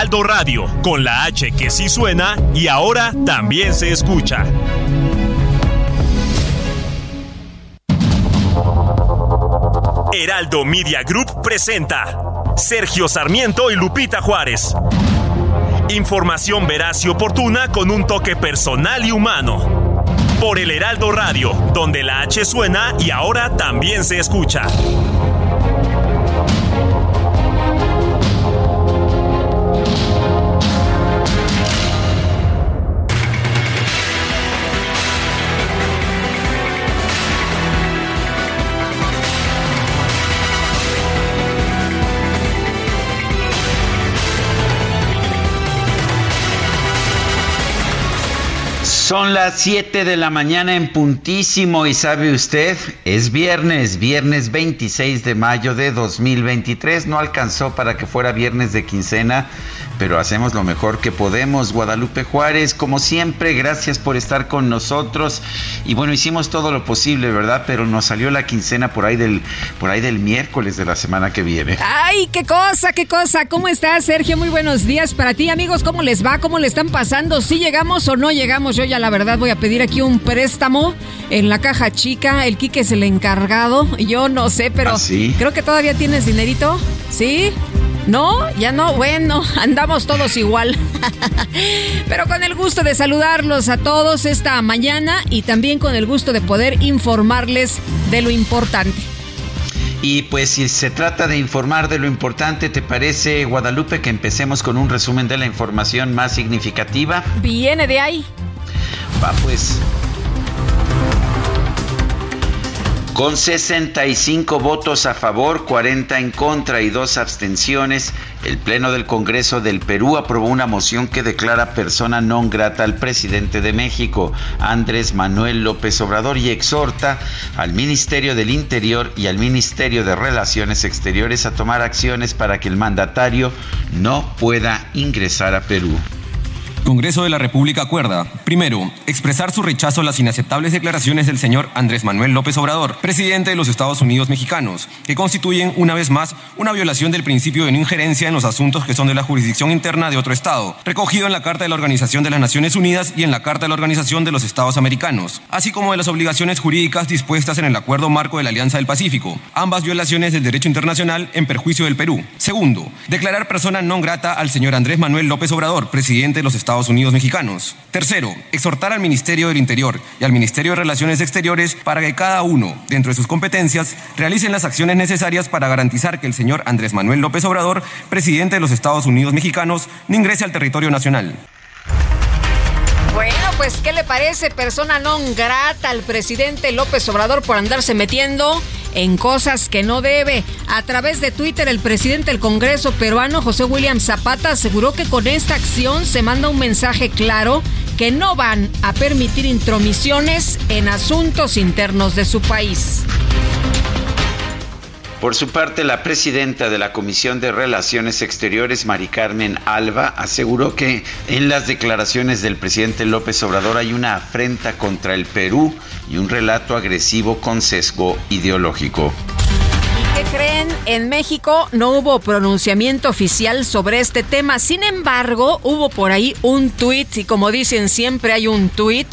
Heraldo Radio, con la H que sí suena y ahora también se escucha. Heraldo Media Group presenta Sergio Sarmiento y Lupita Juárez. Información veraz y oportuna con un toque personal y humano. Por el Heraldo Radio, donde la H suena y ahora también se escucha. Son las 7 de la mañana en puntísimo y sabe usted, es viernes, viernes 26 de mayo de 2023. No alcanzó para que fuera viernes de quincena, pero hacemos lo mejor que podemos. Guadalupe Juárez, como siempre, gracias por estar con nosotros. Y bueno, hicimos todo lo posible, ¿verdad? Pero nos salió la quincena por ahí del, por ahí del miércoles de la semana que viene. ¡Ay, qué cosa, qué cosa! ¿Cómo estás, Sergio? Muy buenos días para ti, amigos. ¿Cómo les va? ¿Cómo le están pasando? ¿Si llegamos o no llegamos? Yo ya la verdad voy a pedir aquí un préstamo en la caja chica. El Quique es el encargado. Yo no sé, pero ¿Ah, sí? creo que todavía tienes dinerito. ¿Sí? ¿No? Ya no, bueno, andamos todos igual. Pero con el gusto de saludarlos a todos esta mañana y también con el gusto de poder informarles de lo importante. Y pues si se trata de informar de lo importante, ¿te parece, Guadalupe, que empecemos con un resumen de la información más significativa? Viene de ahí. Va pues. Con 65 votos a favor, 40 en contra y dos abstenciones, el Pleno del Congreso del Perú aprobó una moción que declara persona non grata al presidente de México, Andrés Manuel López Obrador, y exhorta al Ministerio del Interior y al Ministerio de Relaciones Exteriores a tomar acciones para que el mandatario no pueda ingresar a Perú. Congreso de la República acuerda, primero, expresar su rechazo a las inaceptables declaraciones del señor Andrés Manuel López Obrador, presidente de los Estados Unidos mexicanos, que constituyen una vez más una violación del principio de no injerencia en los asuntos que son de la jurisdicción interna de otro Estado, recogido en la Carta de la Organización de las Naciones Unidas y en la Carta de la Organización de los Estados Americanos, así como de las obligaciones jurídicas dispuestas en el Acuerdo Marco de la Alianza del Pacífico, ambas violaciones del derecho internacional en perjuicio del Perú. Segundo, declarar persona non grata al señor Andrés Manuel López Obrador, presidente de los Estados Estados Unidos mexicanos. Tercero, exhortar al Ministerio del Interior y al Ministerio de Relaciones Exteriores para que cada uno, dentro de sus competencias, realicen las acciones necesarias para garantizar que el señor Andrés Manuel López Obrador, presidente de los Estados Unidos mexicanos, no ingrese al territorio nacional. Bueno, pues, ¿qué le parece persona non grata al presidente López Obrador por andarse metiendo en cosas que no debe? A través de Twitter, el presidente del Congreso peruano, José William Zapata, aseguró que con esta acción se manda un mensaje claro que no van a permitir intromisiones en asuntos internos de su país. Por su parte, la presidenta de la Comisión de Relaciones Exteriores, Mari Carmen Alba, aseguró que en las declaraciones del presidente López Obrador hay una afrenta contra el Perú y un relato agresivo con sesgo ideológico. ¿Qué creen? En México no hubo pronunciamiento oficial sobre este tema. Sin embargo, hubo por ahí un tuit, y como dicen siempre hay un tuit.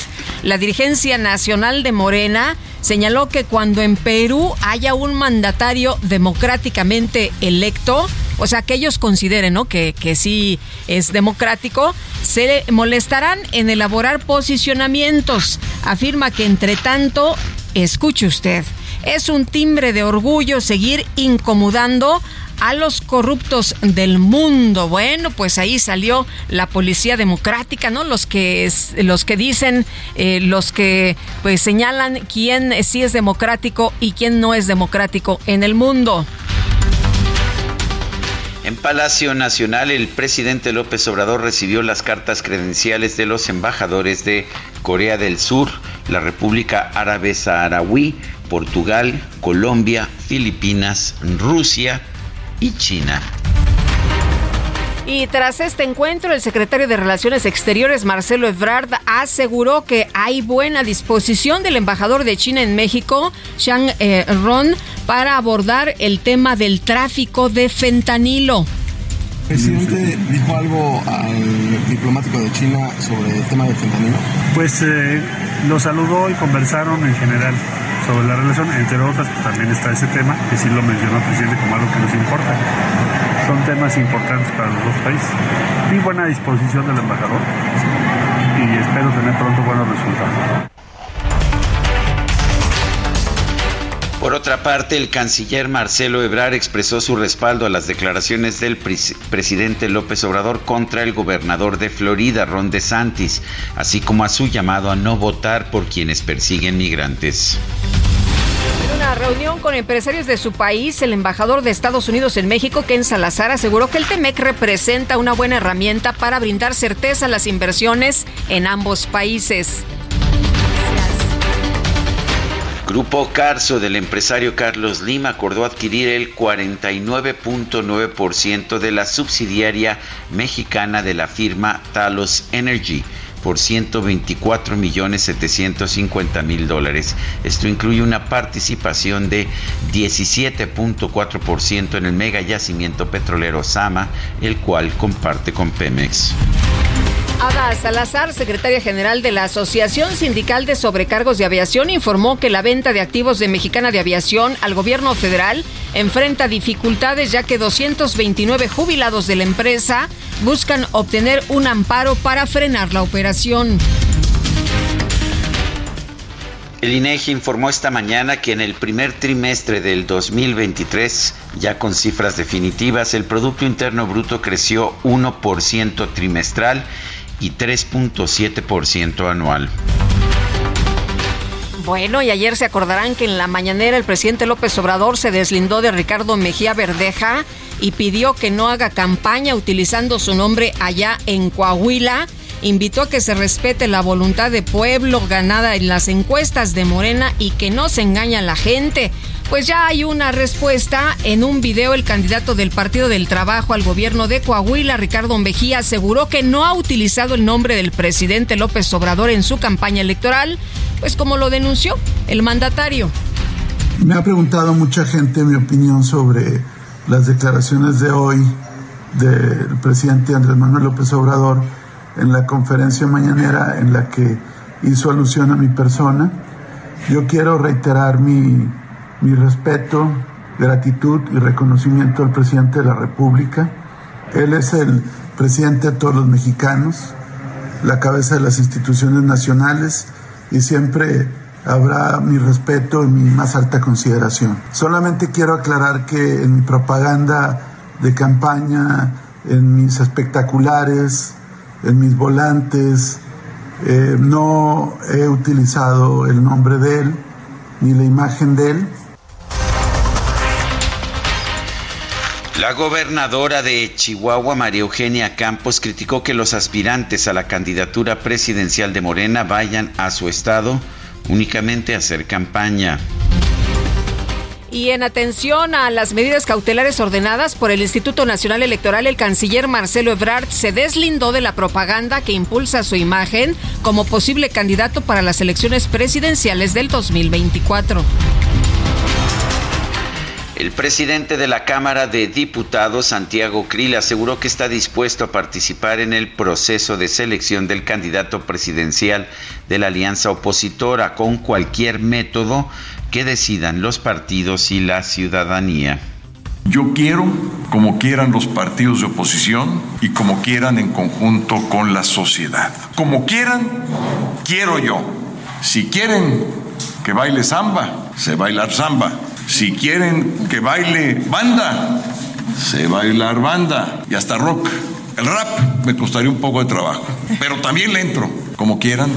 La dirigencia nacional de Morena señaló que cuando en Perú haya un mandatario democráticamente electo, o sea, que ellos consideren que, que sí es democrático, se molestarán en elaborar posicionamientos. Afirma que entre tanto, escuche usted, es un timbre de orgullo seguir incomodando a los corruptos del mundo. Bueno, pues ahí salió la policía democrática, ¿no? Los que los que dicen, eh, los que pues señalan quién sí es democrático y quién no es democrático en el mundo. En Palacio Nacional, el presidente López Obrador recibió las cartas credenciales de los embajadores de Corea del Sur, la República Árabe Saharaui, Portugal, Colombia, Filipinas, Rusia y China. Y tras este encuentro, el secretario de Relaciones Exteriores, Marcelo Ebrard, aseguró que hay buena disposición del embajador de China en México, Shang eh, Ron, para abordar el tema del tráfico de fentanilo. ¿El presidente dijo algo al diplomático de China sobre el tema del fentanilo? Pues eh, lo saludó y conversaron en general sobre la relación, entre otras, pues también está ese tema, que sí lo mencionó el presidente como algo que nos importa son temas importantes para los dos países. Vi buena disposición del embajador y espero tener pronto buenos resultados. Por otra parte, el canciller Marcelo Ebrard expresó su respaldo a las declaraciones del presidente López Obrador contra el gobernador de Florida, Ron DeSantis, así como a su llamado a no votar por quienes persiguen migrantes. En una reunión con empresarios de su país, el embajador de Estados Unidos en México, Ken Salazar, aseguró que el TEMEC representa una buena herramienta para brindar certeza a las inversiones en ambos países. Grupo Carso del empresario Carlos Lima acordó adquirir el 49.9% de la subsidiaria mexicana de la firma Talos Energy por 124 millones 750 mil dólares. Esto incluye una participación de 17.4% en el mega yacimiento petrolero Sama, el cual comparte con Pemex. Ada Salazar, secretaria general de la Asociación Sindical de Sobrecargos de Aviación, informó que la venta de activos de Mexicana de Aviación al gobierno federal enfrenta dificultades ya que 229 jubilados de la empresa buscan obtener un amparo para frenar la operación. El INEGI informó esta mañana que en el primer trimestre del 2023, ya con cifras definitivas, el Producto Interno Bruto creció 1% trimestral y 3.7% anual. Bueno, y ayer se acordarán que en la mañanera el presidente López Obrador se deslindó de Ricardo Mejía Verdeja y pidió que no haga campaña utilizando su nombre allá en Coahuila. Invitó a que se respete la voluntad de pueblo ganada en las encuestas de Morena y que no se engaña a la gente. Pues ya hay una respuesta. En un video, el candidato del Partido del Trabajo al gobierno de Coahuila, Ricardo Mejía, aseguró que no ha utilizado el nombre del presidente López Obrador en su campaña electoral, pues como lo denunció el mandatario. Me ha preguntado mucha gente mi opinión sobre las declaraciones de hoy del presidente Andrés Manuel López Obrador en la conferencia mañanera en la que hizo alusión a mi persona. Yo quiero reiterar mi mi respeto, gratitud y reconocimiento al presidente de la República. Él es el presidente de todos los mexicanos, la cabeza de las instituciones nacionales y siempre habrá mi respeto y mi más alta consideración. Solamente quiero aclarar que en mi propaganda de campaña, en mis espectaculares, en mis volantes, eh, no he utilizado el nombre de él ni la imagen de él. La gobernadora de Chihuahua, María Eugenia Campos, criticó que los aspirantes a la candidatura presidencial de Morena vayan a su estado únicamente a hacer campaña. Y en atención a las medidas cautelares ordenadas por el Instituto Nacional Electoral, el canciller Marcelo Ebrard se deslindó de la propaganda que impulsa su imagen como posible candidato para las elecciones presidenciales del 2024. El presidente de la Cámara de Diputados, Santiago Krill, aseguró que está dispuesto a participar en el proceso de selección del candidato presidencial de la alianza opositora con cualquier método que decidan los partidos y la ciudadanía. Yo quiero como quieran los partidos de oposición y como quieran en conjunto con la sociedad. Como quieran, quiero yo. Si quieren que baile samba, se bailar samba. Si quieren que baile banda, se bailar banda y hasta rock. El rap me costaría un poco de trabajo, pero también le entro. Como quieran,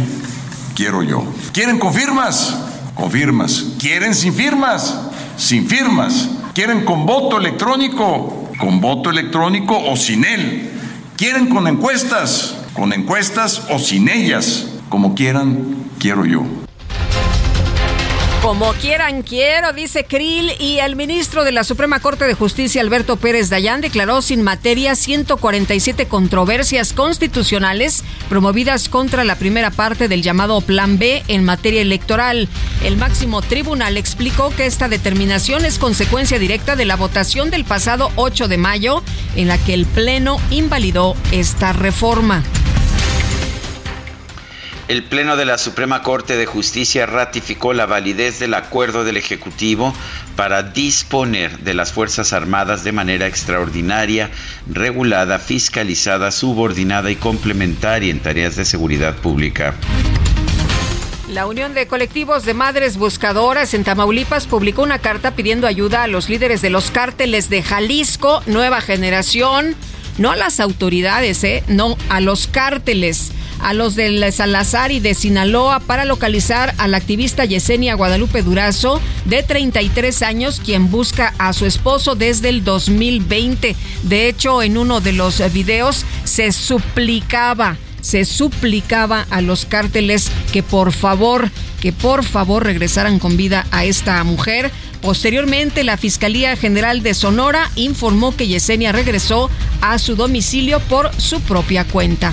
quiero yo. ¿Quieren con firmas? Con firmas. ¿Quieren sin firmas? Sin firmas. ¿Quieren con voto electrónico? con voto electrónico o sin él. ¿Quieren con encuestas? Con encuestas o sin ellas. Como quieran, quiero yo. Como quieran, quiero, dice Krill. Y el ministro de la Suprema Corte de Justicia, Alberto Pérez Dayán, declaró sin materia 147 controversias constitucionales promovidas contra la primera parte del llamado Plan B en materia electoral. El máximo tribunal explicó que esta determinación es consecuencia directa de la votación del pasado 8 de mayo, en la que el Pleno invalidó esta reforma. El Pleno de la Suprema Corte de Justicia ratificó la validez del acuerdo del Ejecutivo para disponer de las Fuerzas Armadas de manera extraordinaria, regulada, fiscalizada, subordinada y complementaria en tareas de seguridad pública. La Unión de Colectivos de Madres Buscadoras en Tamaulipas publicó una carta pidiendo ayuda a los líderes de los cárteles de Jalisco, Nueva Generación, no a las autoridades, ¿eh? no a los cárteles a los del Salazar y de Sinaloa para localizar a la activista Yesenia Guadalupe Durazo, de 33 años, quien busca a su esposo desde el 2020. De hecho, en uno de los videos se suplicaba se suplicaba a los cárteles que por favor, que por favor regresaran con vida a esta mujer. Posteriormente, la Fiscalía General de Sonora informó que Yesenia regresó a su domicilio por su propia cuenta.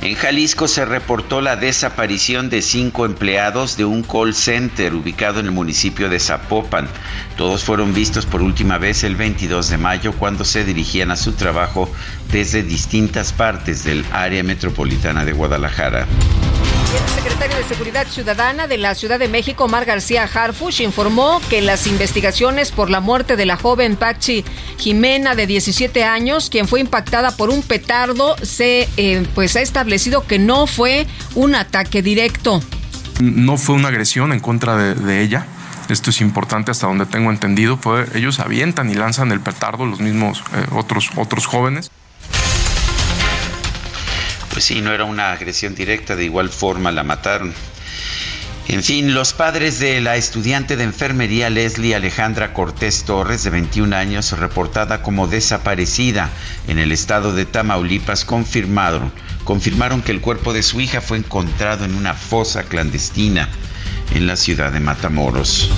En Jalisco se reportó la desaparición de cinco empleados de un call center ubicado en el municipio de Zapopan. Todos fueron vistos por última vez el 22 de mayo cuando se dirigían a su trabajo desde distintas partes del área metropolitana de Guadalajara. El secretario de Seguridad Ciudadana de la Ciudad de México, Omar García Harfush, informó que las investigaciones por la muerte de la joven Pachi Jimena de 17 años, quien fue impactada por un petardo, se eh, pues ha establecido que no fue un ataque directo. No fue una agresión en contra de, ella. Esto es importante hasta donde tengo entendido. Fue, ellos avientan y lanzan el petardo, los mismos eh, otros, otros jóvenes pues sí, no era una agresión directa, de igual forma la mataron. En fin, los padres de la estudiante de enfermería Leslie Alejandra Cortés Torres, de 21 años, reportada como desaparecida en el estado de Tamaulipas, confirmaron, confirmaron que el cuerpo de su hija fue encontrado en una fosa clandestina en la ciudad de Matamoros.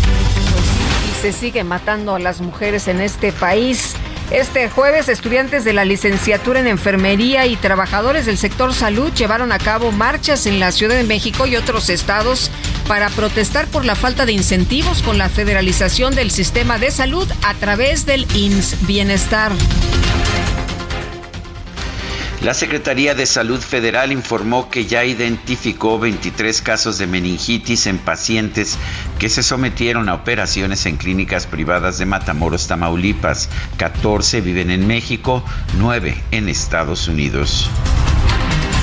Y se sigue matando a las mujeres en este país. Este jueves, estudiantes de la licenciatura en enfermería y trabajadores del sector salud llevaron a cabo marchas en la Ciudad de México y otros estados para protestar por la falta de incentivos con la federalización del sistema de salud a través del INS Bienestar. La Secretaría de Salud Federal informó que ya identificó 23 casos de meningitis en pacientes que se sometieron a operaciones en clínicas privadas de Matamoros, Tamaulipas. 14 viven en México, 9 en Estados Unidos.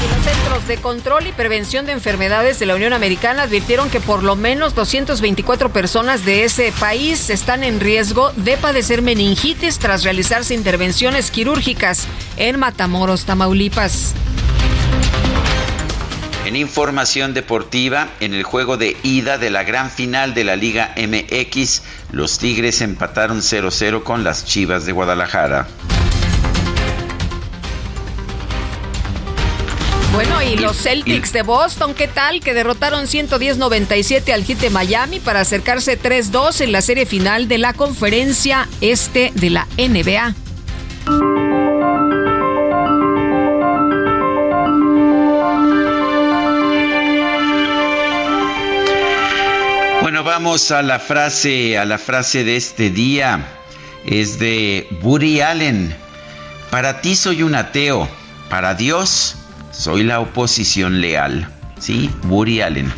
Los Centros de Control y Prevención de Enfermedades de la Unión Americana advirtieron que por lo menos 224 personas de ese país están en riesgo de padecer meningitis tras realizarse intervenciones quirúrgicas en Matamoros, Tamaulipas. En información deportiva, en el juego de ida de la gran final de la Liga MX, los Tigres empataron 0-0 con las Chivas de Guadalajara. Bueno, y los Celtics de Boston, ¿qué tal? Que derrotaron 110-97 al Heat de Miami para acercarse 3-2 en la serie final de la conferencia este de la NBA. Bueno, vamos a la frase, a la frase de este día. Es de Woody Allen. Para ti soy un ateo, para Dios soy la oposición leal. ¿Sí? Woody Allen.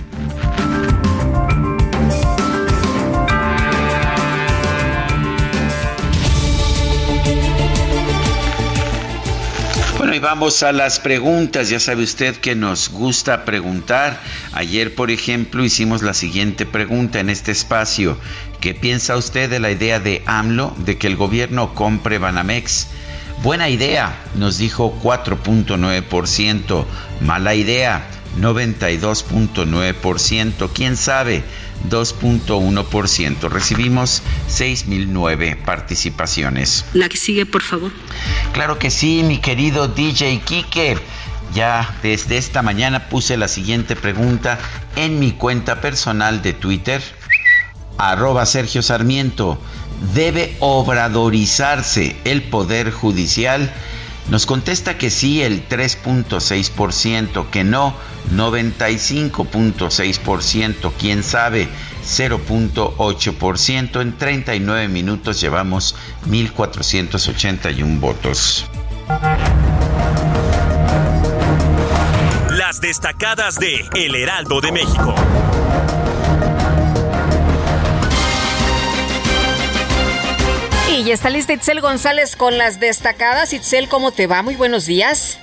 Bueno, y vamos a las preguntas. Ya sabe usted que nos gusta preguntar. Ayer, por ejemplo, hicimos la siguiente pregunta en este espacio. ¿Qué piensa usted de la idea de AMLO de que el gobierno compre Banamex? Buena idea, nos dijo 4.9%. Mala idea, 92.9%. ¿Quién sabe? 2.1%. Recibimos 6.009 participaciones. La que sigue, por favor. Claro que sí, mi querido DJ Kike. Ya desde esta mañana puse la siguiente pregunta en mi cuenta personal de Twitter, arroba Sergio Sarmiento. ¿Debe obradorizarse el Poder Judicial? Nos contesta que sí el 3.6%, que no 95.6%, quién sabe 0.8%. En 39 minutos llevamos 1.481 votos. Las destacadas de El Heraldo de México. Y está lista Itzel González con las destacadas. Itzel, ¿cómo te va? Muy buenos días.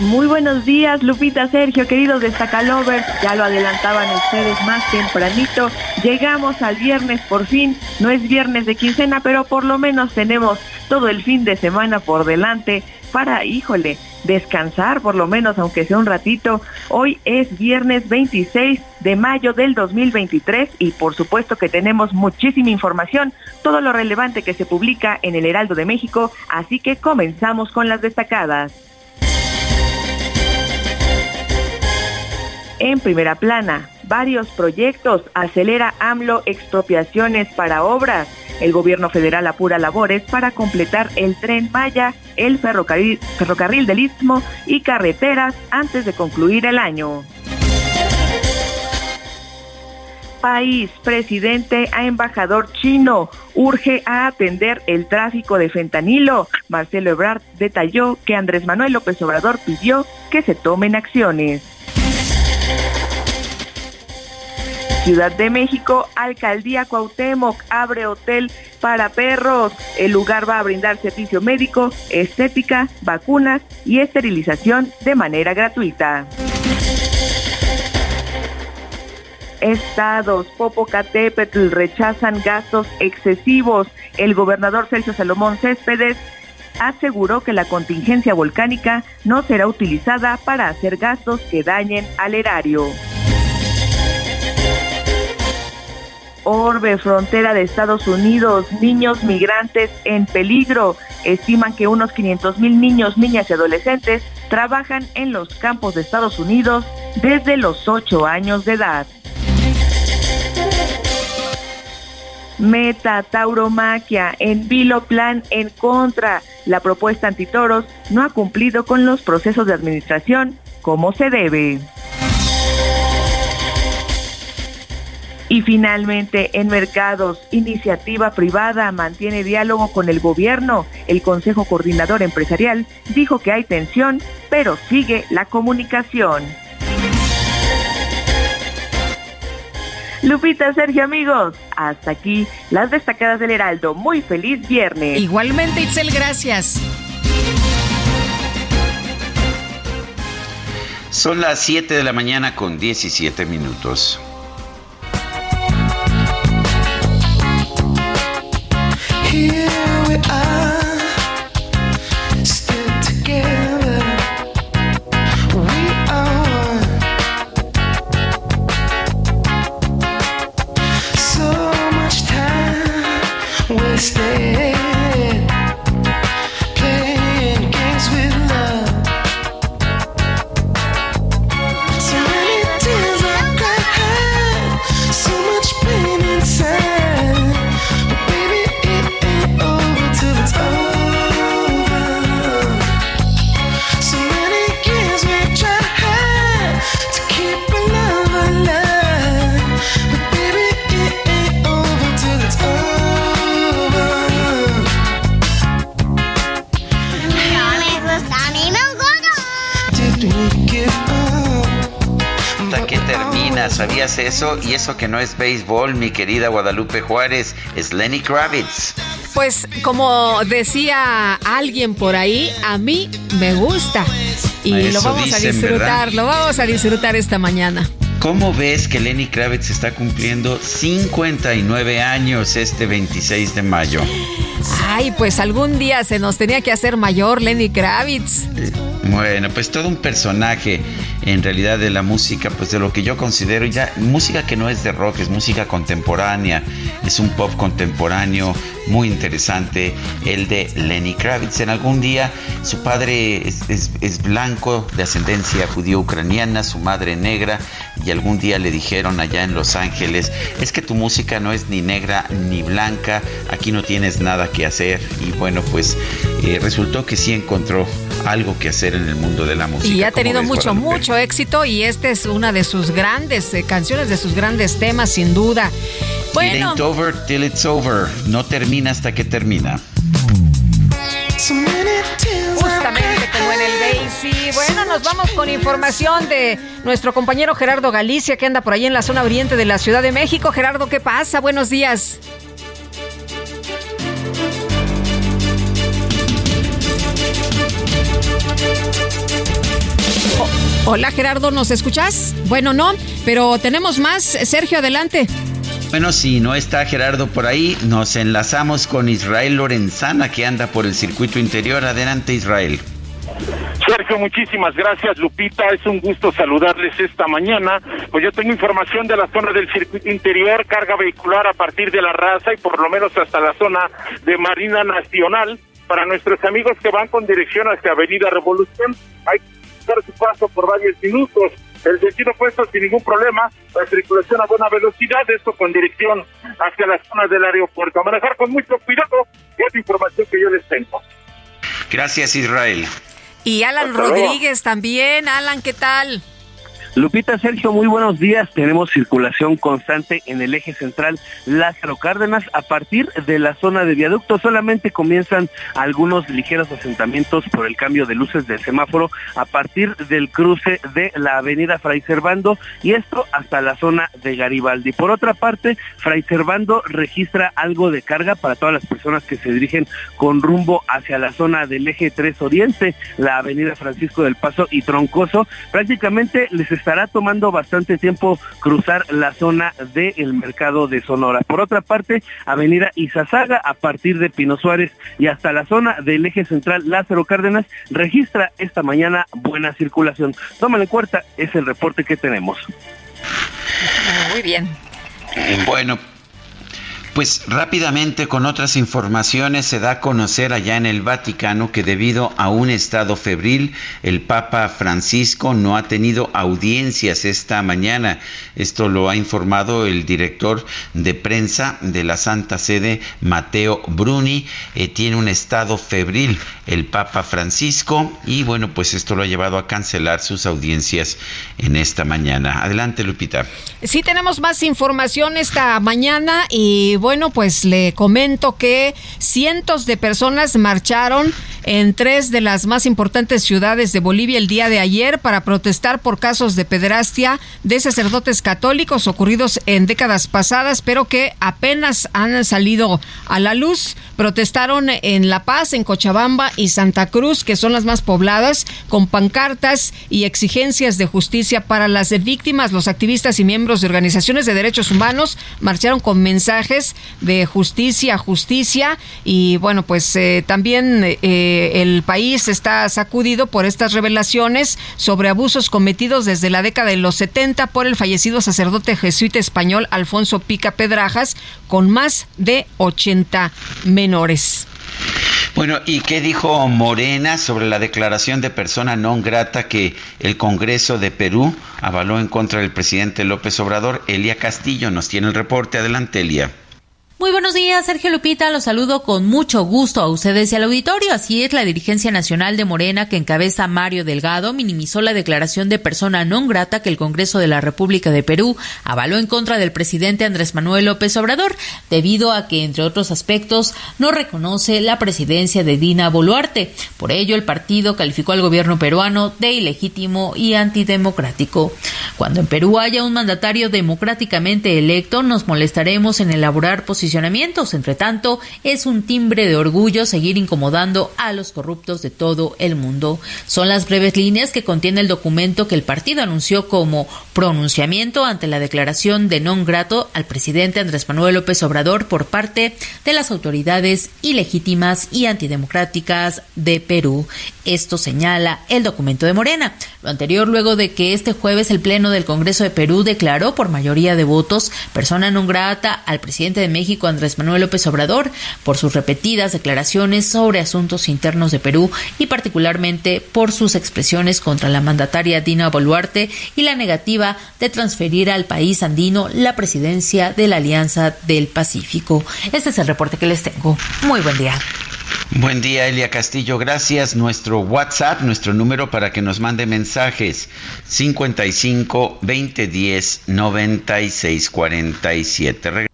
Muy buenos días, Lupita, Sergio, queridos destacalovers. Ya lo adelantaban ustedes más tempranito. Llegamos al viernes por fin. No es viernes de quincena, pero por lo menos tenemos todo el fin de semana por delante para, híjole, descansar por lo menos, aunque sea un ratito. Hoy es viernes 26 de mayo del 2023 y por supuesto que tenemos muchísima información, todo lo relevante que se publica en el Heraldo de México, así que comenzamos con las destacadas. En primera plana, varios proyectos acelera AMLO expropiaciones para obras. El gobierno federal apura labores para completar el tren Maya, el ferrocarril, ferrocarril del Istmo y carreteras antes de concluir el año. País, presidente a embajador chino, urge a atender el tráfico de fentanilo. Marcelo Ebrard detalló que Andrés Manuel López Obrador pidió que se tomen acciones. Ciudad de México, Alcaldía Cuauhtémoc abre hotel para perros. El lugar va a brindar servicio médico, estética, vacunas y esterilización de manera gratuita. Estados, Popocatépetl rechazan gastos excesivos. El gobernador Sergio Salomón Céspedes aseguró que la contingencia volcánica no será utilizada para hacer gastos que dañen al erario. Orbe, frontera de Estados Unidos, niños migrantes en peligro. Estiman que unos 500 mil niños, niñas y adolescentes trabajan en los campos de Estados Unidos desde los 8 años de edad. Meta, tauromaquia, en vilo plan en contra. La propuesta antitoros no ha cumplido con los procesos de administración como se debe. Y finalmente, en mercados, iniciativa privada mantiene diálogo con el gobierno. El Consejo Coordinador Empresarial dijo que hay tensión, pero sigue la comunicación. Lupita, Sergio, amigos, hasta aquí las destacadas del Heraldo. Muy feliz viernes. Igualmente, Itzel, gracias. Son las 7 de la mañana con 17 minutos. Here we are, ¿sabías eso? Y eso que no es béisbol, mi querida Guadalupe Juárez, es Lenny Kravitz. Pues como decía alguien por ahí, a mí me gusta. Y Eso lo vamos a disfrutar, ¿verdad? lo vamos a disfrutar esta mañana. ¿Cómo ves que Lenny Kravitz está cumpliendo 59 años este 26 de mayo? Ay, pues algún día se nos tenía que hacer mayor Lenny Kravitz. Bueno, pues todo un personaje en realidad de la música, pues de lo que yo considero ya música que no es de rock, es música contemporánea, es un pop contemporáneo muy interesante, el de Lenny Kravitz. En algún día su padre es, es- blanco, de ascendencia judío-ucraniana, su madre negra, y algún día le dijeron allá en Los Ángeles, es que tu música no es ni negra ni blanca, aquí no tienes nada que hacer. Y bueno, pues eh, resultó que sí encontró algo que hacer en el mundo de la música. Y ha ¿Cómo tenido ves, mucho, Guadalupe? mucho éxito y esta es una de sus grandes eh, canciones, de sus grandes temas, sin duda. It Bueno, ain't over till it's over. No termina hasta que termina. justamente como en el Daisy. Bueno, nos vamos con información de nuestro compañero Gerardo Galicia, que anda por ahí en la zona oriente de la Ciudad de México. Gerardo, ¿qué pasa? Buenos días. Hola Gerardo, ¿nos escuchas? Bueno, no, pero tenemos más. Sergio, adelante. Bueno, si no está Gerardo por ahí, nos enlazamos con Israel Lorenzana, que anda por el circuito interior. Adelante, Israel. Sergio, muchísimas gracias, Lupita. Es un gusto saludarles esta mañana. Pues yo tengo información de la zona del circuito interior, carga vehicular a partir de la raza y por lo menos hasta la zona de Marina Nacional. Para nuestros amigos que van con dirección hacia Avenida Revolución, hay que dar su paso por varios minutos. El sentido opuesto sin ningún problema, la circulación a buena velocidad, esto con dirección hacia las zonas del aeropuerto. A manejar con mucho cuidado, es la información que yo les tengo. Gracias, Israel. Y Alan Hasta luego. Rodríguez también. Alan, ¿qué tal? Lupita, Sergio, muy buenos días. Tenemos circulación constante en el eje central Lázaro Cárdenas. A partir de la zona de viaducto solamente comienzan algunos ligeros asentamientos por el cambio de luces del semáforo a partir del cruce de la avenida Fray Servando y esto hasta la zona de Garibaldi. Por otra parte, Fray Servando registra algo de carga para todas las personas que se dirigen con rumbo hacia la zona del eje 3 Oriente, la avenida Francisco del Paso y Troncoso. Prácticamente les estará tomando bastante tiempo cruzar la zona del mercado de Sonora. Por otra parte, avenida Izazaga a partir de Pino Suárez y hasta la zona del eje central Lázaro Cárdenas registra esta mañana buena circulación. Tómale en cuenta, es el reporte que tenemos. Muy bien. Bueno, pues rápidamente con otras informaciones se da a conocer allá en el Vaticano que debido a un estado febril, el Papa Francisco no ha tenido audiencias esta mañana. Esto lo ha informado el director de prensa de la Santa Sede, Mateo Bruni. Eh, tiene un estado febril el Papa Francisco y bueno, pues esto lo ha llevado a cancelar sus audiencias en esta mañana. Adelante, Lupita. Sí, tenemos más información esta mañana y bueno, pues le comento que cientos de personas marcharon en tres de las más importantes ciudades de Bolivia el día de ayer para protestar por casos de pederastia de sacerdotes católicos ocurridos en décadas pasadas, pero que apenas han salido a la luz. Protestaron en La Paz, en Cochabamba y Santa Cruz, que son las más pobladas, con pancartas y exigencias de justicia para las víctimas. Los activistas y miembros de organizaciones de derechos humanos marcharon con mensajes de justicia, justicia. Y bueno, pues eh, también eh, el país está sacudido por estas revelaciones sobre abusos cometidos desde la década de los 70 por el fallecido sacerdote jesuita español Alfonso Pica Pedrajas, con más de 80 menores. Bueno, ¿y qué dijo Morena sobre la declaración de persona non grata que el Congreso de Perú avaló en contra del presidente López Obrador? Elia Castillo nos tiene el reporte. Adelante, Elia. Muy buenos días, Sergio Lupita. Los saludo con mucho gusto a ustedes y al auditorio. Así es, la dirigencia nacional de Morena, que encabeza Mario Delgado, minimizó la declaración de persona non grata que el Congreso de la República de Perú avaló en contra del presidente Andrés Manuel López Obrador, debido a que, entre otros aspectos, no reconoce la presidencia de Dina Boluarte. Por ello, el partido calificó al gobierno peruano de ilegítimo y antidemocrático. Cuando en Perú haya un mandatario democráticamente electo, nos molestaremos en elaborar posiciones posicionamientos. Entre tanto, es un timbre de orgullo seguir incomodando a los corruptos de todo el mundo. Son las breves líneas que contiene el documento que el partido anunció como pronunciamiento ante la declaración de non grato al presidente Andrés Manuel López Obrador por parte de las autoridades ilegítimas y antidemocráticas de Perú. Esto señala el documento de Morena. Lo anterior luego de que este jueves el Pleno del Congreso de Perú declaró por mayoría de votos persona non grata al presidente de México Andrés Manuel López Obrador por sus repetidas declaraciones sobre asuntos internos de Perú y particularmente por sus expresiones contra la mandataria Dina Boluarte y la negativa de transferir al país andino la presidencia de la Alianza del Pacífico. Este es el reporte que les tengo. Muy buen día. Buen día, Elia Castillo. Gracias. Nuestro WhatsApp, nuestro número para que nos mande mensajes: 55 2010 9647.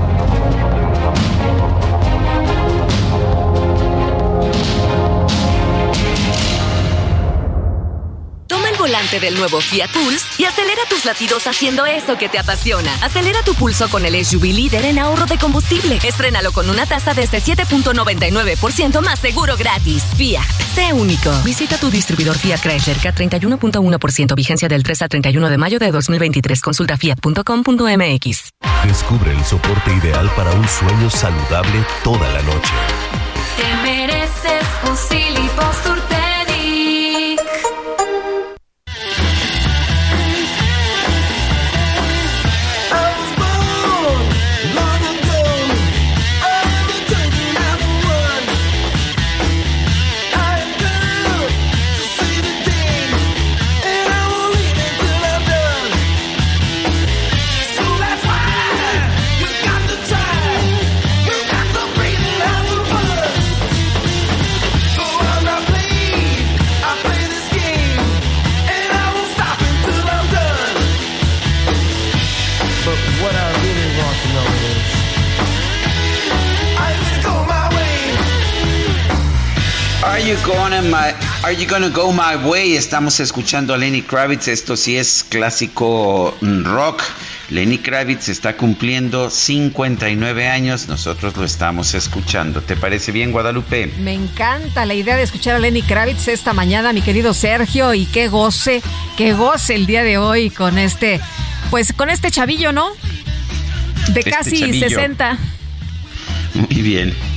Volante del nuevo Fiat Pulse y acelera tus latidos haciendo eso que te apasiona. Acelera tu pulso con el SUV líder en ahorro de combustible. Estrénalo con una tasa desde 7.99% más seguro gratis. Fiat, sé único. Visita tu distribuidor Fiat Chrysler K31.1% vigencia del 3 al 31 de mayo de 2023. Consulta fiat.com.mx. Descubre el soporte ideal para un sueño saludable toda la noche. Te mereces un you gonna my Are you gonna go my way? Estamos escuchando a Lenny Kravitz. Esto sí es clásico mm, rock. Lenny Kravitz está cumpliendo 59 años. Nosotros lo estamos escuchando. ¿Te parece bien, Guadalupe? Me encanta la idea de escuchar a Lenny Kravitz esta mañana, mi querido Sergio, y qué goce, qué goce el día de hoy con este, pues con este chavillo, ¿no? De Este casi chavillo. 60. Muy bien.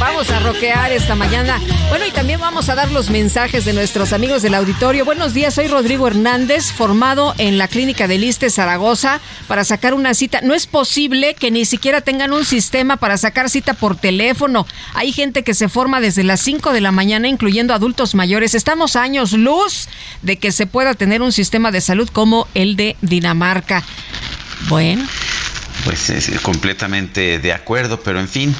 Vamos a roquear esta mañana. Bueno, y también vamos a dar los mensajes de nuestros amigos del auditorio. Buenos días, soy Rodrigo Hernández, formado en la clínica del Iste Zaragoza para sacar una cita. No es posible que ni siquiera tengan un sistema para sacar cita por teléfono. Hay gente que se forma desde las 5 de la mañana, incluyendo adultos mayores. Estamos años luz de que se pueda tener un sistema de salud como el de Dinamarca. Bueno. Pues es completamente de acuerdo, pero en fin,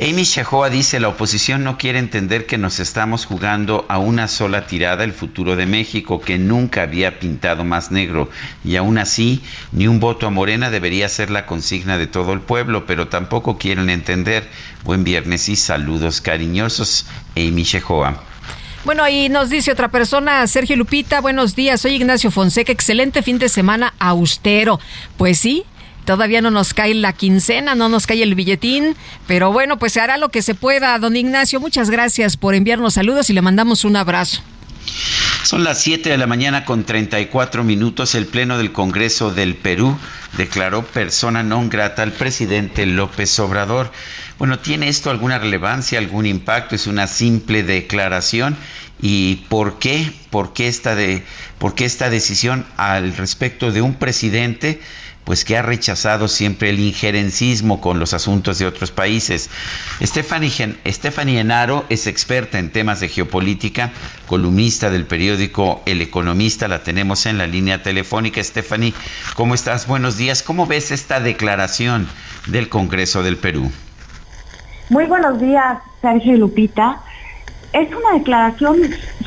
Amy Shahoa dice, la oposición no quiere entender que nos estamos jugando a una sola tirada el futuro de México, que nunca había pintado más negro, y aún así, ni un voto a Morena debería ser la consigna de todo el pueblo, pero tampoco quieren entender. Buen viernes y saludos cariñosos, Amy Shahoa. Bueno, y nos dice otra persona, Sergio Lupita, buenos días, soy Ignacio Fonseca, excelente fin de semana austero. Pues sí, todavía no nos cae la quincena, no nos cae el billetín, pero bueno, pues se hará lo que se pueda. Don Ignacio, muchas gracias por enviarnos saludos y le mandamos un abrazo. Son las 7 de la mañana con 34 minutos. El Pleno del Congreso del Perú declaró persona non grata al presidente López Obrador. Bueno, ¿tiene esto alguna relevancia, algún impacto? ¿Es una simple declaración? ¿Y por qué? ¿Por qué esta, de, por qué esta decisión al respecto de un presidente? Pues que ha rechazado siempre el injerencismo con los asuntos de otros países. Stephanie, Enaro es experta en temas de geopolítica, columnista del periódico El Economista, la tenemos en la línea telefónica. Stephanie, ¿cómo estás? Buenos días. ¿Cómo ves esta declaración del Congreso del Perú? Muy buenos días, Sergio y Lupita. Es una declaración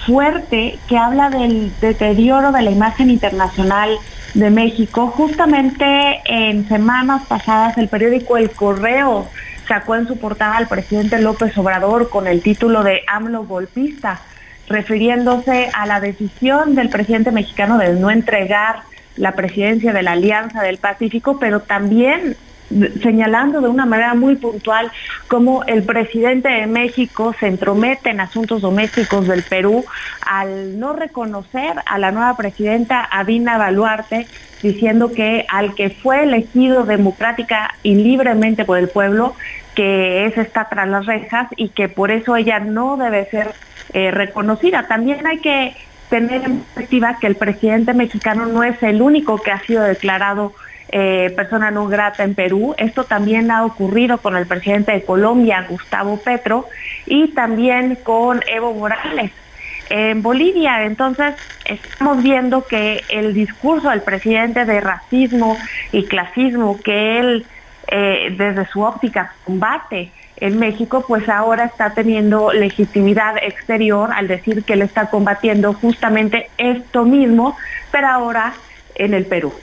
fuerte que habla del deterioro de la imagen internacional de México. Justamente en semanas pasadas el periódico El Correo sacó en su portada al presidente López Obrador con el título de AMLO golpista, refiriéndose a la decisión del presidente mexicano de no entregar la presidencia de la Alianza del Pacífico, pero también señalando de una manera muy puntual cómo el presidente de México se entromete en asuntos domésticos del Perú al no reconocer a la nueva presidenta Adina Baluarte, diciendo que al que fue elegido democrática y libremente por el pueblo, que es está tras las rejas y que por eso ella no debe ser eh, reconocida. También hay que tener en perspectiva que el presidente mexicano no es el único que ha sido declarado eh, persona no grata en Perú. Esto también ha ocurrido con el presidente de Colombia, Gustavo Petro, y también con Evo Morales en Bolivia. Entonces, estamos viendo que el discurso del presidente de racismo y clasismo que él eh, desde su óptica combate en México, pues ahora está teniendo legitimidad exterior al decir que él está combatiendo justamente esto mismo, pero ahora en el Perú.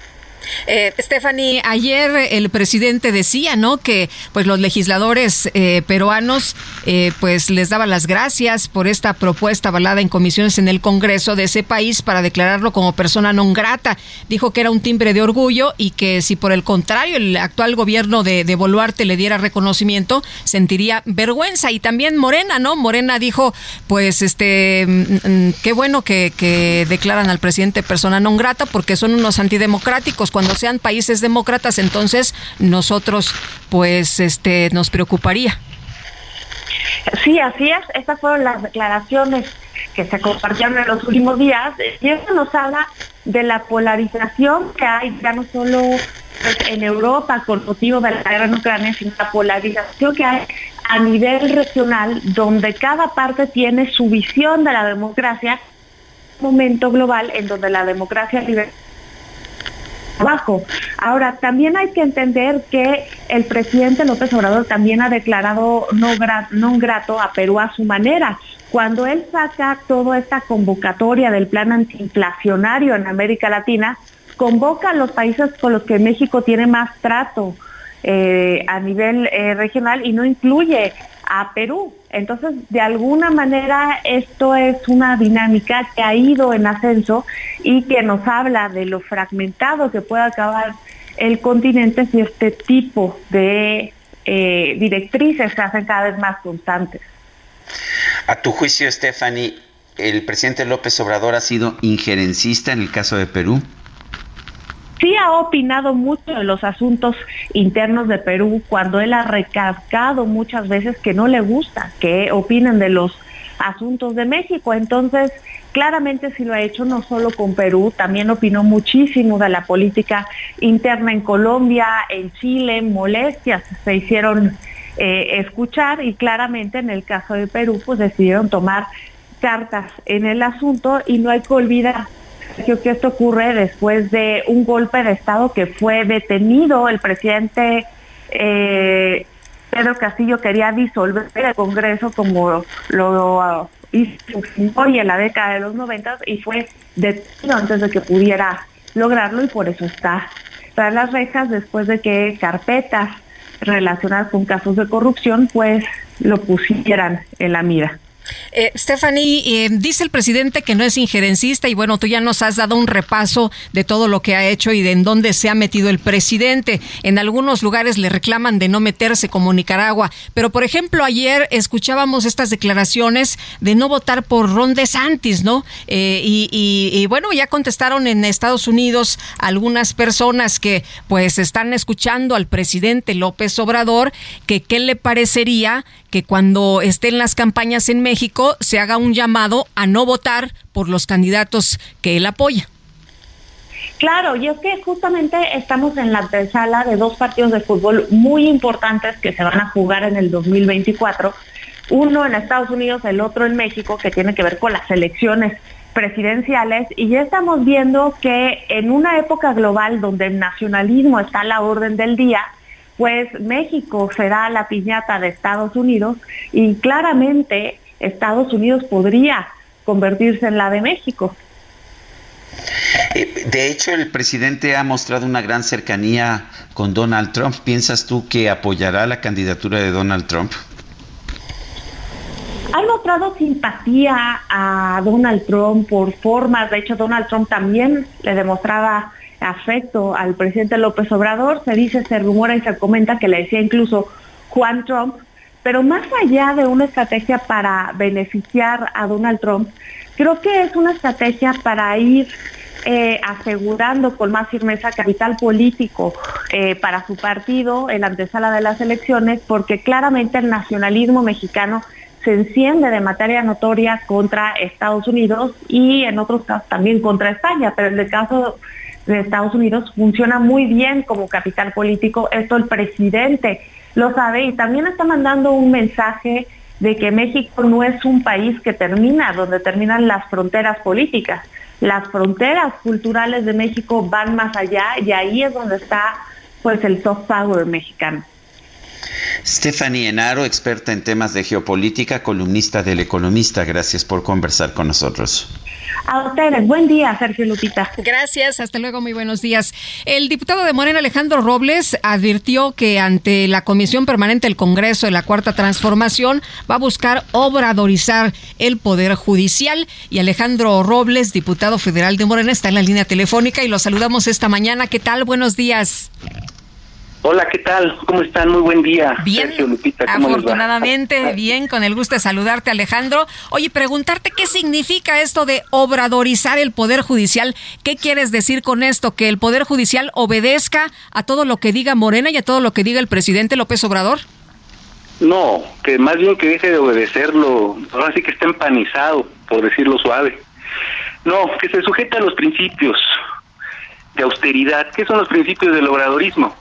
Eh, Stephanie, ayer el presidente decía, ¿no? Que pues los legisladores eh, peruanos eh, pues les daban las gracias por esta propuesta avalada en comisiones en el Congreso de ese país para declararlo como persona non grata. Dijo que era un timbre de orgullo y que si por el contrario el actual gobierno de, de Boluarte le diera reconocimiento, sentiría vergüenza. Y también Morena, ¿no? Morena dijo, pues este, mm, mm, qué bueno que, que declaran al presidente persona non grata porque son unos antidemocráticos cuando sean países demócratas, entonces nosotros pues este nos preocuparía. Sí, así es. Estas fueron las declaraciones que se compartieron en los últimos días y eso nos habla de la polarización que hay ya no solo pues, en Europa con motivo de la guerra en Ucrania, sino la polarización que hay a nivel regional donde cada parte tiene su visión de la democracia, un momento global en donde la democracia liberal Ahora, también hay que entender que el presidente López Obrador también ha declarado no, gra no grato a Perú a su manera. Cuando él saca toda esta convocatoria del plan antiinflacionario en América Latina, convoca a los países con los que México tiene más trato eh, a nivel eh, regional y no incluye a Perú. Entonces, de alguna manera, esto es una dinámica que ha ido en ascenso y que nos habla de lo fragmentado que puede acabar el continente si este tipo de eh, directrices se hacen cada vez más constantes. A tu juicio, Stephanie, ¿el presidente López Obrador ha sido injerencista en el caso de Perú? Sí ha opinado mucho de los asuntos internos de Perú cuando él ha recalcado muchas veces que no le gusta que opinen de los asuntos de México. Entonces, claramente sí lo ha hecho no solo con Perú, también opinó muchísimo de la política interna en Colombia, en Chile, molestias se hicieron eh, escuchar y claramente en el caso de Perú pues decidieron tomar cartas en el asunto y no hay que olvidar que esto ocurre después de un golpe de Estado que fue detenido. El presidente eh, Pedro Castillo quería disolver el Congreso como lo hizo hoy en la década de los 90 y fue detenido antes de que pudiera lograrlo y por eso está tras las rejas después de que carpetas relacionadas con casos de corrupción pues lo pusieran en la mira. Eh, Stephanie, eh, dice el presidente que no es injerencista y bueno, tú ya nos has dado un repaso de todo lo que ha hecho y de en dónde se ha metido el presidente. En algunos lugares le reclaman de no meterse como Nicaragua, pero por ejemplo ayer escuchábamos estas declaraciones de no votar por Ron DeSantis, ¿no? Eh, y, y- y bueno, ya contestaron en Estados Unidos algunas personas que pues están escuchando al presidente López Obrador que qué le parecería que cuando estén las campañas en México se haga un llamado a no votar por los candidatos que él apoya. Claro, y es que justamente estamos en la antesala de dos partidos de fútbol muy importantes que se van a jugar en el 2024. Uno en Estados Unidos, el otro en México, que tiene que ver con las elecciones presidenciales. Y ya estamos viendo que en una época global donde el nacionalismo está a la orden del día, pues México será la piñata de Estados Unidos y claramente Estados Unidos podría convertirse en la de México. Eh, De hecho, el presidente ha mostrado una gran cercanía con Donald Trump. ¿Piensas tú que apoyará la candidatura de Donald Trump? Han mostrado simpatía a Donald Trump por formas, de hecho Donald Trump también le demostraba afecto al presidente López Obrador, se dice, se rumora y se comenta que le decía incluso Juan Trump, pero más allá de una estrategia para beneficiar a Donald Trump, creo que es una estrategia para ir eh, asegurando con más firmeza capital político eh, para su partido en la antesala de las elecciones, porque claramente el nacionalismo mexicano se enciende de materia notoria contra Estados Unidos y en otros casos también contra España, pero en el caso de Estados Unidos funciona muy bien como capital político, esto el presidente lo sabe y también está mandando un mensaje de que México no es un país que termina donde terminan las fronteras políticas. Las fronteras culturales de México van más allá y ahí es donde está pues el soft power mexicano. Stephanie Enaro, experta en temas de geopolítica, columnista del Economista, gracias por conversar con nosotros. A ustedes, buen día, Sergio Lupita. Gracias, hasta luego, muy buenos días. El diputado de Morena, Alejandro Robles, advirtió que ante la Comisión Permanente del Congreso de la Cuarta Transformación va a buscar obradorizar el Poder Judicial. Y Alejandro Robles, diputado federal de Morena, está en la línea telefónica y lo saludamos esta mañana. ¿Qué tal? Buenos días. Hola, ¿qué tal? ¿Cómo están? Muy buen día. Bien, Sergio, Lupita, ¿cómo va? Afortunadamente, bien, con el gusto de saludarte, Alejandro. Oye, preguntarte qué significa esto de obradorizar el Poder Judicial. ¿Qué quieres decir con esto? ¿Que el Poder Judicial obedezca a todo lo que diga Morena y a todo lo que diga el presidente López Obrador? No, que más bien que deje de obedecerlo, ahora sí que está empanizado, por decirlo suave. No, que se sujete a los principios de austeridad. ¿Qué son los principios del obradorismo?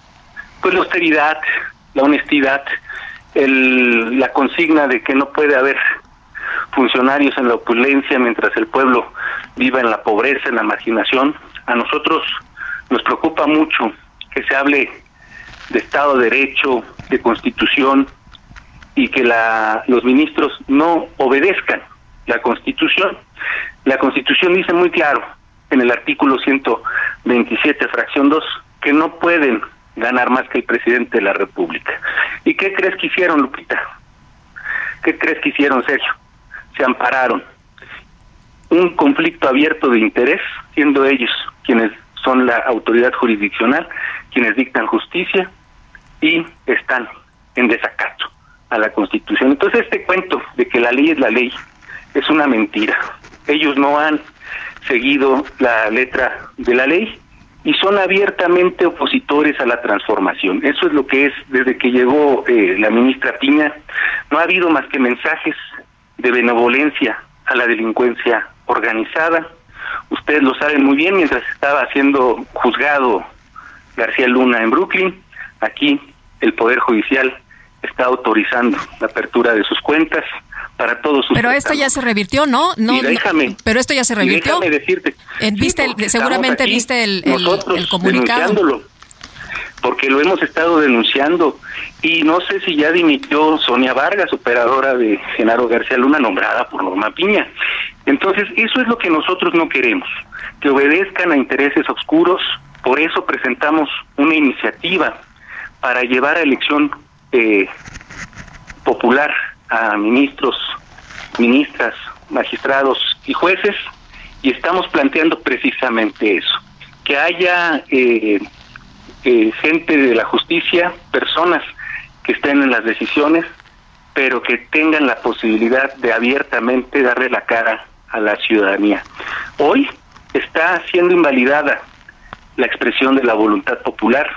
Pues la austeridad, la honestidad, el, la consigna de que no puede haber funcionarios en la opulencia mientras el pueblo viva en la pobreza, en la marginación. A nosotros nos preocupa mucho que se hable de Estado de Derecho, de Constitución, y que la, los ministros no obedezcan la Constitución. La Constitución dice muy claro en el artículo 127, fracción 2, que no pueden ganar más que el presidente de la República. ¿Y qué crees que hicieron, Lupita? ¿Qué crees que hicieron, Sergio? Se ampararon. Un conflicto abierto de interés, siendo ellos quienes son la autoridad jurisdiccional, quienes dictan justicia y están en desacato a la Constitución. Entonces este cuento de que la ley es la ley es una mentira. Ellos no han seguido la letra de la ley y son abiertamente opositores a la transformación. Eso es lo que es desde que llegó eh, la ministra Piña. No ha habido más que mensajes de benevolencia a la delincuencia organizada. Ustedes lo saben muy bien, mientras estaba siendo juzgado García Luna en Brooklyn, aquí el Poder Judicial está autorizando la apertura de sus cuentas para todos sus Pero esto ya se revirtió, ¿no? No, Y déjame- no, pero esto ya se revirtió. déjame decirte, Eh, sí, viste el- seguramente aquí viste el, el- nosotros el comunicado. porque lo hemos estado denunciando y no sé si ya dimitió Sonia Vargas, operadora de Genaro García Luna, nombrada por Norma Piña. Entonces, eso es lo que nosotros no queremos, que obedezcan a intereses oscuros, por eso presentamos una iniciativa para llevar a elección eh, popular a ministros ministras, magistrados y jueces, y estamos planteando precisamente eso, que haya eh, eh, gente de la justicia, personas que estén en las decisiones, pero que tengan la posibilidad de abiertamente darle la cara a la ciudadanía. Hoy está siendo invalidada la expresión de la voluntad popular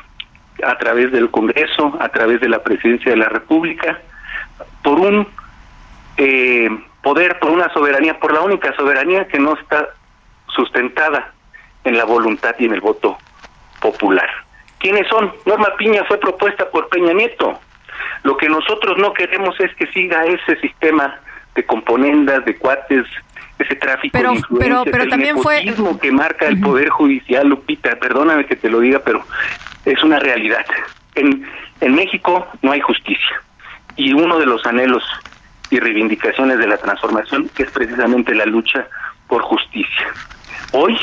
a través del Congreso, a través de la Presidencia de la República, por un eh, poder, por una soberanía, por la única soberanía que no está sustentada en la voluntad y en el voto popular. ¿Quiénes son? Norma Piña fue propuesta por Peña Nieto. Lo que nosotros no queremos es que siga ese sistema de componendas, de cuates, ese tráfico Pero- de influencias, pero- pero el también fue- que marca el Poder Judicial, Lupita, perdóname que te lo diga, pero es una realidad. En, en México no hay justicia. Y uno de los anhelos y reivindicaciones de la transformación es precisamente la lucha por justicia. Hoy,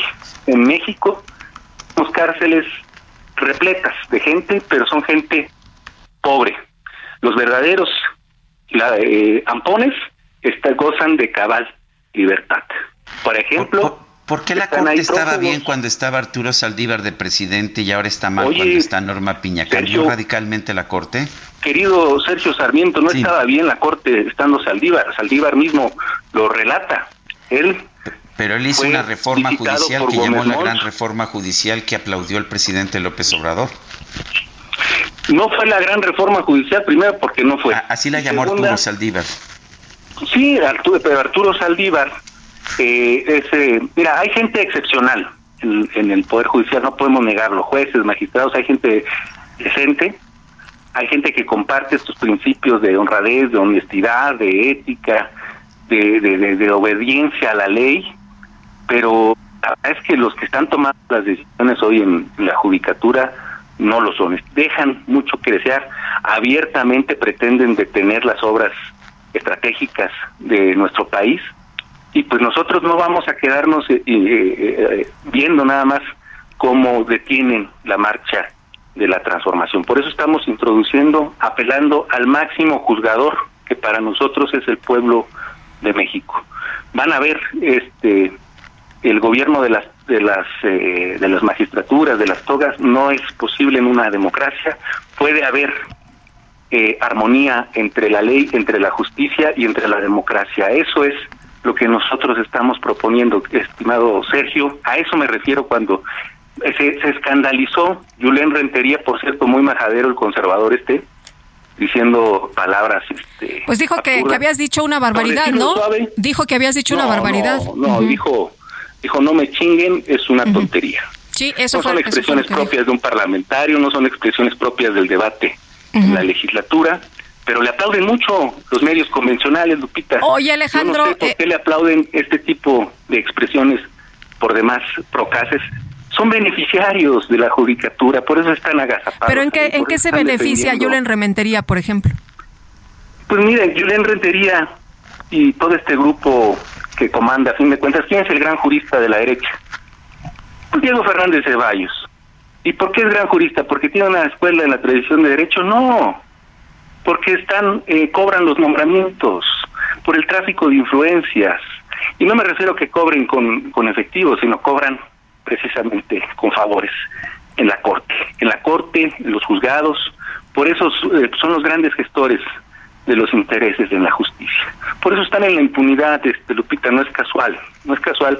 en México, tenemos cárceles repletas de gente, pero son gente pobre. Los verdaderos la, eh, ampones está- gozan de cabal libertad. Por ejemplo, ¿Por qué la Corte estaba bien cuando estaba Arturo Saldívar de presidente y ahora está mal Oye, cuando está Norma Piña? ¿Cambió Sergio. radicalmente la Corte? querido Sergio Sarmiento, no estaba bien la corte estando Saldívar. Saldívar mismo lo relata. Él Pero él hizo una reforma judicial que llamó la gran reforma judicial que aplaudió el presidente López Obrador. no fue la gran reforma judicial, primero porque no fue. Así la llamó segunda, Arturo Saldívar. Sí, Arturo, pero Arturo Saldívar, eh, es, eh, mira, hay gente excepcional en, el Poder Judicial, no podemos negarlo, jueces, magistrados, hay gente decente, hay gente que comparte estos principios de honradez, de honestidad, de ética, de, de- de- de obediencia a la ley, pero la verdad es que los que están tomando las decisiones hoy en la judicatura no lo son, dejan mucho que desear, abiertamente pretenden detener las obras estratégicas de nuestro país y pues nosotros no vamos a quedarnos eh, eh, eh, viendo nada más cómo detienen la marcha de la transformación. Por eso estamos introduciendo, apelando al máximo juzgador, que para nosotros es el pueblo de México. Van a ver este el gobierno de las de las eh, de las magistraturas, de las togas, no es posible en una democracia. Puede haber eh, armonía entre la ley, entre la justicia y entre la democracia. Eso es lo que nosotros estamos proponiendo, estimado Sergio. A eso me refiero cuando se, se escandalizó Julen Rentería, por cierto, muy majadero el conservador este, diciendo palabras este, Pues dijo que, habías dicho una barbaridad, ¿no? suave. Dijo que habías dicho una barbaridad. No, dijo, dijo no me chinguen, es una tontería. Sí, eso no fue, son expresiones propias de un parlamentario, no son expresiones propias del debate en la legislatura, pero le aplauden mucho los medios convencionales, Lupita. Oye, Alejandro, Yo no sé por eh, qué le aplauden este tipo de expresiones por demás procaces. Son beneficiarios de la judicatura, por eso están agazapados. Pero ¿en qué, en qué se beneficia. Julen Rementería, por ejemplo? Pues miren, Julen Rentería y todo este grupo que comanda, a fin de cuentas, ¿quién es el gran jurista de la derecha? Pues Diego Fernández Ceballos. ¿Y por qué es gran jurista? ¿Porque tiene una escuela en la tradición de derecho? No, porque están eh, cobran los nombramientos por el tráfico de influencias. Y no me refiero a que cobren con, con efectivo, sino cobran precisamente con favores en la corte. En la corte, en los juzgados, por eso eh, son los grandes gestores de los intereses en la justicia. Por eso están en la impunidad, este, Lupita, no es casual, no es casual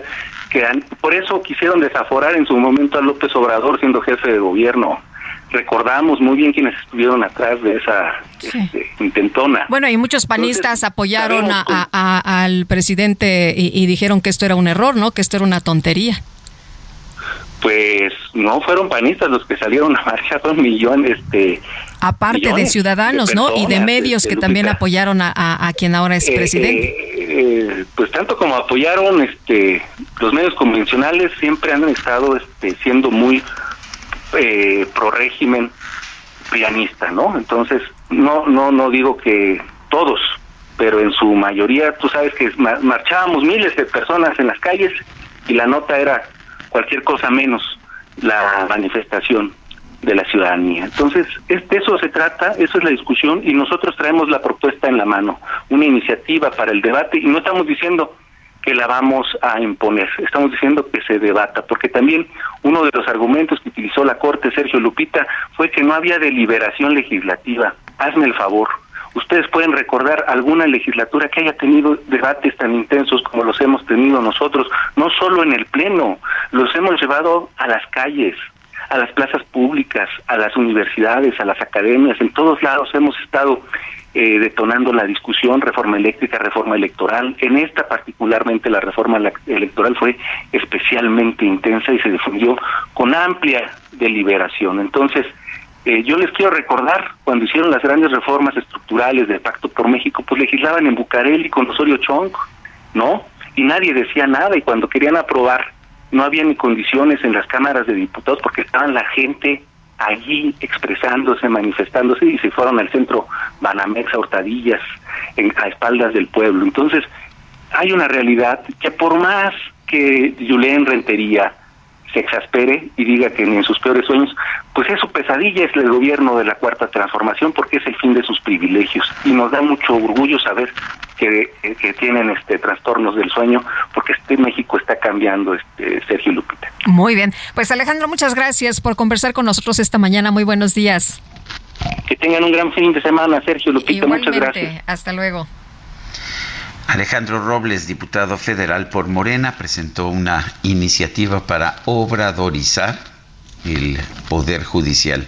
que por eso quisieron desaforar en su momento a López Obrador siendo jefe de gobierno. Recordamos muy bien quienes estuvieron atrás de esa este, intentona. Bueno, y muchos panistas apoyaron a- sabemos a- a- al presidente y, y dijeron que esto era un error, ¿no? Que esto era una tontería. Pues no fueron panistas los que salieron a marchar, fueron millones, este, Aparte de ciudadanos, de ¿no? Y de medios este, que también Lupita. apoyaron a, a- a quien ahora es Eh, presidente. eh, eh, pues tanto como apoyaron este los medios convencionales siempre han estado este siendo muy eh, pro régimen pianista no entonces no no no digo que todos pero en su mayoría tú sabes que ma- marchábamos miles de personas en las calles y la nota era cualquier cosa menos la manifestación de la ciudadanía. Entonces, es- de eso se trata, eso es la discusión y nosotros traemos la propuesta en la mano, una iniciativa para el debate y no estamos diciendo que la vamos a imponer, estamos diciendo que se debata, porque también uno de los argumentos que utilizó la Corte, Sergio Lupita, fue que no había deliberación legislativa. Hazme el favor. Ustedes pueden recordar alguna legislatura que haya tenido debates tan intensos como los hemos tenido nosotros, no solo en el Pleno, los hemos llevado a las calles, a las plazas públicas, a las universidades, a las academias, en todos lados hemos estado eh, detonando la discusión, reforma eléctrica, reforma electoral. En esta particularmente la reforma electoral fue especialmente intensa y se defendió con amplia deliberación. Entonces, eh, yo les quiero recordar, cuando hicieron las grandes reformas estructurales del Pacto por México, pues legislaban en Bucareli con Osorio Chong, ¿no? Y nadie decía nada, y cuando querían aprobar, no había ni condiciones en las cámaras de diputados porque estaban la gente allí expresándose, manifestándose, y se fueron al centro Banamex a hurtadillas, en, a espaldas del pueblo. Entonces, hay una realidad que por más que Julen Rentería se exaspere y diga que ni en sus peores sueños, pues es su pesadilla, es el gobierno de la cuarta transformación porque es el fin de sus privilegios y nos da mucho orgullo saber que, que- tienen este trastornos del sueño porque este México está cambiando, este Sergio Lupita. Muy bien. Pues Alejandro, muchas gracias por conversar con nosotros esta mañana. Muy buenos días. Que tengan un gran fin de semana, Sergio Lupita, muchas gracias. Hasta luego. Alejandro Robles, diputado federal por Morena, presentó una iniciativa para obradorizar el Poder Judicial.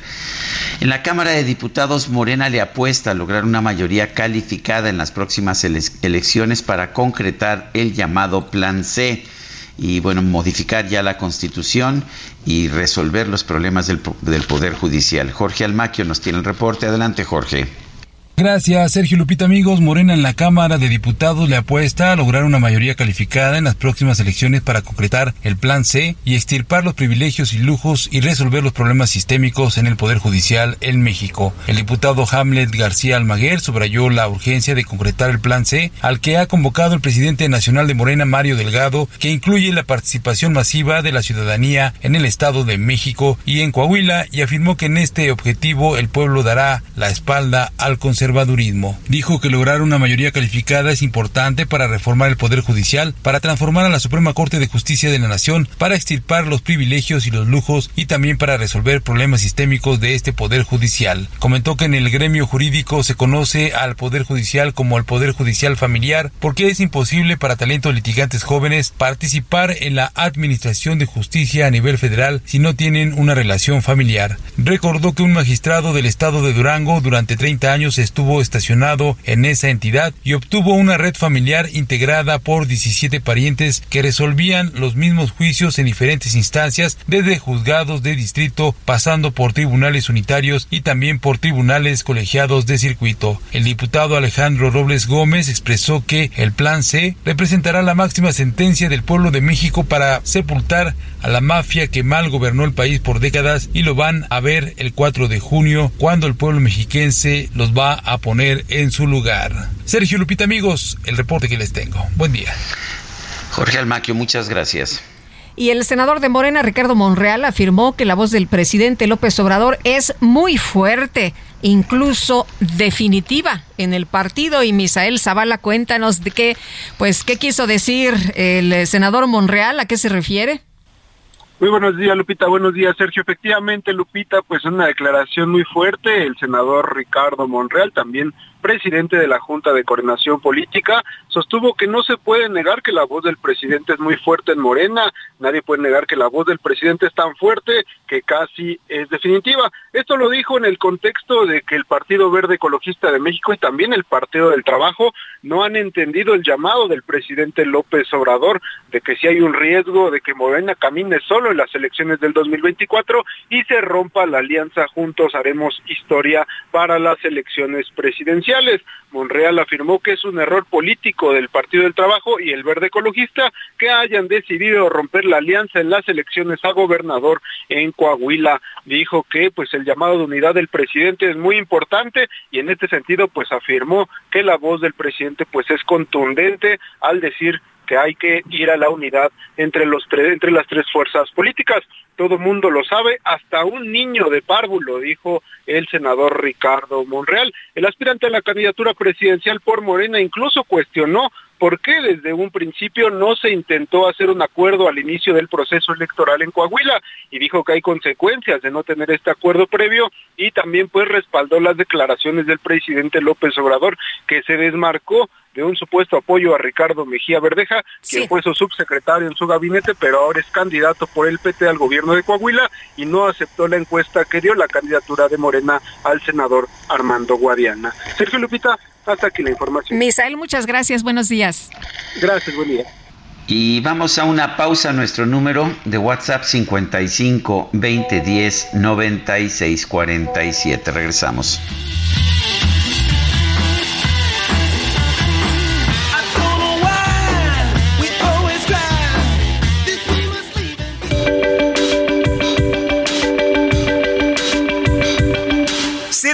En la Cámara de Diputados, Morena le apuesta a lograr una mayoría calificada en las próximas ele- elecciones para concretar el llamado Plan C y, bueno, modificar ya la Constitución y resolver los problemas del, del Poder Judicial. Jorge Almaquio nos tiene el reporte. Adelante, Jorge. Gracias, Sergio Lupita. Amigos, Morena en la Cámara de Diputados le apuesta a lograr una mayoría calificada en las próximas elecciones para concretar el Plan C y extirpar los privilegios y lujos y resolver los problemas sistémicos en el Poder Judicial en México. El diputado Hamlet García Almaguer subrayó la urgencia de concretar el Plan C al que ha convocado el presidente nacional de Morena, Mario Delgado, que incluye la participación masiva de la ciudadanía en el Estado de México y en Coahuila y afirmó que en este objetivo el pueblo dará la espalda al conservadurismo. Dijo que lograr una mayoría calificada es importante para reformar el Poder Judicial, para transformar a la Suprema Corte de Justicia de la Nación, para extirpar los privilegios y los lujos y también para resolver problemas sistémicos de este Poder Judicial. Comentó que en el gremio jurídico se conoce al Poder Judicial como el Poder Judicial familiar porque es imposible para talentos litigantes jóvenes participar en la administración de justicia a nivel federal si no tienen una relación familiar. Recordó que un magistrado del estado de Durango durante 30 años estuvo estacionado en esa entidad y obtuvo una red familiar integrada por 17 parientes que resolvían los mismos juicios en diferentes instancias, desde juzgados de distrito, pasando por tribunales unitarios y también por tribunales colegiados de circuito. El diputado Alejandro Robles Gómez expresó que el Plan C representará la máxima sentencia del pueblo de México para sepultar a la mafia que mal gobernó el país por décadas y lo van a ver el 4 de junio cuando el pueblo mexiquense los va a poner en su lugar. Sergio Lupita amigos, el reporte que les tengo. Buen día. Jorge Almaquio, muchas gracias. Y el senador de Morena, Ricardo Monreal, afirmó que la voz del presidente López Obrador es muy fuerte, incluso definitiva en el partido. Y Misael Zavala, cuéntanos de qué, pues, qué quiso decir el senador Monreal, a qué se refiere. Muy buenos días, Lupita. Buenos días, Sergio. Efectivamente, Lupita, pues una declaración muy fuerte. El senador Ricardo Monreal, también presidente de la Junta de Coordinación Política, sostuvo que no se puede negar que la voz del presidente es muy fuerte en Morena. Nadie puede negar que la voz del presidente es tan fuerte que casi es definitiva. Esto lo dijo en el contexto de que el Partido Verde Ecologista de México y también el Partido del Trabajo no han entendido el llamado del presidente López Obrador de que si hay un riesgo de que Morena camine solo en las elecciones del 2024 y se rompa la alianza Juntos Haremos Historia para las elecciones presidenciales. Monreal afirmó que es un error político del Partido del Trabajo y el Verde Ecologista que hayan decidido romper la alianza en las elecciones a gobernador en Coahuila. Dijo que pues el llamado de unidad del presidente es muy importante y en este sentido pues afirmó que la voz del presidente pues es contundente al decir que hay que ir a la unidad entre los tres, entre las tres fuerzas políticas. Todo mundo lo sabe, hasta un niño de párvulo, dijo el senador Ricardo Monreal. El aspirante a la candidatura presidencial por Morena incluso cuestionó por qué desde un principio no se intentó hacer un acuerdo al inicio del proceso electoral en Coahuila y dijo que hay consecuencias de no tener este acuerdo previo y también pues respaldó las declaraciones del presidente López Obrador que se desmarcó de un supuesto apoyo a Ricardo Mejía Verdeja, quien fue su subsecretario en su gabinete, pero ahora es candidato por el PT al gobierno de Coahuila y no aceptó la encuesta que dio la candidatura de Morena al senador Armando Guadiana. Sergio Lupita, hasta aquí la información. Misael, muchas gracias, buenos días. Gracias, buen día. Y vamos a una pausa. Nuestro número de WhatsApp 55 2010 96 47. Regresamos.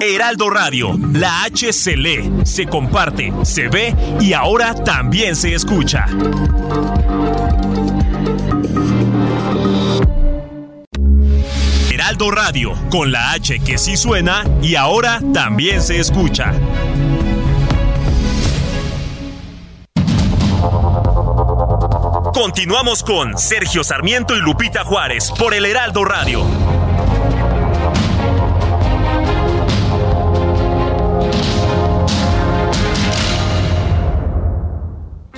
Heraldo Radio, la H se lee, se comparte, se ve y ahora también se escucha. Heraldo Radio, con la H que sí suena y ahora también se escucha. Continuamos con Sergio Sarmiento y Lupita Juárez por el Heraldo Radio.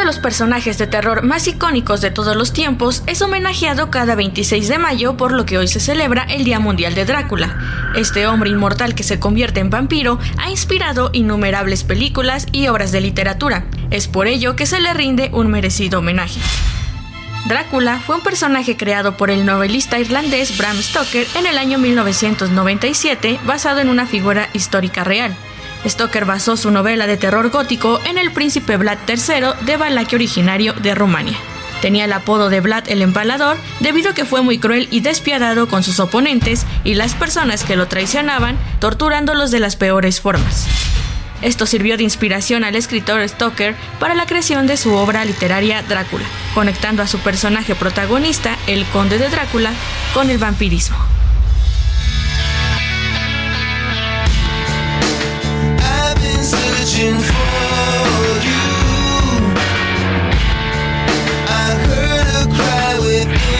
De los personajes de terror más icónicos de todos los tiempos es homenajeado cada 26 de mayo por lo que hoy se celebra el Día Mundial de Drácula. Este hombre inmortal que se convierte en vampiro ha inspirado innumerables películas y obras de literatura. Es por ello que se le rinde un merecido homenaje. Drácula fue un personaje creado por el novelista irlandés Bram Stoker en el año 1997 basado en una figura histórica real. Stoker basó su novela de terror gótico en el príncipe Vlad III de Valaquia originario de Rumania. Tenía el apodo de Vlad el Empalador debido a que fue muy cruel y despiadado con sus oponentes y las personas que lo traicionaban, torturándolos de las peores formas. Esto sirvió de inspiración al escritor Stoker para la creación de su obra literaria Drácula, conectando a su personaje protagonista, el conde de Drácula, con el vampirismo. I've been searching for you.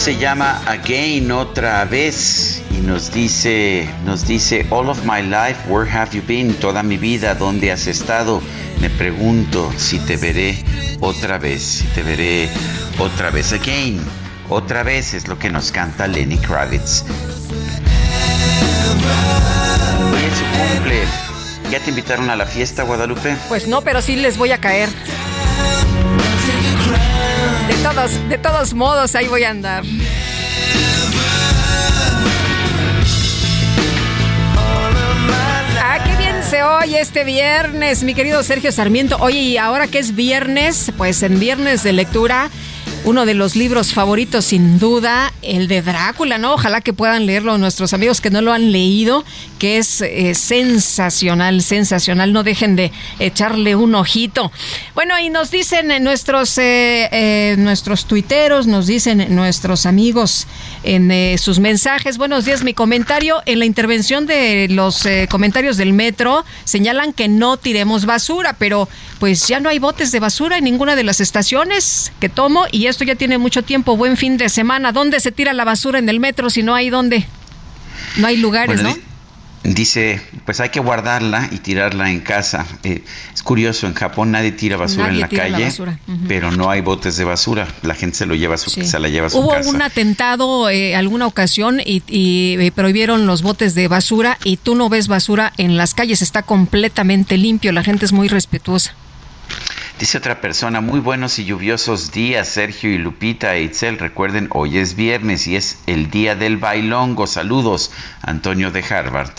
Se llama Again otra vez y nos dice nos dice All of my life where have you been toda mi vida dónde has estado me pregunto si te veré otra vez si te veré otra vez. Again otra vez es lo que nos canta Lenny Kravitz. ¿Ya te invitaron a la fiesta Guadalupe? Pues no, pero sí les voy a caer. De todos, de todos modos, ahí voy a andar. Ah, qué bien se oye este viernes, mi querido Sergio Sarmiento. Oye, y ahora que es viernes, pues en viernes de lectura, uno de los libros favoritos sin duda, el de Drácula, ¿no? Ojalá que puedan leerlo nuestros amigos que no lo han leído, que es eh, sensacional, sensacional. No dejen de echarle un ojito. Bueno, y nos dicen en nuestros, eh, eh, nuestros tuiteros, nos dicen nuestros amigos en eh, sus mensajes. Buenos días, mi comentario en la intervención de los eh, comentarios del metro señalan que no tiremos basura, pero pues ya no hay botes de basura en ninguna de las estaciones que tomo y esto ya tiene mucho tiempo. Buen fin de semana. ¿Dónde se tira la basura en el metro si no hay dónde? No hay lugares, Bueno, ¿no? Di- Dice, pues hay que guardarla y tirarla en casa. Eh, es curioso, en Japón nadie tira basura Nadie en la tira la calle, pero no hay botes de basura. La gente se lo lleva a su, se la lleva a su Hubo casa. un atentado eh, alguna ocasión y, y, eh, prohibieron los botes de basura y tú no ves basura en las calles, está completamente limpio, la gente es muy respetuosa. Dice otra persona, muy buenos y lluviosos días, Sergio y Lupita e Itzel. Recuerden, hoy es viernes y es el día del bailongo. Saludos, Antonio de Harvard.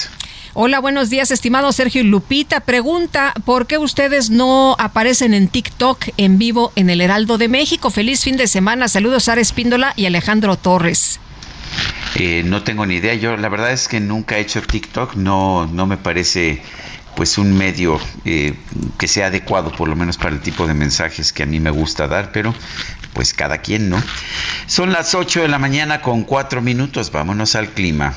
Hola, buenos días, estimado Sergio y Lupita. Pregunta, ¿por qué ustedes no aparecen en TikTok en vivo en el Heraldo de México? Feliz fin de semana. Saludos, Sara Espíndola y Alejandro Torres. Eh, no tengo ni idea. Yo la verdad es que nunca he hecho TikTok. No, no me parece pues un medio eh, que sea adecuado por lo menos para el tipo de mensajes que a mí me gusta dar, pero pues cada quien, ¿no? Son las 8 de la mañana con 4 minutos. Vámonos al clima.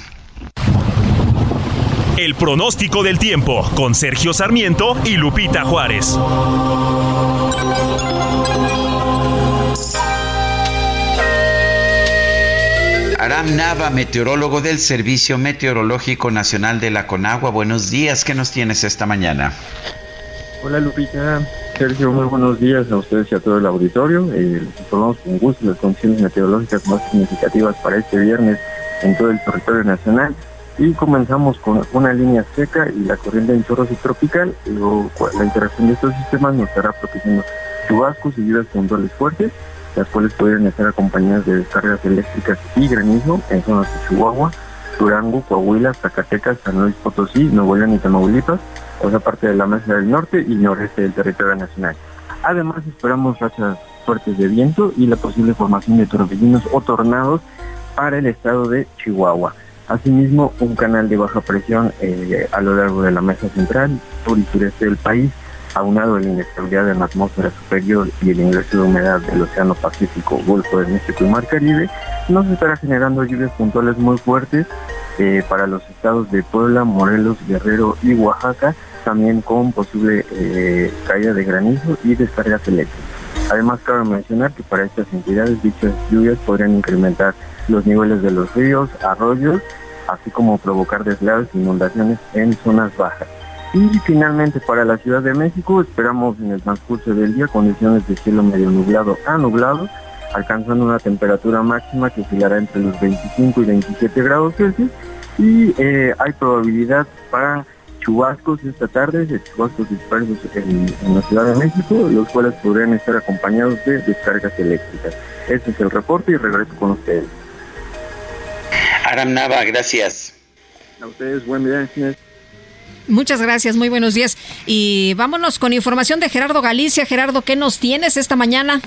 El pronóstico del tiempo con Sergio Sarmiento y Lupita Juárez. Aram Nava, meteorólogo del Servicio Meteorológico Nacional de la Conagua. Buenos días, ¿qué nos tienes esta mañana? Hola Lupita, Sergio, muy buenos días a ustedes y a todo el auditorio. Eh, informamos con gusto las condiciones meteorológicas más significativas para este viernes en todo el territorio nacional. Y comenzamos con una línea seca y la corriente en chorro subtropical. La interacción de estos sistemas nos estará propiciando chubascos y lluvias puntuales fuertes, las cuales podrían estar acompañadas de descargas eléctricas y granizo en zonas de Chihuahua, Durango, Coahuila, Zacatecas, San Luis Potosí, Nuevo León y Tamaulipas, o sea, parte de la mesa del norte y noreste del territorio nacional. Además, esperamos rachas fuertes de viento y la posible formación de torbellinos o tornados para el estado de Chihuahua. Asimismo, un canal de baja presión eh, a lo largo de la mesa central, sur y sureste del país, aunado la inestabilidad en la atmósfera superior y el ingreso de humedad del Océano Pacífico, Golfo de México y Mar Caribe, nos estará generando lluvias puntuales muy fuertes eh, para los estados de Puebla, Morelos, Guerrero y Oaxaca, también con posible eh, caída de granizo y descargas eléctricas. Además, cabe mencionar que para estas entidades dichas lluvias podrían incrementar los niveles de los ríos, arroyos, así como provocar deslaves e inundaciones en zonas bajas. Y finalmente para la Ciudad de México esperamos en el transcurso del día condiciones de cielo medio nublado a nublado, alcanzando una temperatura máxima que oscilará entre los 25 y 27 grados Celsius y eh, hay probabilidad para chubascos esta tarde, de chubascos dispersos en, en la Ciudad de México, los cuales podrían estar acompañados de descargas eléctricas. Este es el reporte y regreso con ustedes. Aram Nava, gracias. A ustedes, buen día. Muchas gracias, muy buenos días. Y vámonos con información de Gerardo Galicia. Gerardo, ¿qué nos tienes esta mañana?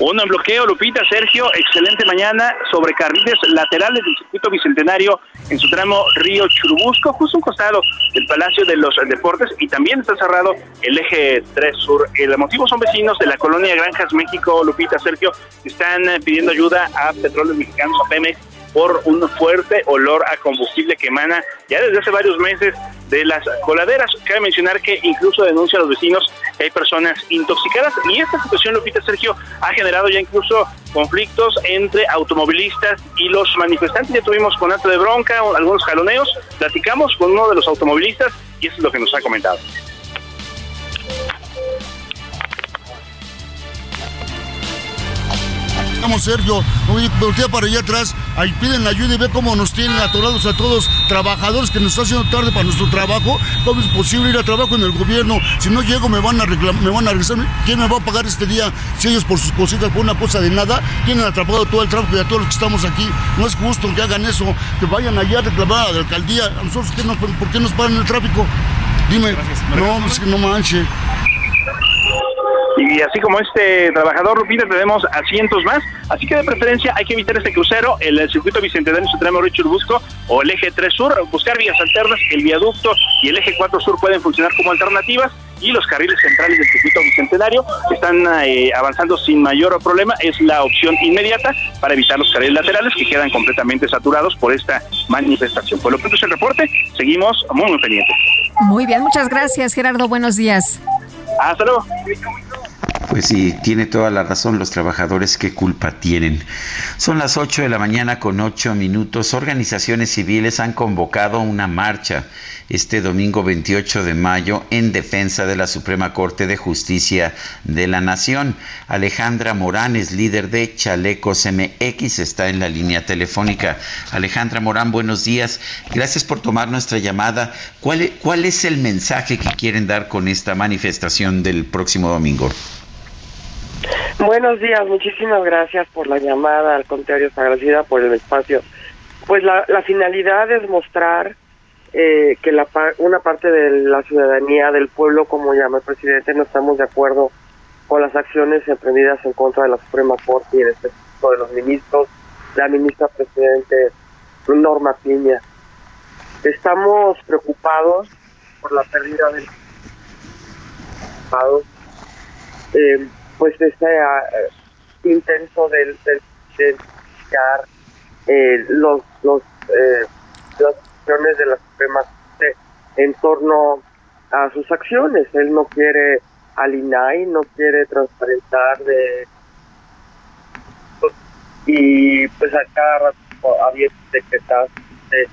Un bloqueo, Lupita, Sergio, excelente mañana sobre carriles laterales del circuito bicentenario en su tramo Río Churubusco, justo un costado del Palacio de los Deportes y también está cerrado el eje 3 Sur. El motivo son vecinos de la colonia Granjas México, Lupita, Sergio, están eh, pidiendo ayuda a Petróleos Mexicanos, a Pemex, por un fuerte olor a combustible que emana ya desde hace varios meses de las coladeras. Cabe mencionar que incluso denuncian los vecinos que hay personas intoxicadas y esta situación, Lupita Sergio, ha generado ya incluso conflictos entre automovilistas y los manifestantes. Ya tuvimos con acto de bronca, algunos jaloneos, platicamos con uno de los automovilistas y eso es lo que nos ha comentado. Vamos, Sergio, voltea para allá atrás, ahí piden ayuda y ve cómo nos tienen atorados a todos, trabajadores que nos está haciendo tarde para nuestro trabajo. ¿Cómo es posible ir a trabajo en el gobierno? Si no llego me van a reclamar, me van a regresar. ¿Quién me va a pagar este día? Si ellos por sus cositas, por una cosa de nada, tienen atrapado todo el tráfico y a todos los que estamos aquí. No es justo que hagan eso, que vayan allá a reclamar a la alcaldía. ¿A nosotros qué nos, por qué nos paran el tráfico? Dime, no, es que no manche. Y así como este trabajador, Lupita, tenemos a cientos más. Así que de preferencia hay que evitar este crucero, el, el circuito bicentenario Supremo Richard Busco o el eje 3 Sur, buscar vías alternas, el viaducto y el eje 4 Sur pueden funcionar como alternativas y los carriles centrales del circuito bicentenario están eh, avanzando sin mayor problema. Es la opción inmediata para evitar los carriles laterales que quedan completamente saturados por esta manifestación. Por lo pronto es el reporte, seguimos muy, muy pendientes. Muy bien, muchas gracias, Gerardo. Buenos días. Hasta luego. Pues sí, tiene toda la razón los trabajadores, ¿qué culpa tienen? Son las 8 de la mañana con 8 minutos. Organizaciones civiles han convocado una marcha este domingo 28 de mayo en defensa de la Suprema Corte de Justicia de la Nación. Alejandra Morán es líder de Chalecos MX, está en la línea telefónica. Alejandra Morán, buenos días. Gracias por tomar nuestra llamada. ¿Cuál, e- cuál es el mensaje que quieren dar con esta manifestación del próximo domingo? Buenos días, muchísimas gracias por la llamada, al contrario, es agradecida por el espacio. Pues la, finalidad es mostrar eh, que la, una parte de la ciudadanía, del pueblo, como llama el presidente, no estamos de acuerdo con las acciones emprendidas en contra de la Suprema Corte y en específico de los ministros, la ministra presidente Norma Piña. Estamos preocupados por la pérdida del eh, pues ese eh, intento del, del, de investigar, eh, los los eh, las acciones de la Suprema Corte en torno a sus acciones. Él no quiere al INAI, no quiere transparentar de y pues a cada rato había decretado de,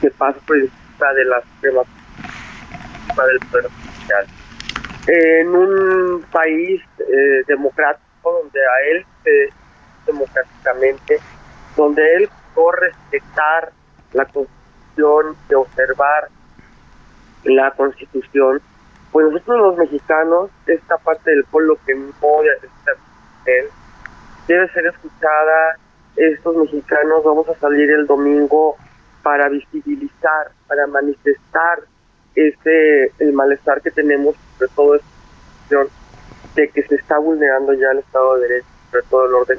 que pasa por encima de la Suprema Corte del Poder Judicial en un país eh, democrático donde a él se democráticamente donde él por respetar la constitución de observar la constitución pues nosotros los mexicanos esta parte del pueblo que no él debe ser escuchada estos mexicanos vamos a salir el domingo para visibilizar para manifestar este el malestar que tenemos sobre todo cuestión de que se está vulnerando ya el Estado de Derecho, sobre todo el orden.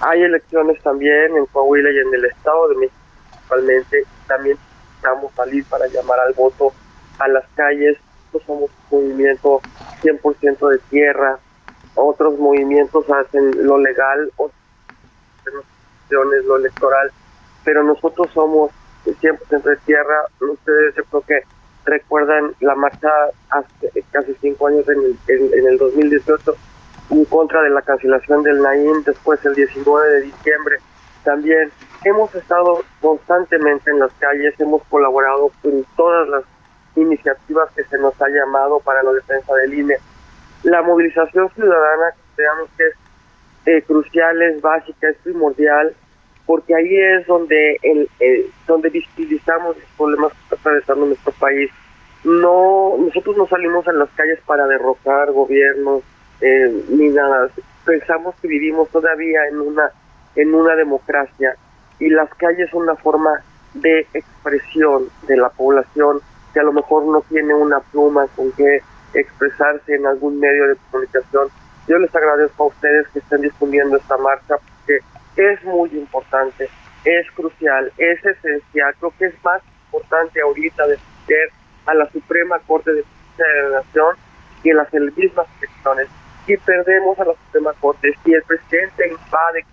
Hay elecciones también en Coahuila y en el Estado de México principalmente. También necesitamos salir para llamar al voto a las calles. Nosotros somos un movimiento 100% de tierra. Otros movimientos hacen lo legal, hacen lo electoral. Pero nosotros somos 100% de tierra. Ustedes yo creo que recuerdan la marcha hace casi cinco años en el, en, en el 2018 en contra de la cancelación del Naim, después el 19 de diciembre. También hemos estado constantemente en las calles, hemos colaborado con todas las iniciativas que se nos ha llamado para la defensa del INE. La movilización ciudadana, creemos que es eh, crucial, es básica, es primordial, porque ahí es donde el, donde visibilizamos los problemas que está atravesando nuestro país. No, nosotros no salimos a las calles para derrocar gobiernos eh, ni nada. Pensamos que vivimos todavía en una en una democracia y las calles son una forma de expresión de la población que a lo mejor no tiene una pluma con que expresarse en algún medio de comunicación. Yo les agradezco a ustedes que estén difundiendo esta marcha porque es muy importante, es crucial, es esencial, creo que es más importante ahorita defender a la Suprema Corte de Justicia de la Nación que las mismas elecciones. Si perdemos a la Suprema Corte, si el presidente invade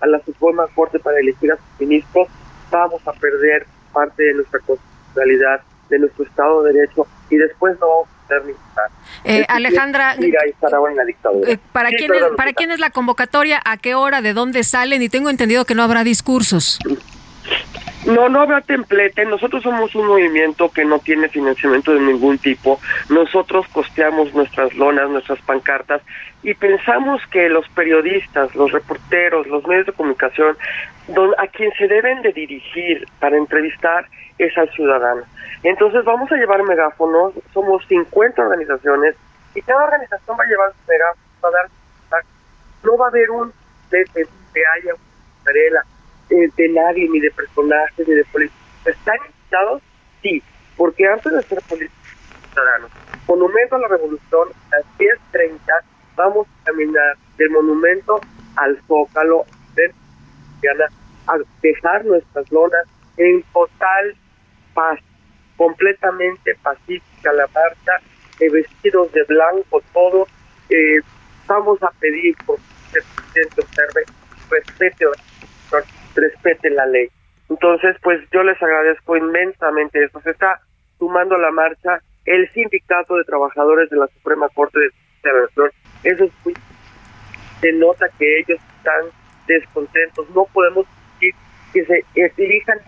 a la Suprema Corte para elegir a sus ministros, vamos a perder parte de nuestra constitucionalidad, de nuestro Estado de Derecho y después no Eh, Alejandra. Eh, ¿Para, Sí, quién es, ¿Para quién es la convocatoria? ¿A qué hora? ¿De dónde salen? Y tengo entendido que no habrá discursos. No, no habrá templete. Nosotros somos un movimiento que no tiene financiamiento de ningún tipo. Nosotros costeamos nuestras lonas, nuestras pancartas y pensamos que los periodistas, los reporteros, los medios de comunicación, don- a quien se deben de dirigir para entrevistar es al ciudadano. Entonces vamos a llevar megáfonos. Somos 50 organizaciones y cada organización va a llevar su megáfono, va a dar no va a haber un de, de, de haya una eh, de nadie, ni de personajes, ni de políticos. ¿Están invitados? Sí, porque antes de ser políticos, ciudadanos. Monumento a la Revolución, a las 10.30, vamos a caminar del monumento al Zócalo a dejar nuestras lonas en total paz, completamente pacífica la marcha, eh, vestidos de blanco todo. Eh, vamos a pedir por que el presidente observe, respete, la- respete la ley. Entonces, pues yo les agradezco inmensamente eso. Se está sumando a la marcha el Sindicato de Trabajadores de la Suprema Corte de Justicia de la Nación. Eso es muy se nota que ellos están descontentos. No podemos decir que se dirijan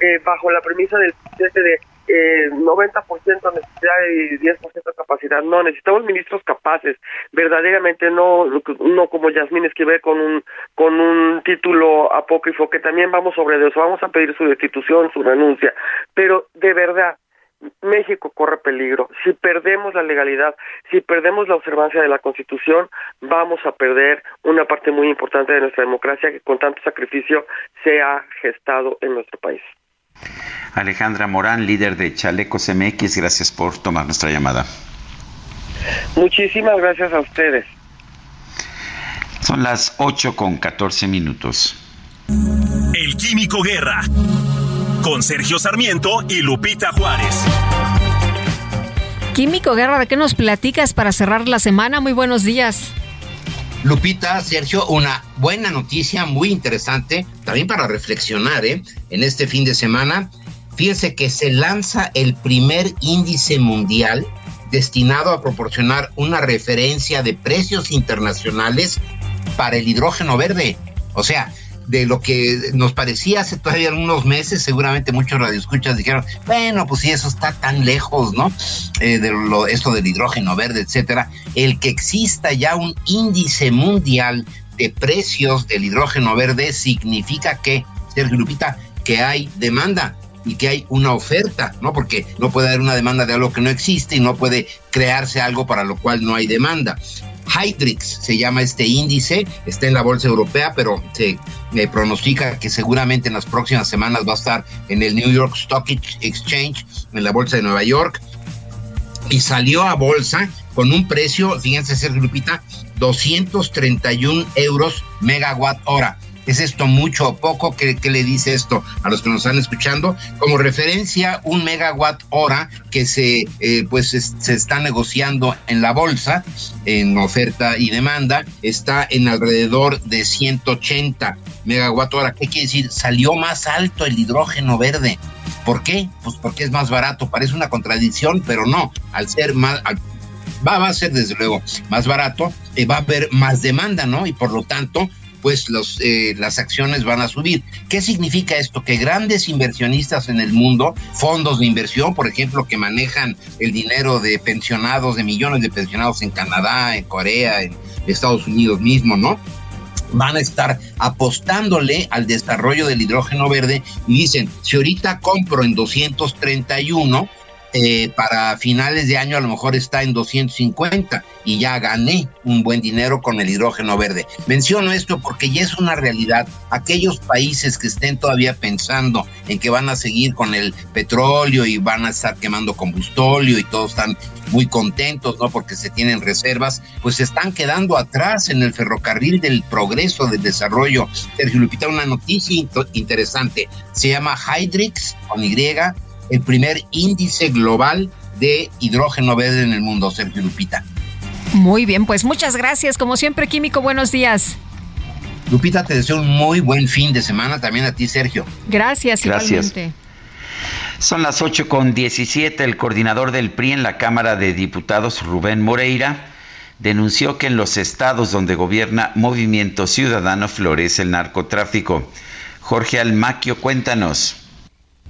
eh, bajo la premisa del presidente de eh, 90% necesidad y 10% capacidad. No, necesitamos ministros capaces, verdaderamente no no como Yasmín Esquivel con un con un título apócrifo que también vamos sobre eso, vamos a pedir su destitución, su renuncia, pero de verdad México corre peligro. Si perdemos la legalidad, si perdemos la observancia de la Constitución, vamos a perder una parte muy importante de nuestra democracia que con tanto sacrificio se ha gestado en nuestro país. Alejandra Morán, líder de Chalecos MX, gracias por tomar nuestra llamada. Muchísimas gracias a ustedes. Son las 8 con 14 minutos. El Químico Guerra. Con Sergio Sarmiento y Lupita Juárez. Químico Guerra, ¿de qué nos platicas para cerrar la semana? Muy buenos días. Lupita, Sergio, una buena noticia muy interesante, también para reflexionar ¿eh? en este fin de semana. Fíjense que se lanza el primer índice mundial destinado a proporcionar una referencia de precios internacionales para el hidrógeno verde. O sea, de lo que nos parecía hace todavía algunos meses, seguramente muchos radioescuchas dijeron, bueno, pues si eso está tan lejos, ¿no? Eh, de lo, esto del hidrógeno verde, etcétera. El que exista ya un índice mundial de precios del hidrógeno verde significa que, Sergio Lupita, que hay demanda y que hay una oferta, ¿no? Porque no puede haber una demanda de algo que no existe y no puede crearse algo para lo cual no hay demanda. Hydrix se llama este índice, está en la bolsa europea, pero se eh, pronostica que seguramente en las próximas semanas va a estar en el New York Stock Exchange, en la bolsa de Nueva York, y salió a bolsa con un precio, fíjense, Sergio Lupita, 231 euros megawatt hora. ¿Es esto mucho o poco? ¿Qué, ¿Qué, le dice esto a los que nos están escuchando? Como referencia, un megawatt hora que se, eh, pues, es, se está negociando en la bolsa, en oferta y demanda, está en alrededor de 180 megawatt hora. ¿Qué quiere decir? Salió más alto el hidrógeno verde. ¿Por qué? Pues porque es más barato. Parece una contradicción, pero no. Al ser más, al va, va, a ser desde luego más barato, eh, va a haber más demanda, ¿no? Y por lo tanto, pues los, eh, las acciones van a subir. ¿Qué significa esto? Que grandes inversionistas en el mundo, fondos de inversión, por ejemplo, que manejan el dinero de pensionados, de millones de pensionados en Canadá, en Corea, en Estados Unidos mismo, ¿no? van a estar apostándole al desarrollo del hidrógeno verde y dicen, si ahorita compro en 231, eh, para finales de año a lo mejor está en 250 y ya gané un buen dinero con el hidrógeno verde. Menciono esto porque ya es una realidad. Aquellos países que estén todavía pensando en que van a seguir con el petróleo y van a estar quemando combustóleo y todos están muy contentos, ¿no? Porque se tienen reservas, pues se están quedando atrás en el ferrocarril del progreso, del desarrollo. Sergio Lupita, una noticia interesante. Se llama Hydrix, con Y, el primer índice global de hidrógeno verde en el mundo, Sergio Lupita. Muy bien, pues muchas gracias. Como siempre, Químico, buenos días. Lupita, te deseo un muy buen fin de semana también a ti, Sergio. Gracias, Gracias. igualmente. Son las 8 con 17. El coordinador del PRI en la Cámara de Diputados, Rubén Moreira, denunció que en los estados donde gobierna Movimiento Ciudadano florece el narcotráfico. Jorge Almaquio, cuéntanos.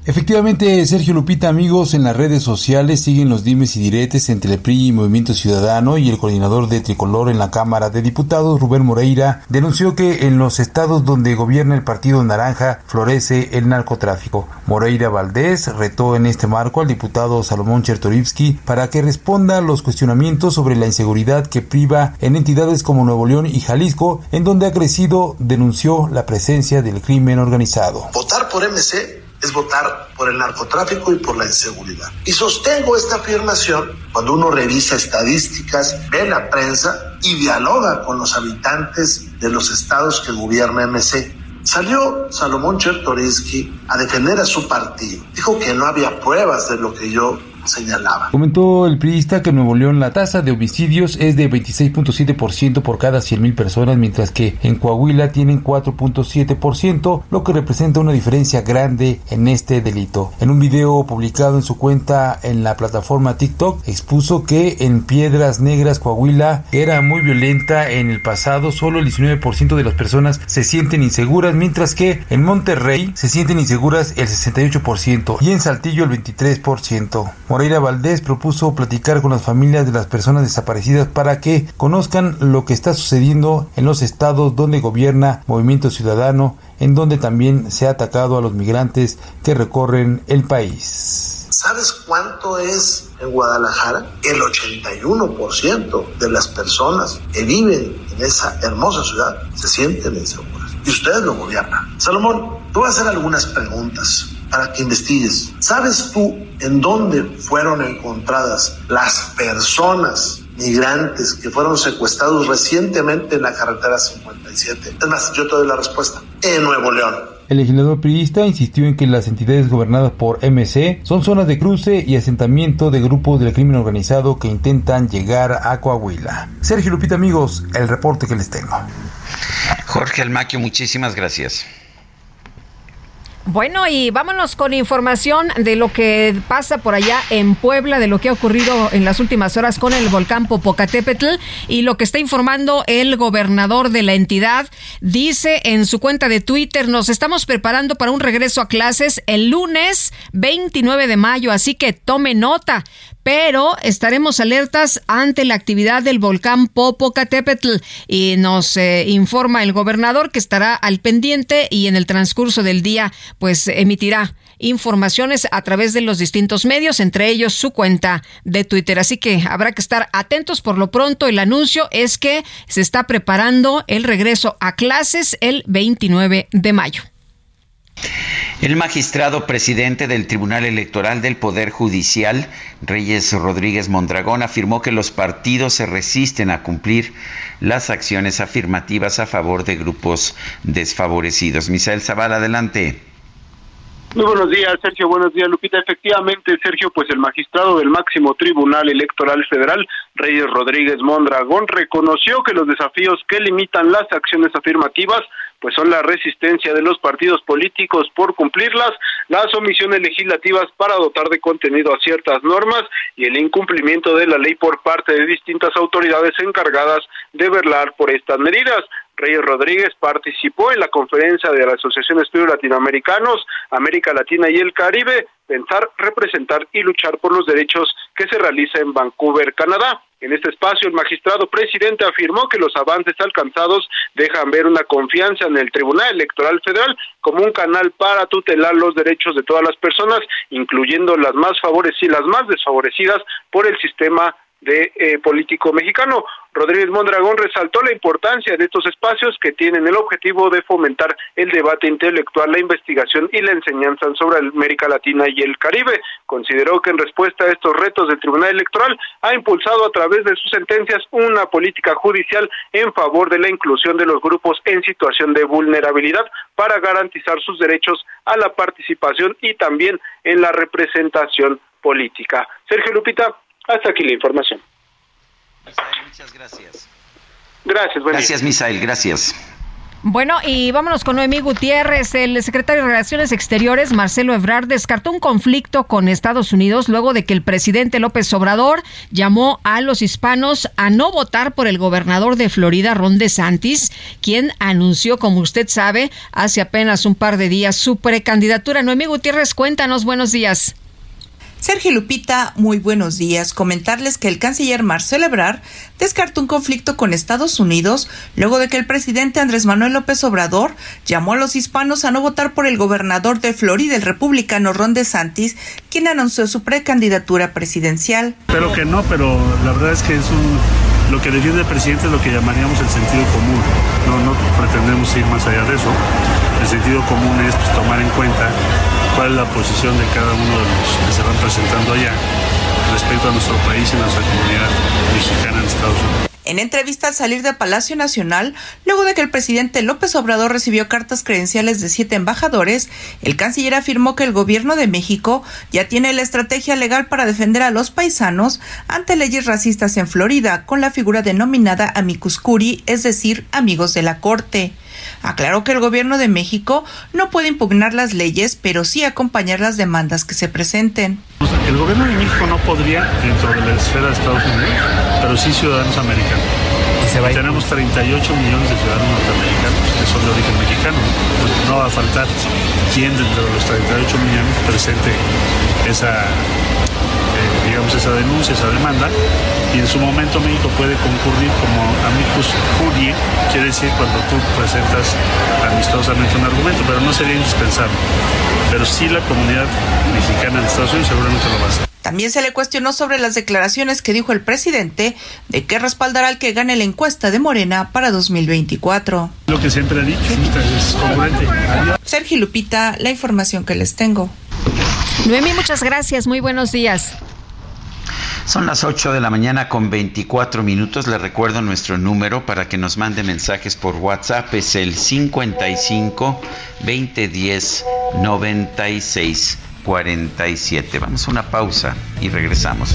Efectivamente, Sergio Lupita, amigos, en las redes sociales siguen los dimes y diretes entre el PRI y Movimiento Ciudadano y el coordinador de Tricolor en la Cámara de Diputados, Rubén Moreira, denunció que en los estados donde gobierna el Partido Naranja florece el narcotráfico. Moreira Valdés retó en este marco al diputado Salomón Chertorivsky para que responda a los cuestionamientos sobre la inseguridad que priva en entidades como Nuevo León y Jalisco, en donde ha crecido, denunció la presencia del crimen organizado. Votar por MC es votar por el narcotráfico y por la inseguridad. Y sostengo esta afirmación cuando uno revisa estadísticas, ve la prensa y dialoga con los habitantes de los estados que gobierna MC. Salió Salomón Chertorinsky a defender a su partido. Dijo que no había pruebas de lo que yo señalaba. Comentó el periodista que en Nuevo León la tasa de homicidios es de 26.7% por cada 100.000 personas, mientras que en Coahuila tienen 4.7%, lo que representa una diferencia grande en este delito. En un video publicado en su cuenta en la plataforma TikTok, expuso que en Piedras Negras, Coahuila, era muy violenta en el pasado, solo el 19% de las personas se sienten inseguras, mientras que en Monterrey se sienten inseguras el 68% y en Saltillo el 23%. Moreira Valdés propuso platicar con las familias de las personas desaparecidas para que conozcan lo que está sucediendo en los estados donde gobierna Movimiento Ciudadano, en donde también se ha atacado a los migrantes que recorren el país. ¿Sabes cuánto es en Guadalajara? El 81% de las personas que viven en esa hermosa ciudad se sienten inseguras. Y ustedes lo gobiernan. Salomón, te voy a hacer algunas preguntas para que investigues. ¿Sabes tú en dónde fueron encontradas las personas migrantes que fueron secuestrados recientemente en la carretera 57? Es más, yo te doy la respuesta. En Nuevo León. El legislador priista insistió en que las entidades gobernadas por MC son zonas de cruce y asentamiento de grupos del crimen organizado que intentan llegar a Coahuila. Sergio Lupita, amigos, el reporte que les tengo. Jorge Almaquio, muchísimas gracias. Bueno, y vámonos con información de lo que pasa por allá en Puebla, de lo que ha ocurrido en las últimas horas con el volcán Popocatépetl y lo que está informando el gobernador de la entidad. Dice en su cuenta de Twitter, nos estamos preparando para un regreso a clases el lunes 29 de mayo, así que tome nota pero estaremos alertas ante la actividad del volcán Popocatépetl y nos eh, informa el gobernador que estará al pendiente y en el transcurso del día pues emitirá informaciones a través de los distintos medios, entre ellos su cuenta de Twitter. Así que habrá que estar atentos. Por lo pronto, el anuncio es que se está preparando el regreso a clases el 29 de mayo. El magistrado presidente del Tribunal Electoral del Poder Judicial, Reyes Rodríguez Mondragón, afirmó que los partidos se resisten a cumplir las acciones afirmativas a favor de grupos desfavorecidos. Misael Zavala, adelante. Muy buenos días, Sergio. Buenos días, Lupita. Efectivamente, Sergio, pues el magistrado del máximo Tribunal Electoral Federal, Reyes Rodríguez Mondragón, reconoció que los desafíos que limitan las acciones afirmativas pues son la resistencia de los partidos políticos por cumplirlas, las omisiones legislativas para dotar de contenido a ciertas normas y el incumplimiento de la ley por parte de distintas autoridades encargadas de velar por estas medidas. Reyes Rodríguez participó en la conferencia de la Asociación de Estudios Latinoamericanos, América Latina y el Caribe, pensar, representar y luchar por los derechos que se realiza en Vancouver, Canadá. En este espacio, el magistrado presidente afirmó que los avances alcanzados dejan ver una confianza en el Tribunal Electoral Federal como un canal para tutelar los derechos de todas las personas, incluyendo las más favorecidas, las más desfavorecidas por el sistema de eh, político mexicano. Rodríguez Mondragón resaltó la importancia de estos espacios que tienen el objetivo de fomentar el debate intelectual, la investigación y la enseñanza sobre América Latina y el Caribe. Consideró que en respuesta a estos retos del Tribunal Electoral ha impulsado a través de sus sentencias una política judicial en favor de la inclusión de los grupos en situación de vulnerabilidad para garantizar sus derechos a la participación y también en la representación política. Sergio Lupita, hasta aquí la información. Muchas gracias. Gracias, buen Gracias, día. Misael, gracias. Bueno, y vámonos con Noemí Gutiérrez. El secretario de Relaciones Exteriores, Marcelo Ebrard, descartó un conflicto con Estados Unidos luego de que el presidente López Obrador llamó a los hispanos a no votar por el gobernador de Florida, Ron DeSantis, quien anunció, como usted sabe, hace apenas un par de días su precandidatura. Noemí Gutiérrez, cuéntanos, buenos días. Sergio Lupita, muy buenos días. Comentarles que el canciller Marcelo Ebrard descartó un conflicto con Estados Unidos luego de que el presidente Andrés Manuel López Obrador llamó a los hispanos a no votar por el gobernador de Florida, el republicano Ron DeSantis, quien anunció su precandidatura presidencial. Espero que no, pero la verdad es que es un, lo que defiende el presidente es lo que llamaríamos el sentido común. No, no pretendemos ir más allá de eso. El sentido común es pues, tomar en cuenta cuál es la posición de cada uno de los que se van presentando allá respecto a nuestro país y nuestra comunidad mexicana en Estados Unidos. En entrevista al salir de Palacio Nacional, luego de que el presidente López Obrador recibió cartas credenciales de siete embajadores, el canciller afirmó que el gobierno de México ya tiene la estrategia legal para defender a los paisanos ante leyes racistas en Florida, con la figura denominada amicus curiae, es decir, amigos de la corte. Aclaró que el gobierno de México no puede impugnar las leyes, pero sí acompañar las demandas que se presenten. El gobierno de México no podría, dentro de la esfera de Estados Unidos, pero sí ciudadanos americanos. Tenemos 38 millones de ciudadanos norteamericanos que son de origen mexicano. Pues no va a faltar quien dentro de los 38 millones presente esa, digamos, esa denuncia, esa demanda. Y en su momento México puede concurrir como amicus curiae, quiere decir cuando tú presentas amistosamente un argumento, pero no sería indispensable. Pero sí la comunidad mexicana en Estados Unidos seguramente lo va a hacer. También se le cuestionó sobre las declaraciones que dijo el presidente de que respaldará al que gane la encuesta de Morena para 2024. Lo que siempre ha dicho, es congruente. Sergio Lupita, la información que les tengo. Noemi, muchas gracias. Muy buenos días. Son las 8 de la mañana con 24 minutos. Le recuerdo nuestro número para que nos mande mensajes por WhatsApp. Es el 55 2010 96 47. Vamos a una pausa y regresamos.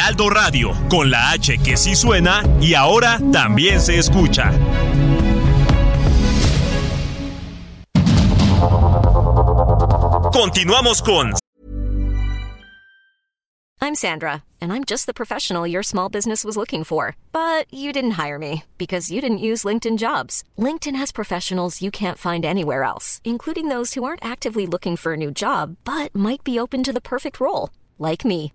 Heraldo Radio, con la H que sí suena y ahora también se escucha. Continuamos con I'm Sandra, and I'm just the professional your small business was looking for. But you didn't hire me because you didn't use LinkedIn jobs. LinkedIn has professionals you can't find anywhere else, including those who aren't actively looking for a new job but might be open to the perfect role, like me.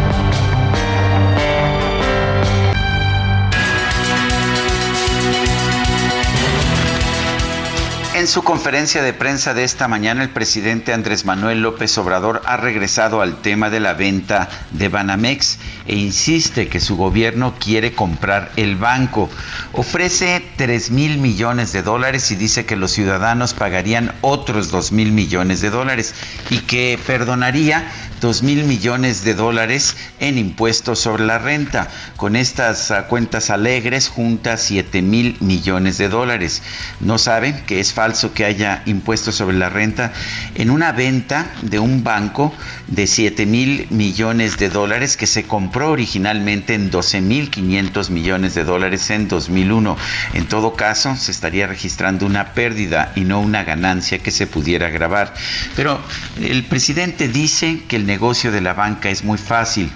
En su conferencia de prensa de esta mañana, el presidente Andrés Manuel López Obrador ha regresado al tema de la venta de Banamex e insiste que su gobierno quiere comprar el banco. Ofrece 3 mil millones de dólares y dice que los ciudadanos pagarían otros 2 mil millones de dólares y que perdonaría 2 mil millones de dólares en impuestos sobre la renta. Con estas uh, cuentas alegres junta 7 mil millones de dólares. No saben que es falso que haya impuestos sobre la renta en una venta de un banco de 7 mil millones de dólares que se compró originalmente en 12 mil 500 millones de dólares en 2001. En todo caso, se estaría registrando una pérdida y no una ganancia que se pudiera grabar. Pero el presidente dice que el negocio de la banca es muy fácil.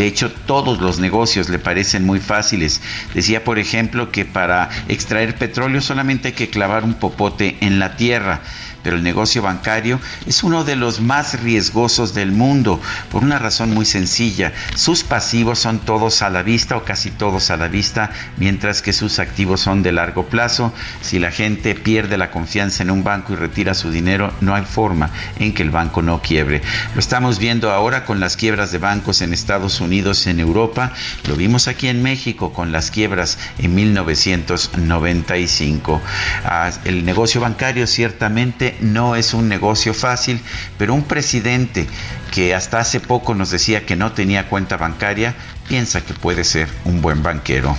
De hecho, todos los negocios le parecen muy fáciles. Decía, por ejemplo, que para extraer petróleo solamente hay que clavar un popote en la tierra pero el negocio bancario es uno de los más riesgosos del mundo por una razón muy sencilla. Sus pasivos son todos a la vista o casi todos a la vista, mientras que sus activos son de largo plazo. Si la gente pierde la confianza en un banco y retira su dinero, no hay forma en que el banco no quiebre. Lo estamos viendo ahora con las quiebras de bancos en Estados Unidos, en Europa. Lo vimos aquí en México con las quiebras en 1995. Ah, el negocio bancario ciertamente no es un negocio fácil, pero un presidente que hasta hace poco nos decía que no tenía cuenta bancaria, piensa que puede ser un buen banquero.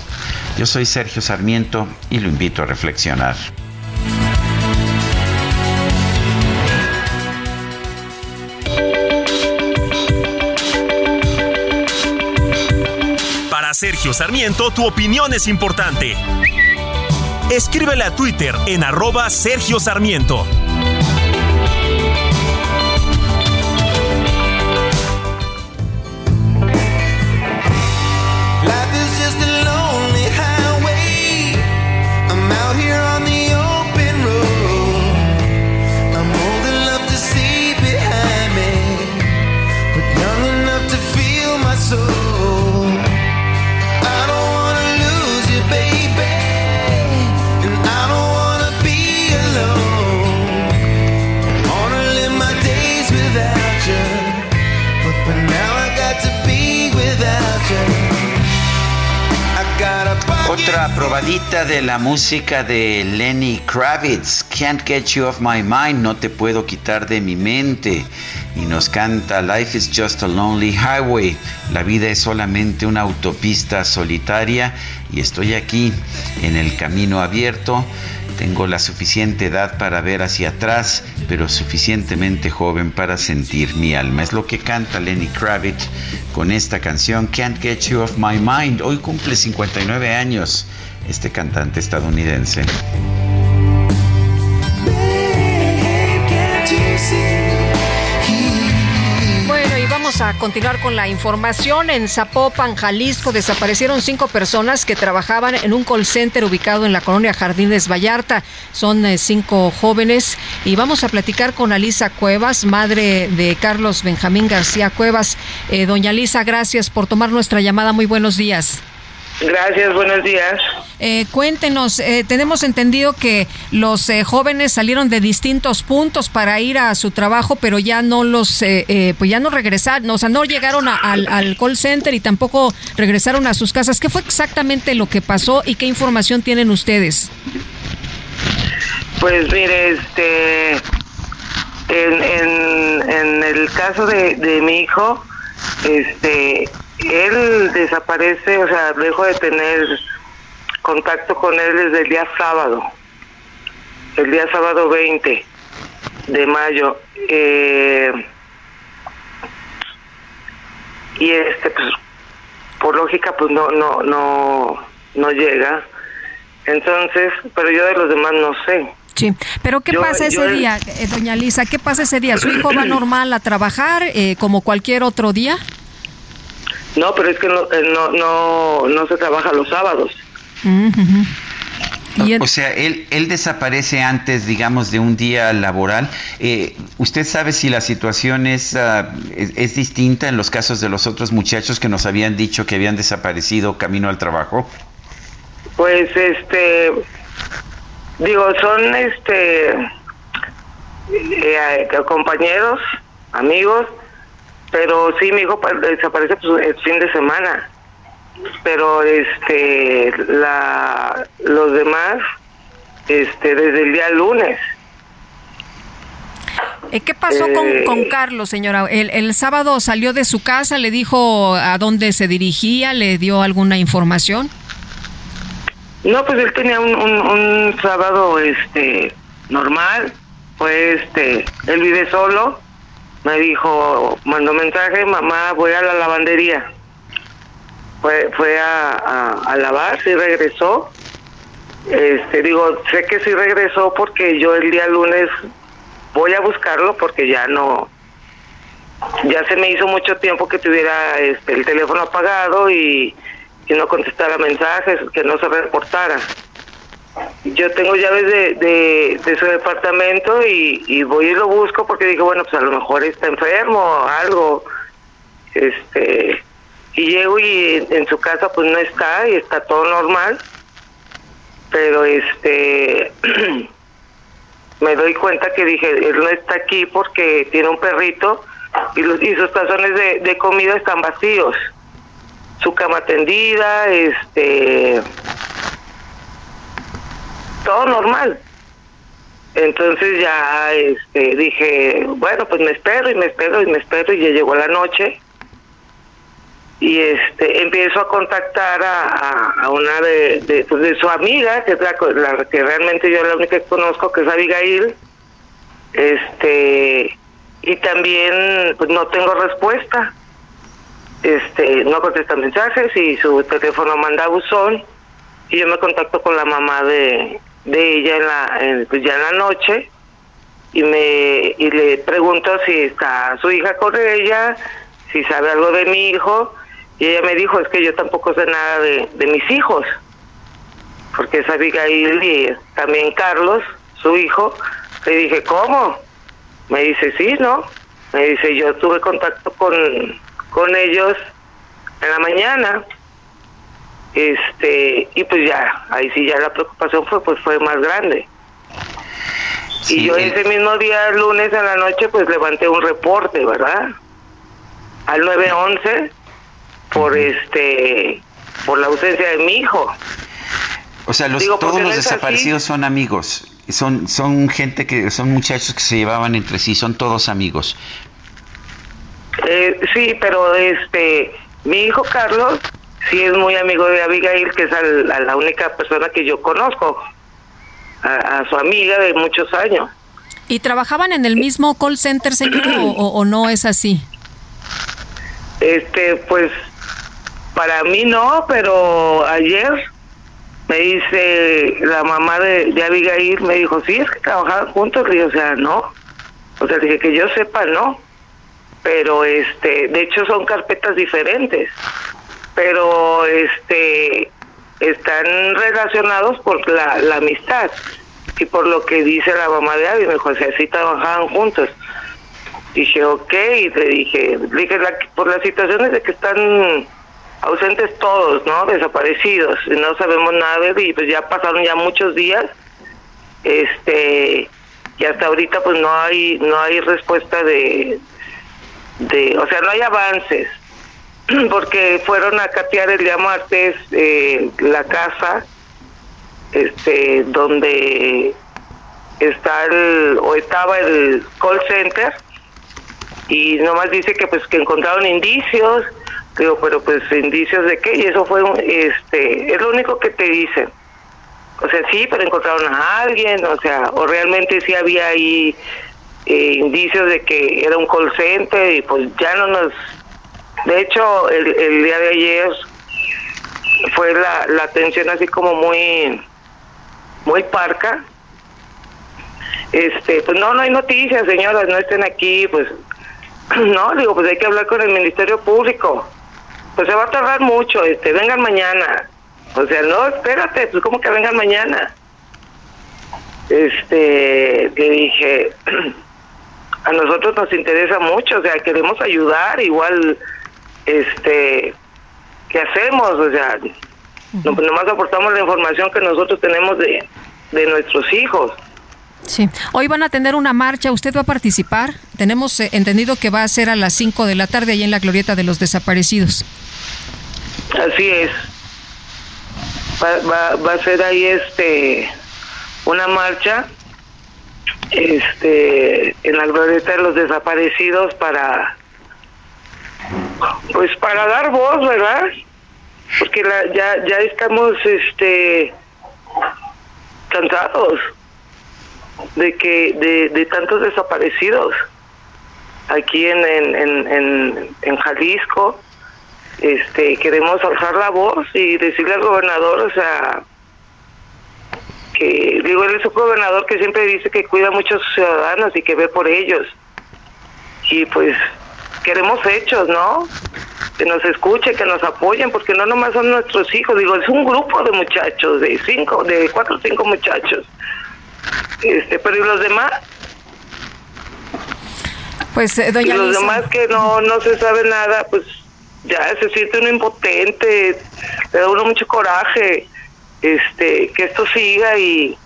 Yo soy Sergio Sarmiento y lo invito a reflexionar. Para Sergio Sarmiento, tu opinión es importante. Escríbele a Twitter en arroba Sergio Sarmiento. I'm Otra probadita de la música de Lenny Kravitz, Can't Get You Off My Mind, no te puedo quitar de mi mente. Y nos canta Life is Just a Lonely Highway, la vida es solamente una autopista solitaria y estoy aquí en el camino abierto. Tengo la suficiente edad para ver hacia atrás, pero suficientemente joven para sentir mi alma. Es lo que canta Lenny Kravitz con esta canción Can't Get You Off My Mind. Hoy cumple 59 años este cantante estadounidense. Vamos a continuar con la información. En Zapopan, Jalisco, desaparecieron cinco personas que trabajaban en un call center ubicado en la colonia Jardines Vallarta. Son eh, cinco jóvenes y vamos a platicar con Alisa Cuevas, madre de Carlos Benjamín García Cuevas. Eh, doña Alisa, gracias por tomar nuestra llamada. Muy buenos días. Gracias, buenos días. Eh, cuéntenos, eh, tenemos entendido que los eh, jóvenes salieron de distintos puntos para ir a su trabajo, pero ya no los, eh, eh, pues ya no regresaron, o sea, no llegaron a- al, al call center y tampoco regresaron a sus casas. ¿Qué fue exactamente lo que pasó y qué información tienen ustedes? Pues mire, este, en, en, en el caso de, de mi hijo, este, él desaparece, o sea, dejó de tener contacto con él desde el día sábado, el día sábado 20 de mayo. Eh, y este, pues, por lógica, pues no, no, no, no llega. Entonces, pero yo de los demás no sé. Sí, pero ¿qué Yo- pasa ese yo- día, eh, doña Lisa? ¿Qué pasa ese día? ¿Su hijo va normal a trabajar eh, como cualquier otro día? No, pero es que no, eh, no, no, no se trabaja los sábados. O sea, él, él desaparece antes, digamos, de un día laboral. Eh, ¿Usted sabe si la situación es, ah, es, es distinta en los casos de los otros muchachos que nos habían dicho que habían desaparecido camino al trabajo? Pues, este, digo, son, este, eh, compañeros, amigos, pero sí, mi hijo pa- desaparece pues, el fin de semana. Pero, este, la, los demás, este, desde el día lunes. Eh, ¿Qué pasó con, Eh, con Carlos, señora? El, el sábado salió de su casa, le dijo a dónde se dirigía, le dio alguna información. No, pues él tenía un, un, un sábado este normal, pues este, él vive solo, me dijo, mandó mensaje, mamá, voy a la lavandería. Fue, fue a, a, lavar, sí regresó. Este, digo, sé que sí regresó porque yo el día lunes voy a buscarlo porque ya no, ya se me hizo mucho tiempo que tuviera este, el teléfono apagado y, y no contestara mensajes, que no se reportara. Yo tengo llaves de, de, su departamento y, y voy y lo busco porque digo, bueno, pues a lo mejor está enfermo o algo. Este, y llego y en, en su casa pues no está y está todo normal. Pero este, me doy cuenta que dije, él no está aquí porque tiene un perrito y, los, y sus tazones de, de comida están vacíos. Su cama tendida, este, todo normal. Entonces ya este, dije, bueno, pues me espero y me espero y me espero y ya llegó la noche. Y este empiezo a contactar a, una de, de, pues, de su amiga, que es la, la que realmente yo la única que conozco, que es Abigail, este y también pues no tengo respuesta, este no contesta mensajes y su teléfono manda buzón. Y yo me contacto con la mamá de, de ella en la en- pues ya en la noche y me y le pregunto si está su hija con ella, si sabe algo de mi hijo y ella me dijo es que yo tampoco sé nada de, de mis hijos porque es Abigail y también Carlos, su hijo. Le dije, ¿cómo? Me dice, sí, ¿no? Me dice, yo tuve contacto con, con ellos en la mañana. Este, y pues ya, ahí sí ya la preocupación fue, pues fue más grande. y yo ese mismo día, lunes en la noche, pues levanté un reporte, ¿verdad? Al 911 por este, por la ausencia de mi hijo. O sea, los, Digo, todos los así. desaparecidos son amigos. Son, son gente que, son muchachos que se llevaban entre sí, son todos amigos. Eh, sí, pero este, mi hijo Carlos sí es muy amigo de Abigail, que es al- a la única persona que yo conozco, a, a su amiga de muchos años. ¿Y trabajaban en el mismo call center, señor, o, no es así? Este, pues, para mí no, pero ayer me dice la mamá de, de Abigail, me dijo, sí, es que trabajaban juntos, y yo, o sea, no. O sea, dije que yo sepa, no. Pero, este, de hecho son carpetas diferentes. Pero, este, están relacionados por la, amistad y por lo que dice la mamá de Abby, me dijo, o sea, sí trabajaban juntos. Dije, ok, y le dije, dije por las situaciones de que están ausentes todos, ¿no? Desaparecidos, y no sabemos nada de y pues ya pasaron ya muchos días, este, y hasta ahorita pues no hay, no hay respuesta de, de, o sea, no hay avances, porque fueron a catear el día martes eh, la casa, este, donde está el, o estaba el call center, y nomás dice que pues que encontraron indicios. Digo pero pues indicios de qué y eso fue un- este es lo único que te dicen. O sea sí pero encontraron a alguien o sea o realmente sí había ahí eh, indicios de que era un call center y pues ya no nos de hecho el, el día de ayer fue la, la atención así como muy muy parca. Este pues no no hay noticias señoras no estén aquí pues no digo pues hay que hablar con el ministerio público. Pues se va a tardar mucho este vengan mañana. O sea no espérate pues cómo que vengan mañana este le dije a nosotros nos interesa mucho o sea queremos ayudar igual este qué hacemos o sea no, nomás aportamos la información que nosotros tenemos de de nuestros hijos Sí. Hoy van a tener una marcha. ¿Usted va a participar? Tenemos eh, entendido que va a ser a las 5 de la tarde ahí en la glorieta de los desaparecidos. Así es. Va, va, va a ser ahí este una marcha este en la glorieta de los desaparecidos para pues para dar voz, ¿verdad? Porque la, ya ya estamos este cansados de que de, de tantos desaparecidos aquí en en, en, en, Jalisco este queremos alzar la voz y decirle al gobernador o sea que digo él es un gobernador que siempre dice que cuida mucho a sus ciudadanos y que ve por ellos y pues queremos hechos, ¿no? Que nos escuchen, que nos apoyen, porque no nomás son nuestros hijos, digo, es un grupo de muchachos, de cinco, de cuatro o cinco muchachos. Este, pero ¿y los demás? Pues, eh, y doña los Lisa. demás que no, no se sabe nada, pues ya se siente uno impotente, le da uno mucho coraje, este, que esto siga y...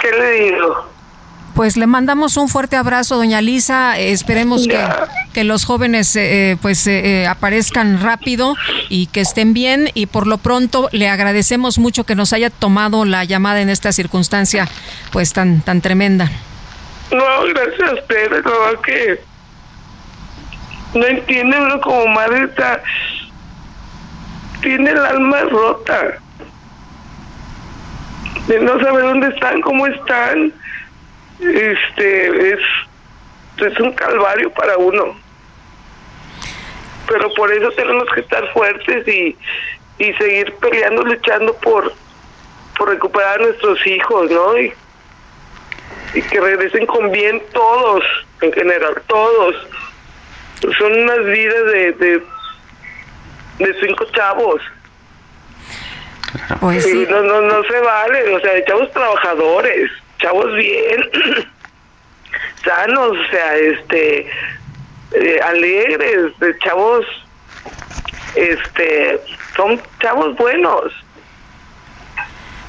¿Qué le digo? Pues le mandamos un fuerte abrazo, doña Lisa. Esperemos que, que los jóvenes eh, eh, pues eh, eh, aparezcan rápido y que estén bien. Y por lo pronto le agradecemos mucho que nos haya tomado la llamada en esta circunstancia pues tan tan tremenda. No, gracias a ustedes, no, que no entiende uno como madre está, tiene el alma rota, de no saber dónde están, cómo están, este, es, es un calvario para uno. Pero por eso tenemos que estar fuertes y, y seguir peleando, luchando por, por recuperar a nuestros hijos, ¿no? Y, y que regresen con bien todos, en general, todos. Son unas vidas de, de, de cinco chavos. Pues no, no, no se vale, o sea, chavos trabajadores, chavos bien, sanos, o sea, este, eh, alegres, de chavos, este, son chavos buenos.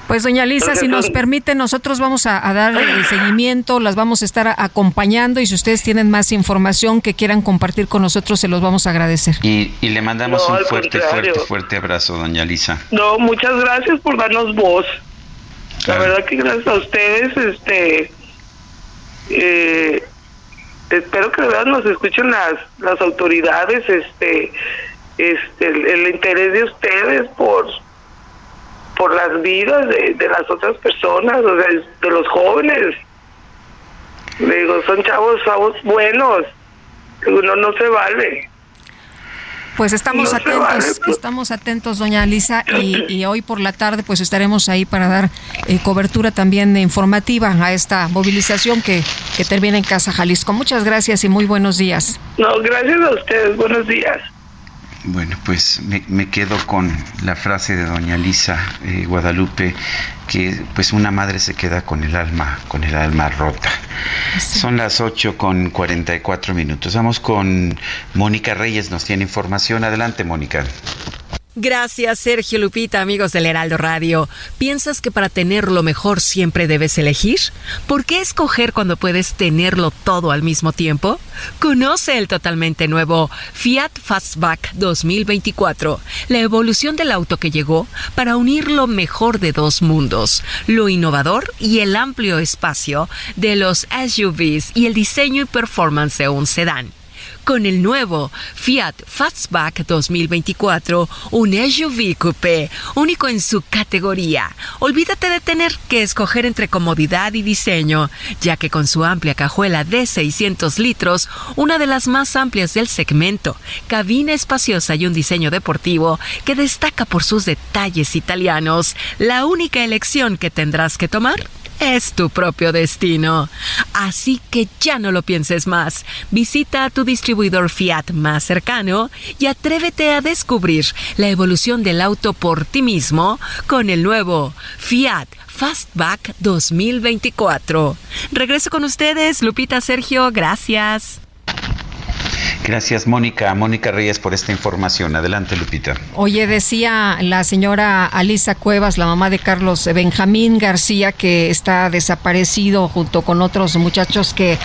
Pues doña Lisa, si nos permite, nosotros vamos a, a dar el seguimiento, las vamos a estar a- acompañando y si ustedes tienen más información que quieran compartir con nosotros, se los vamos a agradecer. Y, y le mandamos No, un fuerte, contrario. fuerte, fuerte abrazo, doña Lisa. No, muchas gracias por darnos voz. La verdad que gracias a ustedes, este, eh, espero que de verdad nos escuchen las, las autoridades, este, este, el, el interés de ustedes por, por las vidas de, de las otras personas, o sea, de los jóvenes. Le digo, son chavos, chavos buenos. Digo, no, no se vale. Pues estamos No se vale, atentos, estamos atentos, doña Lisa, y, y hoy por la tarde pues estaremos ahí para dar eh, cobertura también informativa a esta movilización que, que termina en Casa Jalisco. Muchas gracias y muy buenos días. No, gracias a ustedes. Buenos días. Bueno, pues me, me quedo con la frase de doña Lisa eh, Guadalupe, que pues una madre se queda con el alma, con el alma rota. Son las 8 con 44 minutos. Vamos con Mónica Reyes, nos tiene información. Adelante, Mónica. Gracias, Sergio Lupita, amigos del Heraldo Radio. ¿Piensas que para tener lo mejor siempre debes elegir? ¿Por qué escoger cuando puedes tenerlo todo al mismo tiempo? Conoce el totalmente nuevo Fiat Fastback 2024, la evolución del auto que llegó para unir lo mejor de dos mundos, lo innovador y el amplio espacio de los SUVs y el diseño y performance de un sedán con el nuevo Fiat Fastback 2024, un SUV coupé único en su categoría. Olvídate de tener que escoger entre comodidad y diseño, ya que con su amplia cajuela de 600 litros, una de las más amplias del segmento, cabina espaciosa y un diseño deportivo que destaca por sus detalles italianos, la única elección que tendrás que tomar es tu propio destino. Así que ya no lo pienses más. Visita a tu distribuidor Fiat más cercano y atrévete a descubrir la evolución del auto por ti mismo con el nuevo Fiat Fastback 2024. Regreso con ustedes, Lupita Sergio, gracias. Gracias, Mónica. Mónica Reyes, por esta información. Adelante, Lupita. Oye, decía la señora Alisa Cuevas, la mamá de Carlos Benjamín García, que está desaparecido junto con otros muchachos que,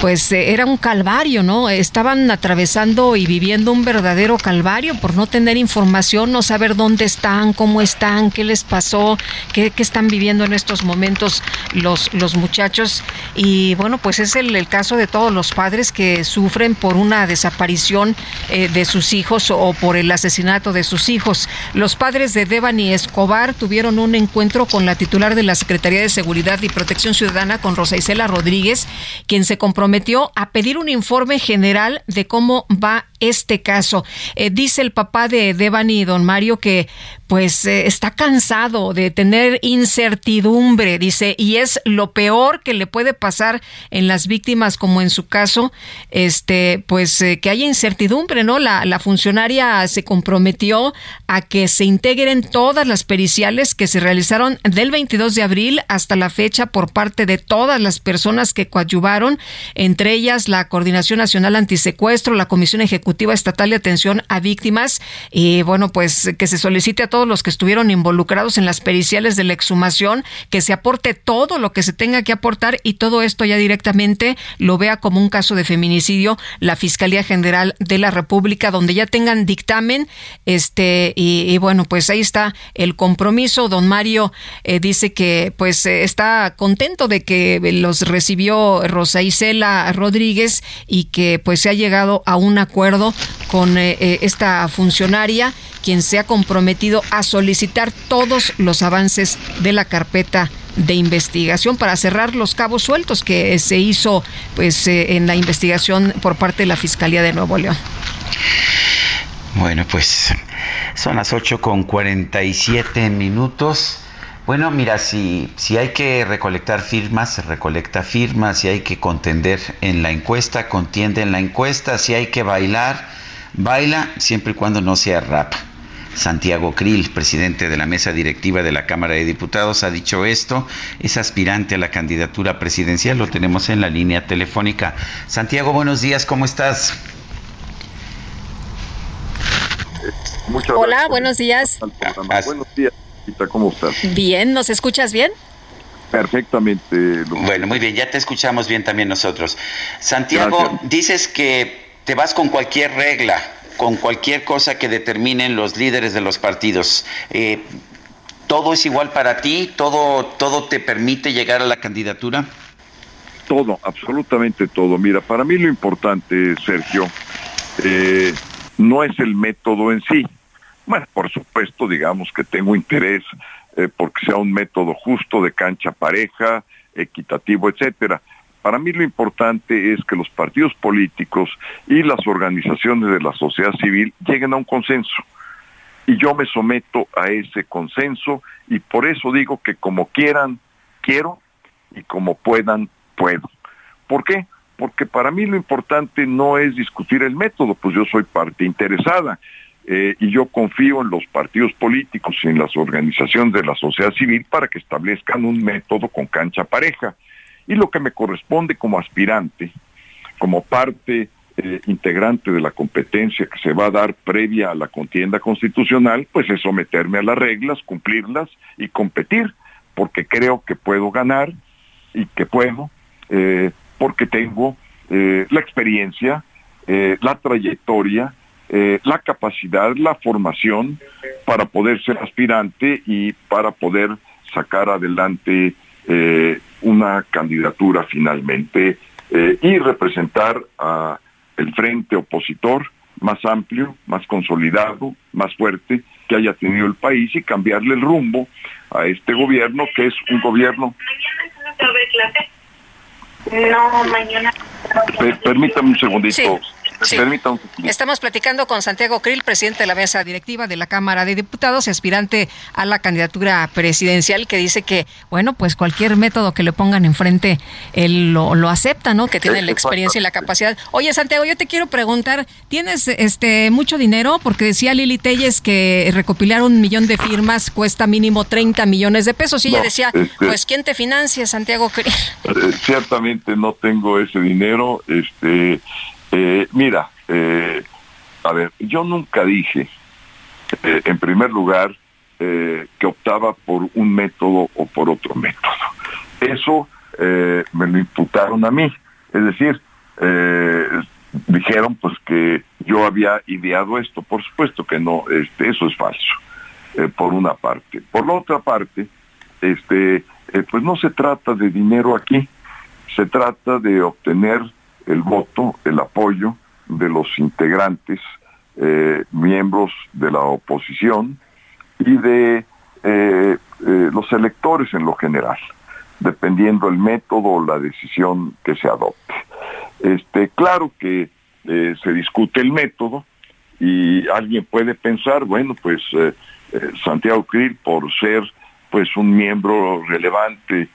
pues, eh, era un calvario, ¿no? Estaban atravesando y viviendo un verdadero calvario por no tener información, no saber dónde están, cómo están, qué les pasó, qué, qué están viviendo en estos momentos los, los muchachos. Y bueno, pues es el, el caso de todos los padres que sufren por una desaparición eh, de sus hijos o por el asesinato de sus hijos. Los padres de Devani Escobar tuvieron un encuentro con la titular de la Secretaría de Seguridad y Protección Ciudadana, con Rosa Isela Rodríguez, quien se comprometió a pedir un informe general de cómo va este caso. Eh, dice el papá de Devani, don Mario, que pues eh, está cansado de tener incertidumbre, dice, y es lo peor que le puede pasar en las víctimas, como en su caso, este, pues eh, que haya incertidumbre, ¿no? La, la funcionaria se comprometió a que se integren todas las periciales que se realizaron del 22 de abril hasta la fecha por parte de todas las personas que coadyuvaron, entre ellas la Coordinación Nacional Antisecuestro, la Comisión Ejecutiva Estatal de Atención a Víctimas, y bueno, pues que se solicite a todos los que estuvieron involucrados en las periciales de la exhumación, que se aporte todo lo que se tenga que aportar y todo esto ya directamente lo vea como un caso de feminicidio la Fiscalía General de la República, donde ya tengan dictamen, este, y, bueno, pues ahí está el compromiso. Don Mario eh, dice que pues eh, está contento de que los recibió Rosa Isela Rodríguez y que pues se ha llegado a un acuerdo con eh, esta funcionaria quien se ha comprometido a solicitar todos los avances de la carpeta de investigación para cerrar los cabos sueltos que se hizo pues eh, en la investigación por parte de la Fiscalía de Nuevo León. Bueno, pues son las 8 con 47 minutos. Bueno, mira, si, si hay que recolectar firmas, se recolecta firmas, si hay que contender en la encuesta, contiende en la encuesta, si hay que bailar, baila siempre y cuando no sea rap. Santiago Krill, presidente de la mesa directiva de la Cámara de Diputados, ha dicho esto. Es aspirante a la candidatura presidencial. Lo tenemos en la línea telefónica. Santiago, buenos días. ¿Cómo estás? Hola, buenos días. Buenos días, ¿cómo estás? Bien, ¿nos escuchas bien? Perfectamente. Bueno, muy bien, ya te escuchamos bien también nosotros. Santiago, dices que te vas con cualquier regla, con cualquier cosa que determinen los líderes de los partidos. Eh, ¿Todo es igual para ti? ¿Todo, ¿Todo te permite llegar a la candidatura? Todo, absolutamente todo. Mira, para mí lo importante, Sergio, eh, no es el método en sí. Bueno, por supuesto, digamos que tengo interés eh, porque sea un método justo de cancha pareja, equitativo, etcétera. Para mí lo importante es que los partidos políticos y las organizaciones de la sociedad civil lleguen a un consenso. Y yo me someto a ese consenso y por eso digo que como quieran, quiero y como puedan, puedo. ¿Por qué? Porque para mí lo importante no es discutir el método, pues yo soy parte interesada. Eh, y yo confío en los partidos políticos y en las organizaciones de la sociedad civil para que establezcan un método con cancha pareja. Y lo que me corresponde como aspirante, como parte eh, integrante de la competencia que se va a dar previa a la contienda constitucional, pues es someterme a las reglas, cumplirlas y competir, porque creo que puedo ganar y que puedo, eh, porque tengo la experiencia, la trayectoria, la capacidad, la formación para poder ser aspirante y para poder sacar adelante una candidatura finalmente y representar a el frente opositor más amplio, más consolidado, más fuerte que haya tenido el país y cambiarle el rumbo a este gobierno que es un gobierno. No, mañana. Permítame un segundito. Sí. Estamos platicando con Santiago Krill, presidente de la mesa directiva de la Cámara de Diputados y aspirante a la candidatura presidencial, que dice que, bueno, pues cualquier método que le pongan enfrente, él lo, lo acepta, ¿no? Que tiene la experiencia y la capacidad. Oye, Santiago, yo te quiero preguntar, ¿tienes este mucho dinero? Porque decía Lili Telles que recopilar un millón de firmas cuesta mínimo 30 millones de pesos. Y ella decía, este- pues, ¿quién te financia, Santiago Krill? Eh, ciertamente no tengo ese dinero. Este, eh, mira, eh, a ver, yo nunca dije, eh, en primer lugar, que optaba por un método o por otro método. Eso me lo imputaron a mí. Es decir, dijeron pues que yo había ideado esto. Por supuesto que no, este, eso es falso, por una parte. Por la otra parte, este, pues no se trata de dinero aquí, se trata de obtener el voto, el apoyo de los integrantes, eh, miembros de la oposición y de eh, eh, los electores en lo general, dependiendo el método o la decisión que se adopte. Este, claro que se discute el método y alguien puede pensar, bueno, pues Santiago Krill, por ser pues un miembro relevante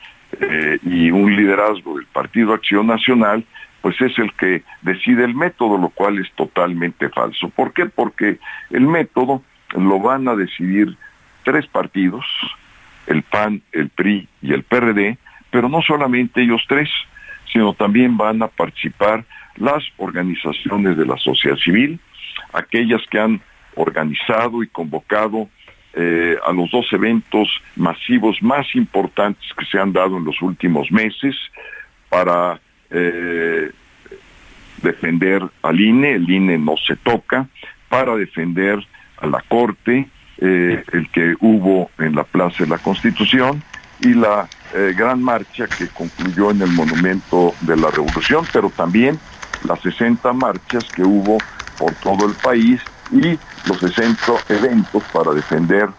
y un liderazgo del Partido Acción Nacional, pues es el que decide el método, lo cual es totalmente falso. ¿Por qué? Porque el método lo van a decidir tres partidos, el PAN, el PRI y el PRD, pero no solamente ellos tres, sino también van a participar las organizaciones de la sociedad civil, aquellas que han organizado y convocado eh, a los dos eventos masivos más importantes que se han dado en los últimos meses para eh, defender al INE, el INE no se toca, para defender a la Corte, eh, el que hubo en la Plaza de la Constitución, y la eh, gran marcha que concluyó en el Monumento de la Revolución, pero también las 60 marchas que hubo por todo el país y los 60 eventos para defender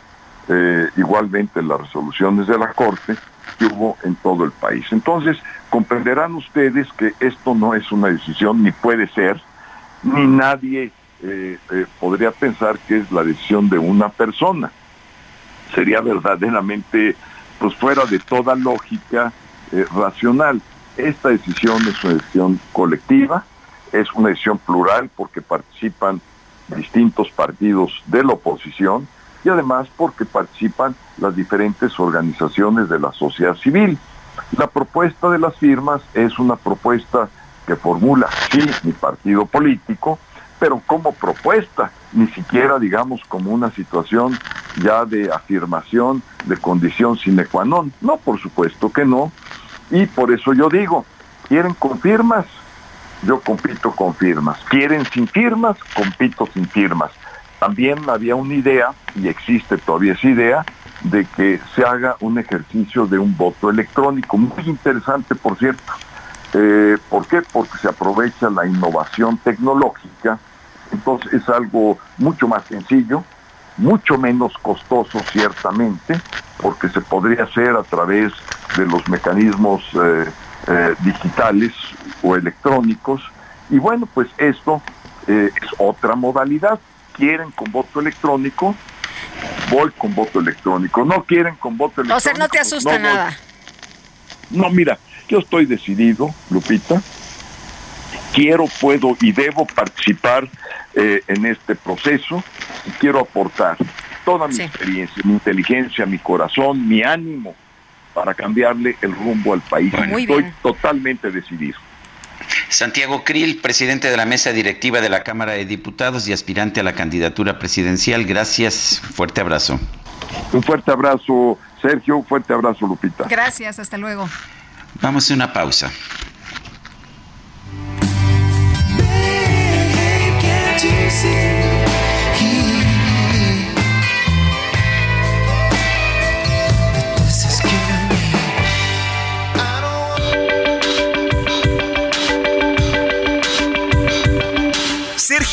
igualmente las resoluciones de la Corte que hubo en todo el país. Entonces, comprenderán ustedes que esto no es una decisión, ni puede ser, ni nadie eh, eh, podría pensar que es la decisión de una persona. Sería verdaderamente, pues fuera de toda lógica eh, racional. Esta decisión es una decisión colectiva, es una decisión plural porque participan distintos partidos de la oposición y además porque participan las diferentes organizaciones de la sociedad civil. La propuesta de las firmas es una propuesta que formula, sí, mi partido político, pero como propuesta, ni siquiera digamos como una situación ya de afirmación de condición sine qua non. No, por supuesto que no. Y por eso yo digo, ¿quieren con firmas? Yo compito con firmas. ¿Quieren sin firmas? Compito sin firmas. También había una idea, y existe todavía esa idea, de que se haga un ejercicio de un voto electrónico, muy interesante por cierto. Eh, ¿Por qué? Porque se aprovecha la innovación tecnológica, entonces es algo mucho más sencillo, mucho menos costoso ciertamente, porque se podría hacer a través de los mecanismos eh, eh, digitales o electrónicos, y bueno, pues esto es otra modalidad. Quieren con voto electrónico, voy con voto electrónico. No quieren con voto electrónico. O sea, no te asusta nada. No, mira, yo estoy decidido, Lupita. Quiero, puedo y debo participar eh, en este proceso y quiero aportar toda mi experiencia, mi inteligencia, mi corazón, mi ánimo para cambiarle el rumbo al país. Estoy bien. totalmente decidido. Santiago Krill, presidente de la mesa directiva de la Cámara de Diputados y aspirante a la candidatura presidencial. Gracias. Fuerte abrazo. Un fuerte abrazo, Sergio. Un fuerte abrazo, Lupita. Gracias, hasta luego. Vamos a una pausa. Can't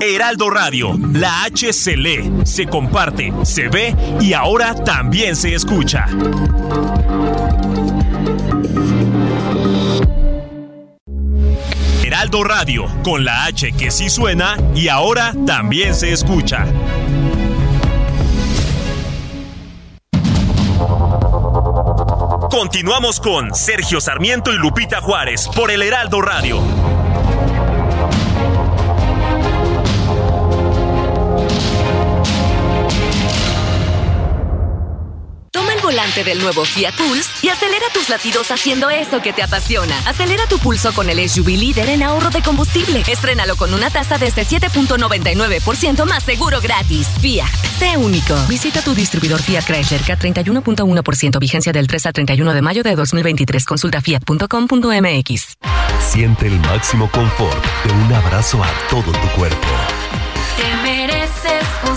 Heraldo Radio, la H se lee, se comparte, se ve y ahora también se escucha. Heraldo Radio, con la H que sí suena y ahora también se escucha. Continuamos con Sergio Sarmiento y Lupita Juárez por el Heraldo Radio. Volante del nuevo Fiat Pulse y acelera tus latidos haciendo eso que te apasiona. Acelera tu pulso con el SUV líder en ahorro de combustible. Estrénalo con una tasa desde 7.99% más seguro gratis. Fiat, sé único. Visita tu distribuidor Fiat Chrysler K31.1% vigencia del 3 al 31 de mayo de 2023. Consulta fiat.com.mx. Siente el máximo confort de un abrazo a todo tu cuerpo. Te mereces un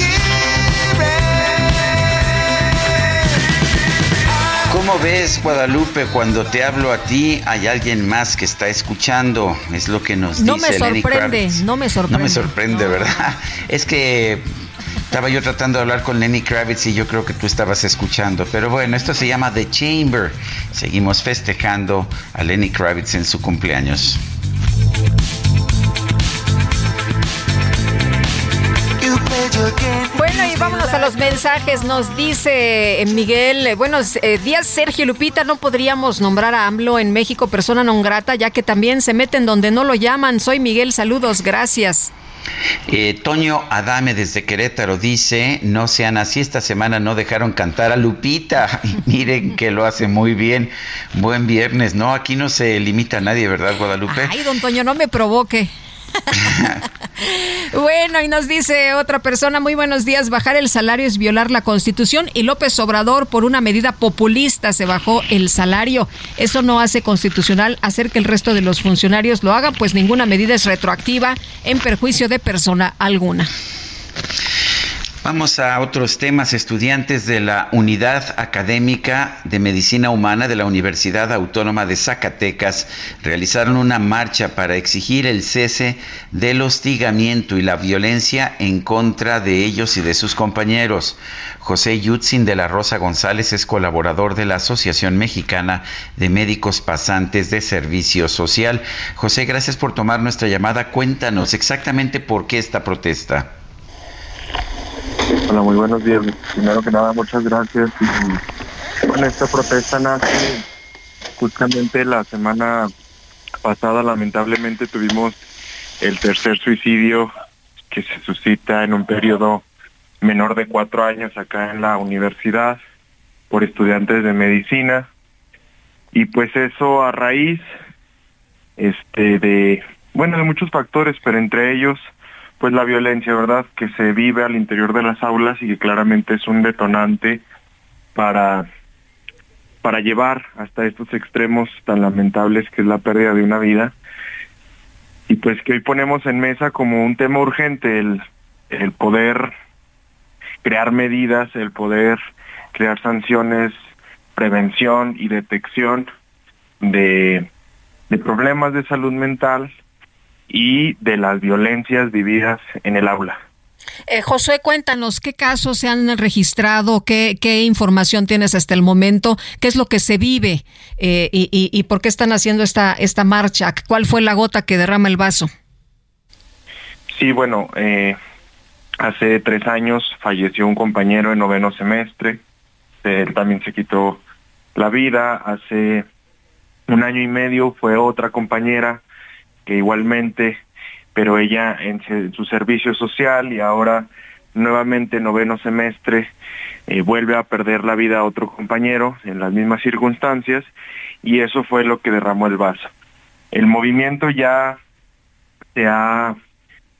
¿Cómo ves, Guadalupe, cuando te hablo a ti, hay alguien más que está escuchando? Es lo que nos No dice me Lenny sorprende, no me sorprende. No me sorprende, ¿verdad? Es que estaba yo tratando de hablar con Lenny Kravitz y yo creo que tú estabas escuchando. Pero bueno, esto se llama The Chamber. Seguimos festejando a Lenny Kravitz en su cumpleaños. You vámonos a los mensajes. Nos dice eh, Miguel, eh, buenos eh, días, Sergio Lupita. No podríamos nombrar a AMLO en México persona non grata, ya que también se meten donde no lo llaman. Soy Miguel, saludos, gracias. Eh, Toño Adame desde Querétaro dice, no sean así, esta semana no dejaron cantar a Lupita. Y miren que lo hace muy bien. Buen viernes, ¿no? Aquí no se limita a nadie, ¿verdad, Guadalupe? Ay, don Toño, no me provoque. bueno, y nos dice otra persona, muy buenos días, bajar el salario es violar la constitución y López Obrador por una medida populista se bajó el salario. Eso no hace constitucional hacer que el resto de los funcionarios lo hagan, pues ninguna medida es retroactiva en perjuicio de persona alguna. Vamos a otros temas. Estudiantes de la Unidad Académica de Medicina Humana de la Universidad Autónoma de Zacatecas realizaron una marcha para exigir el cese del hostigamiento y la violencia en contra de ellos y de sus compañeros. José Yutzin de la Rosa González es colaborador de la Asociación Mexicana de Médicos Pasantes de Servicio Social. José, gracias por tomar nuestra llamada. Cuéntanos exactamente por qué esta protesta. Hola, muy buenos días. Primero que nada, muchas gracias. Y, bueno, esta protesta nace justamente la semana pasada, lamentablemente tuvimos el tercer suicidio que se suscita en un periodo menor de cuatro años acá en la universidad por estudiantes de medicina. Y pues eso a raíz este de bueno de muchos factores, pero entre ellos pues la violencia, ¿verdad? Que se vive al interior de las aulas y que claramente es un detonante para, para llevar hasta estos extremos tan lamentables que es la pérdida de una vida. Y pues que hoy ponemos en mesa como un tema urgente el, el poder crear medidas, el poder crear sanciones, prevención y detección de, de problemas de salud mental y de las violencias vividas en el aula. Eh, Josué, cuéntanos qué casos se han registrado, qué, qué información tienes hasta el momento, qué es lo que se vive eh, y, y- y por qué están haciendo esta, esta marcha, cuál fue la gota que derrama el vaso. Sí, bueno, eh, hace tres años falleció un compañero en noveno semestre, él también se quitó la vida, hace un año y medio fue otra compañera igualmente, pero ella en su servicio social y ahora nuevamente noveno semestre eh, vuelve a perder la vida a otro compañero en las mismas circunstancias y eso fue lo que derramó el vaso. El movimiento ya se ha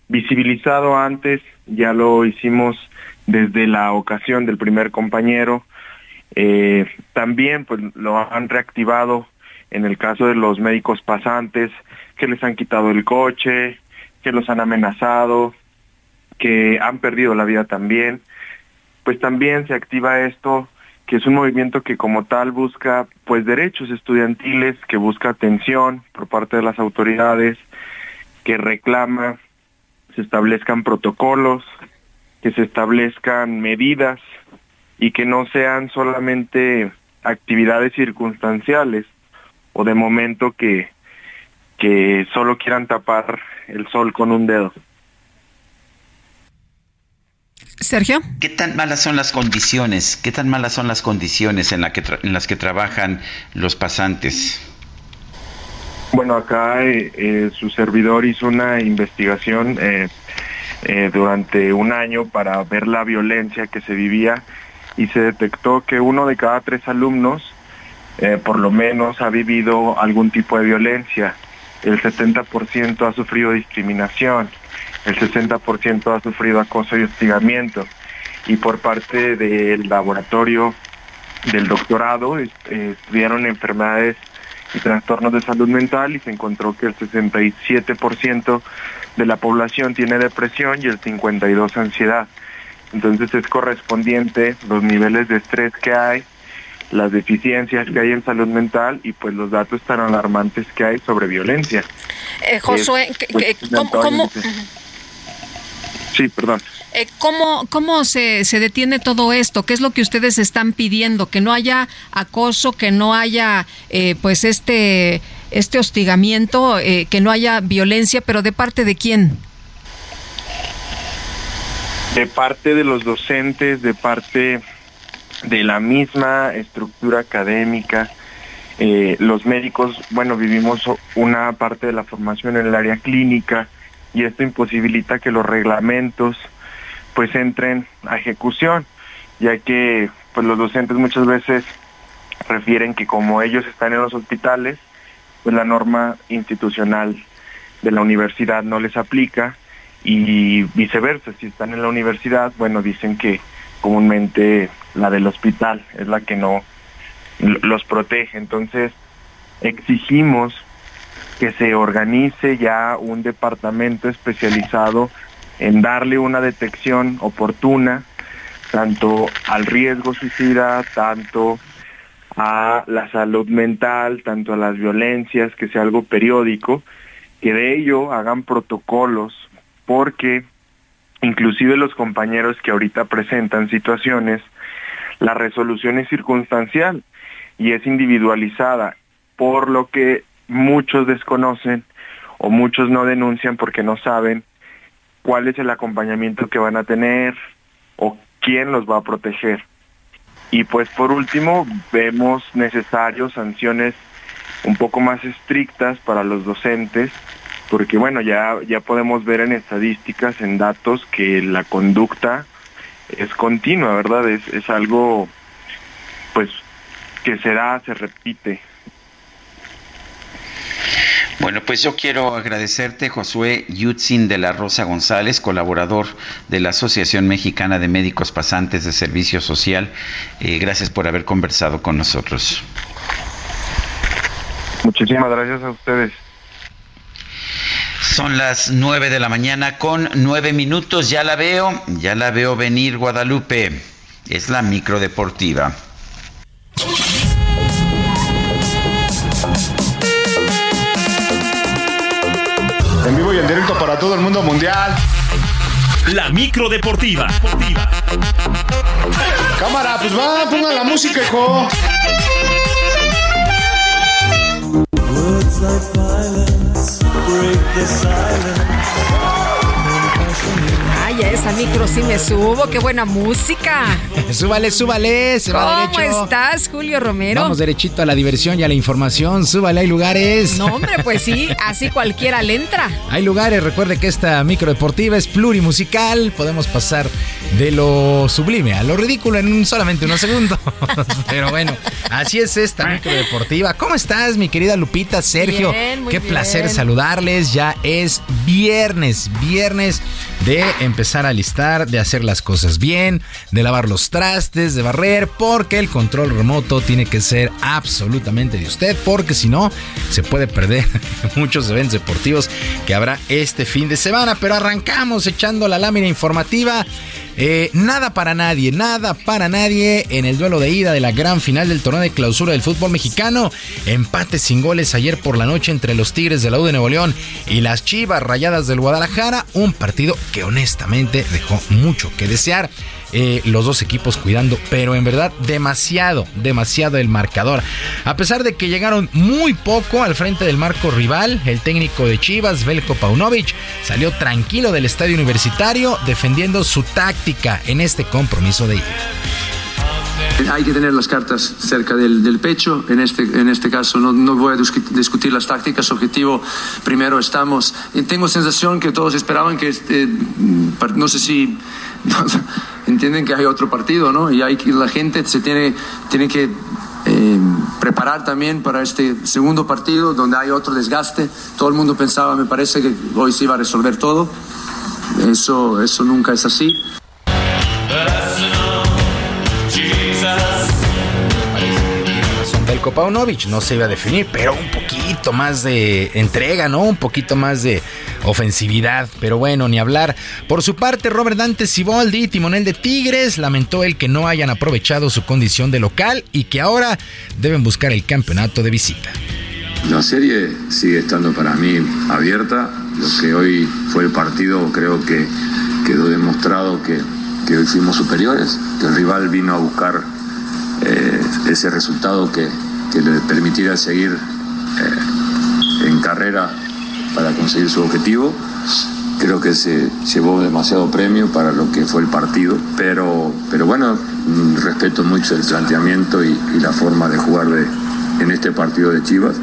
visibilizado antes, ya lo hicimos desde la ocasión del primer compañero, eh, también pues lo han reactivado en el caso de los médicos pasantes, que les han quitado el coche, que los han amenazado, que han perdido la vida también, pues también se activa esto, que es un movimiento que como tal busca pues derechos estudiantiles, que busca atención por parte de las autoridades, que reclama se establezcan protocolos, que se establezcan medidas y que no sean solamente actividades circunstanciales o de momento que, que solo quieran tapar el sol con un dedo. Sergio. ¿Qué tan malas son las condiciones? ¿Qué tan malas son las condiciones en, la que tra- en las que trabajan los pasantes? Bueno, acá eh, eh, su servidor hizo una investigación eh, eh, durante un año para ver la violencia que se vivía y se detectó que uno de cada tres alumnos eh, por lo menos ha vivido algún tipo de violencia. El 70% ha sufrido discriminación, el 60% ha sufrido acoso y hostigamiento. Y por parte del laboratorio del doctorado eh, estudiaron enfermedades y trastornos de salud mental y se encontró que el 67% de la población tiene depresión y el 52% ansiedad. Entonces es correspondiente los niveles de estrés que hay, las deficiencias que hay en salud mental y pues los datos tan alarmantes que hay sobre violencia. Eh, Josué, Es, pues, que- ¿cómo, cómo- Sí, perdón. eh, cómo- cómo se, se detiene todo esto? ¿Qué es lo que ustedes están pidiendo? Que no haya acoso, que no haya eh, pues este, este hostigamiento, eh, que no haya violencia, pero ¿de parte de quién? de parte de los docentes, de parte de la misma estructura académica, eh, los médicos, bueno, vivimos una parte de la formación en el área clínica y esto imposibilita que los reglamentos pues entren a ejecución, ya que pues los docentes muchas veces refieren que como ellos están en los hospitales, pues la norma institucional de la universidad no les aplica y viceversa, si están en la universidad, bueno, dicen que comúnmente la del hospital es la que no los protege. Entonces, exigimos que se organice ya un departamento especializado en darle una detección oportuna tanto al riesgo suicida, tanto a la salud mental, tanto a las violencias, que sea algo periódico, que de ello hagan protocolos, porque inclusive los compañeros que ahorita presentan situaciones, la resolución es circunstancial y es individualizada, por lo que muchos desconocen o muchos no denuncian porque no saben cuál es el acompañamiento que van a tener o quién los va a proteger. Y pues por último, vemos necesarios sanciones un poco más estrictas para los docentes, porque bueno, ya, ya podemos ver en estadísticas, en datos, que la conducta es continua, ¿verdad? Es, es algo pues que se da, se repite. Bueno, pues yo quiero agradecerte, Josué Yutzin de la Rosa González, colaborador de la Asociación Mexicana de Médicos Pasantes de Servicio Social. Eh, gracias por haber conversado con nosotros. Muchísimas gracias a ustedes. Son las nueve de la mañana con nueve minutos. Ya la veo, ya la veo venir, Guadalupe. Es la microdeportiva. En vivo y en directo para todo el mundo mundial. La micro deportiva. Cámara, pues va, pongan la música, hijo. Like violence break the silence. Ay, a esa micro sí me subo, qué buena música. súbale, súbale, se va ¿Cómo derecho. estás, Julio Romero? Vamos derechito a la diversión y a la información. Súbale, hay lugares. No, hombre, pues sí, así cualquiera le entra. Hay lugares, recuerde que esta microdeportiva es plurimusical. Podemos pasar de lo sublime a lo ridículo en solamente unos segundos. Pero bueno, así es esta microdeportiva. ¿Cómo estás, mi querida Lupita, Sergio? Bien, muy Qué bien. placer saludarles. Ya es viernes, viernes de empezar a listar, de hacer las cosas bien, de lavar los trastes, de barrer, porque el control remoto tiene que ser absolutamente de usted, porque si no, se puede perder muchos eventos deportivos que habrá este fin de semana. Pero arrancamos echando la lámina informativa. Eh, nada para nadie, nada para nadie en el duelo de ida de la gran final del torneo de clausura del fútbol mexicano. Empate sin goles ayer por la noche entre los Tigres de la U de Nuevo León y las Chivas Rayadas del Guadalajara. Un partido que honestamente dejó mucho que desear. Eh, los dos equipos cuidando, pero en verdad demasiado, demasiado el marcador. A pesar de que llegaron muy poco al frente del marco rival, el técnico de Chivas, Belko Paunovic, salió tranquilo del estadio universitario defendiendo su táctica en este compromiso de ida. Hay que tener las cartas cerca del, pecho. En este, en este caso no, no voy a discu- discutir las tácticas. Objetivo, primero estamos. tengo sensación que todos esperaban que, este, mm, no sé si entienden que hay otro partido, ¿no? Y hay la gente se tiene, tiene que eh, preparar también para este segundo partido donde hay otro desgaste. Todo el mundo pensaba, me parece que hoy se iba a resolver todo. Eso, eso nunca es así. Belko Paunovic, no se iba a definir, pero un poquito más de entrega, ¿no? Un poquito más de ofensividad, pero bueno, ni hablar. Por su parte, Robert Dante Siboldi, timonel de Tigres, lamentó el que no hayan aprovechado su condición de local y que ahora deben buscar el campeonato de visita. La serie sigue estando para mí abierta. Lo que hoy fue el partido creo que quedó demostrado que, que hoy fuimos superiores, que el rival vino a buscar eh, ese resultado que, que le permitiera seguir eh, en carrera para conseguir su objetivo. Creo que se llevó demasiado premio para lo que fue el partido, pero, pero bueno, mm, respeto mucho el planteamiento y, y la forma de jugar de, en este partido de Chivas.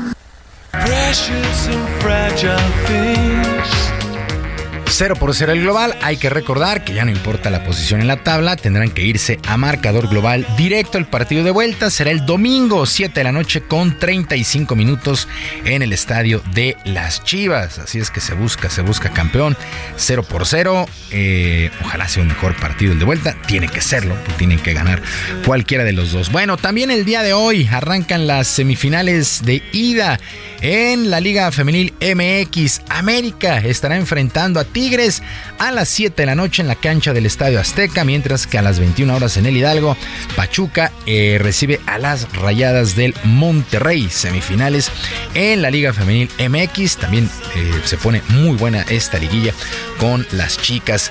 0 por 0 el global. Hay que recordar que ya no importa la posición en la tabla, tendrán que irse a marcador global directo. El partido de vuelta será el domingo 7 de la noche con 35 minutos en el estadio de Las Chivas. Así es que se busca, se busca campeón 0 por 0. Eh, ojalá sea un mejor partido el de vuelta. Tiene que serlo, tienen que ganar cualquiera de los dos. Bueno, también el día de hoy arrancan las semifinales de ida en la Liga Femenil MX. América estará enfrentando a Tigres a las 7 de la noche en la cancha del Estadio Azteca, mientras que a las 21 horas en el Hidalgo, Pachuca eh, recibe a las Rayadas del Monterrey. Semifinales en la Liga Femenil MX. También eh, se pone muy buena esta liguilla con las chicas.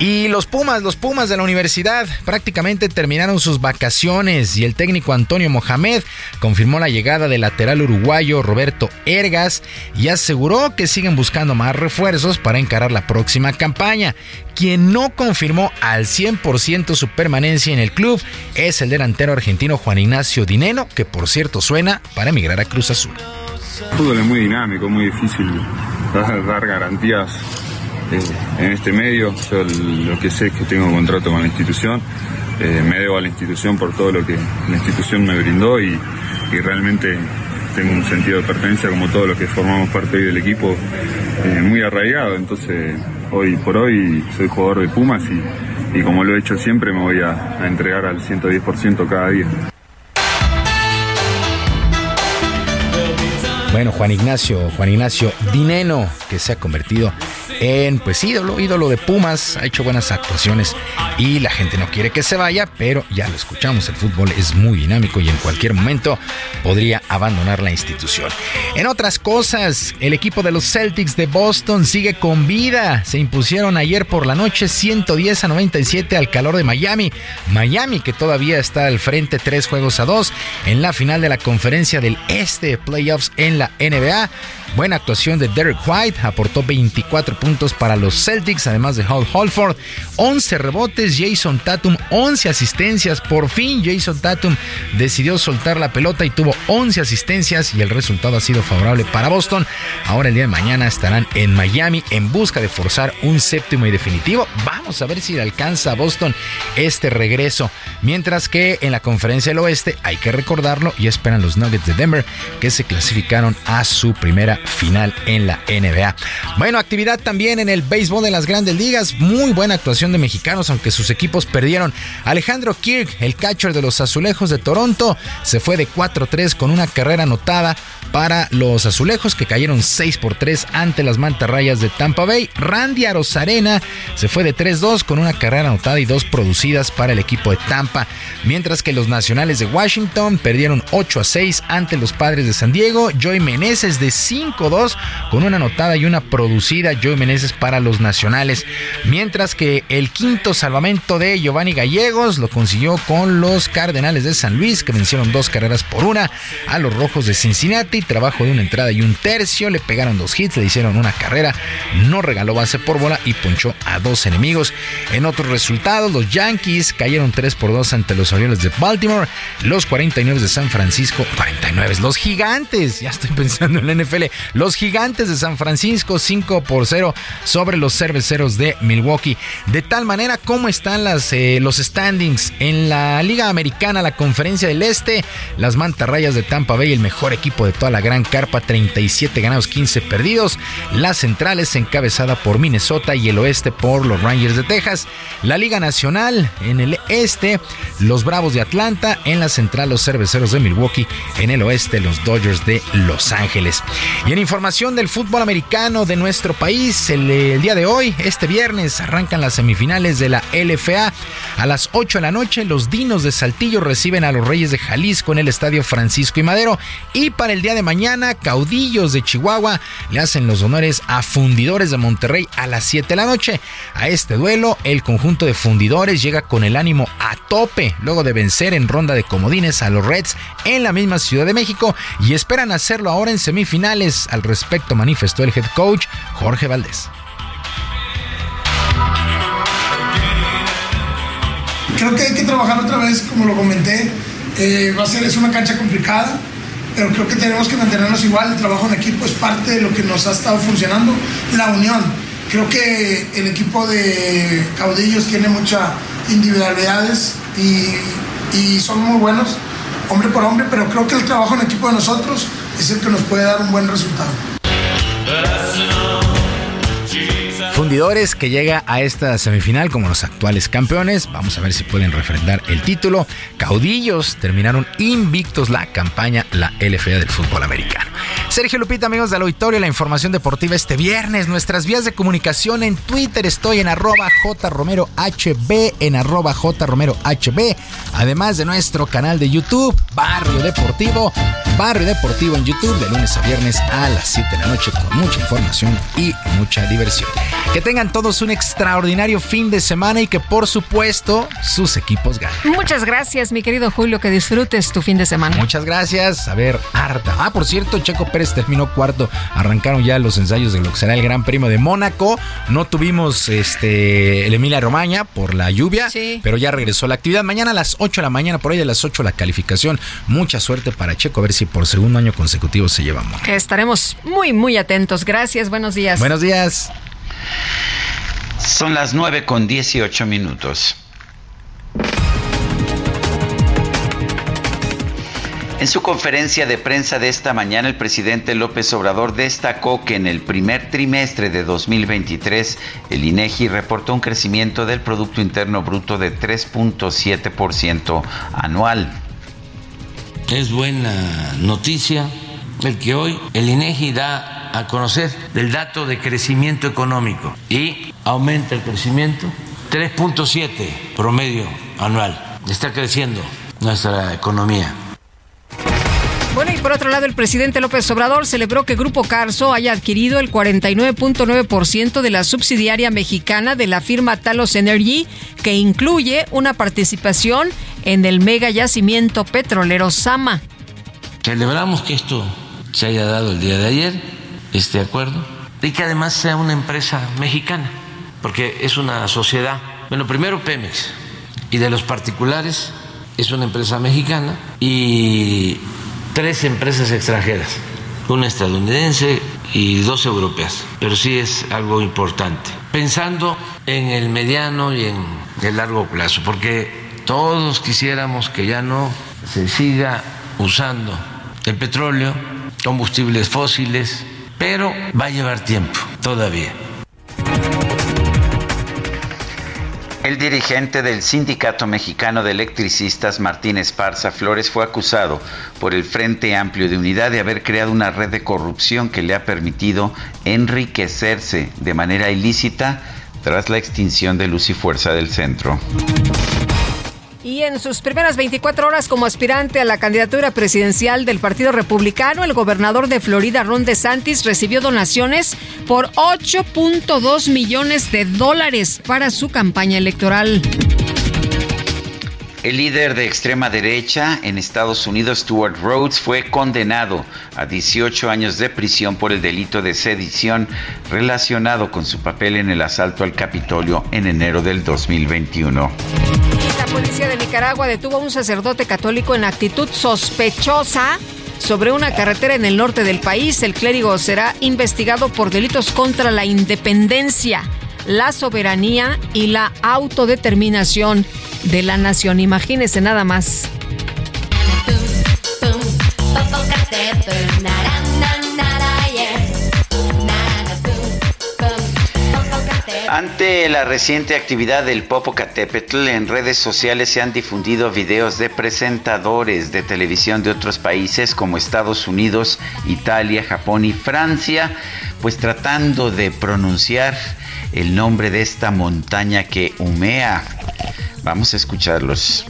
Y los Pumas, los Pumas de la universidad prácticamente terminaron sus vacaciones y el técnico Antonio Mohamed confirmó la llegada del lateral uruguayo Roberto Ergas y aseguró que siguen buscando más refuerzos para encarar la próxima campaña. Quien no confirmó al 100% su permanencia en el club es el delantero argentino Juan Ignacio Dineno, que por cierto suena para emigrar a Cruz Azul. El fútbol es muy dinámico, muy difícil dar, garantías eh, en este medio. Yo lo que sé es que tengo contrato con la institución, eh, me debo a la institución por todo lo que la institución me brindó y, y realmente tengo un sentido de pertenencia como todos los que formamos parte hoy del equipo eh, muy arraigado. Entonces, hoy por hoy soy jugador de Pumas y, como lo he hecho siempre me voy a, a entregar al 110% cada día. Bueno, Juan Ignacio, Juan Ignacio Dineno, que se ha convertido en pues ídolo, ídolo de Pumas, ha hecho buenas actuaciones y la gente no quiere que se vaya, pero ya lo escuchamos, el fútbol es muy dinámico y en cualquier momento podría abandonar la institución. En otras cosas, el equipo de los Celtics de Boston sigue con vida, se impusieron ayer por la noche 110 a 97 al calor de Miami, Miami que todavía está al frente tres juegos a dos en la final de la conferencia del Este Playoffs en la NBA. Buena actuación de Derek White, aportó 24 puntos para los Celtics, además de Hall Holford, 11 rebotes, Jason Tatum, 11 asistencias. Por fin Jason Tatum decidió soltar la pelota y tuvo 11 asistencias y el resultado ha sido favorable para Boston. Ahora el día de mañana estarán en Miami en busca de forzar un séptimo y definitivo. Vamos a ver si le alcanza a Boston este regreso. Mientras que en la conferencia del oeste, hay que recordarlo, y esperan los Nuggets de Denver que se clasificaron a su primera final en la NBA. Bueno, actividad también en el béisbol de las grandes ligas. Muy buena actuación de mexicanos, aunque sus equipos perdieron. Alejandro Kirk, el catcher de los azulejos de Toronto, se fue de 4-3 con una carrera anotada para los azulejos que cayeron 6 por 3 ante las mantarrayas de Tampa Bay. Randy Arozarena se fue de 3-2 con una carrera anotada y dos producidas para el equipo de Tampa, mientras que los nacionales de Washington perdieron 8 a 6 ante los padres de San Diego. Joey Meneses de 5-2 con una anotada y una producida. Joey Meneses para los nacionales, mientras que el quinto salvamento de Giovanni Gallegos lo consiguió con los Cardenales de San Luis, que vencieron dos carreras por una a los Rojos de Cincinnati trabajo de una entrada y un tercio, le pegaron dos hits, le hicieron una carrera, no regaló base por bola y ponchó a dos enemigos. En otros resultados, los Yankees cayeron 3 por 2 ante los Orioles de Baltimore, los 49 de San Francisco, 49, los Gigantes, ya estoy pensando en la NFL, los Gigantes de San Francisco 5 por 0 sobre los Cerveceros de Milwaukee. De tal manera, ¿cómo están las, eh, los standings en la Liga Americana, la Conferencia del Este? Las Mantarrayas de Tampa Bay, el mejor equipo de toda la gran carpa, 37 ganados, 15 perdidos. La central es encabezada por Minnesota y el oeste por los Rangers de Texas. La Liga Nacional en el este, los Bravos de Atlanta. En la central, los Cerveceros de Milwaukee. En el oeste, los Dodgers de Los Ángeles. Y en información del fútbol americano de nuestro país, el, el día de hoy, este viernes, arrancan las semifinales de la LFA. A las 8 de la noche, los Dinos de Saltillo reciben a los Reyes de Jalisco en el Estadio Francisco y Madero. Y para el día de mañana, Caudillos de Chihuahua le hacen los honores a Fundidores de Monterrey a las 7 de la noche. A este duelo, el conjunto de Fundidores llega con el ánimo a tope luego de vencer en ronda de comodines a los Reds en la misma Ciudad de México y esperan hacerlo ahora en semifinales. Al respecto manifestó el head coach Jorge Valdés. Creo que hay que trabajar otra vez, como lo comenté. Eh, va a ser, es una cancha complicada, pero creo que tenemos que mantenernos igual. El trabajo en equipo es parte de lo que nos ha estado funcionando. La unión. Creo que el equipo de caudillos tiene muchas individualidades y, y son muy buenos, hombre por hombre, pero creo que el trabajo en equipo de nosotros es el que nos puede dar un buen resultado. Fundidores que llega a esta semifinal como los actuales campeones. Vamos a ver si pueden refrendar el título. Caudillos terminaron invictos la campaña, la LFA del fútbol americano. Sergio Lupita, amigos del auditorio, la información deportiva este viernes. Nuestras vías de comunicación en Twitter estoy en arroba jromerohb, en arroba jromerohb. Además de nuestro canal de YouTube, Barrio Deportivo. Barrio Deportivo en YouTube de lunes a viernes a las 7 de la noche con mucha información y mucha diversión. Que tengan todos un extraordinario fin de semana y que por supuesto sus equipos ganen. Muchas gracias, mi querido Julio, que disfrutes tu fin de semana. Muchas gracias. A ver, harta. Ah, por cierto, Checo Pérez terminó cuarto. Arrancaron ya los ensayos de lo que será el Gran Premio de Mónaco. No tuvimos este el Emilia Romagna por la lluvia, Sí. pero ya regresó la actividad. Mañana a las 8 de la mañana, por ahí de las 8 la calificación. Mucha suerte para Checo, a ver si por segundo año consecutivo se lleva. Que estaremos muy, muy atentos. Gracias, buenos días. Buenos días. Son las 9 con 18 minutos. En su conferencia de prensa de esta mañana, el presidente López Obrador destacó que en el primer trimestre de 2023, el INEGI reportó un crecimiento del Producto Interno Bruto de 3.7% anual. Es buena noticia el que hoy el INEGI da a conocer del dato de crecimiento económico y aumenta el crecimiento 3.7 promedio anual. Está creciendo nuestra economía. Bueno, y por otro lado, el presidente López Obrador celebró que Grupo Carso haya adquirido el 49.9% de la subsidiaria mexicana de la firma Talos Energy, que incluye una participación en el mega yacimiento petrolero Sama. Celebramos que esto se haya dado el día de ayer, este acuerdo, y que además sea una empresa mexicana, porque es una sociedad. Bueno, primero Pemex, y de los particulares es una empresa mexicana y tres empresas extranjeras, una estadounidense y dos europeas, pero sí es algo importante. Pensando en el mediano y en el largo plazo, porque todos quisiéramos que ya no se siga usando el petróleo, combustibles fósiles, pero va a llevar tiempo todavía. El dirigente del Sindicato Mexicano de Electricistas, Martín Esparza Flores, fue acusado por el Frente Amplio de Unidad de haber creado una red de corrupción que le ha permitido enriquecerse de manera ilícita tras la extinción de Luz y Fuerza del Centro. Y en sus primeras 24 horas como aspirante a la candidatura presidencial del Partido Republicano, el gobernador de Florida, Ron DeSantis, recibió donaciones por 8.2 millones de dólares para su campaña electoral. El líder de extrema derecha en Estados Unidos, Stuart Rhodes, fue condenado a 18 años de prisión por el delito de sedición relacionado con su papel en el asalto al Capitolio en enero del 2021. La policía de Nicaragua detuvo a un sacerdote católico en actitud sospechosa sobre una carretera en el norte del país. El clérigo será investigado por delitos contra la independencia, la soberanía y la autodeterminación de la nación. Imagínese nada más. Ante la reciente actividad del Popocatépetl, en redes sociales se han difundido videos de presentadores de televisión de otros países como Estados Unidos, Italia, Japón y Francia, pues tratando de pronunciar el nombre de esta montaña que humea. Vamos a escucharlos.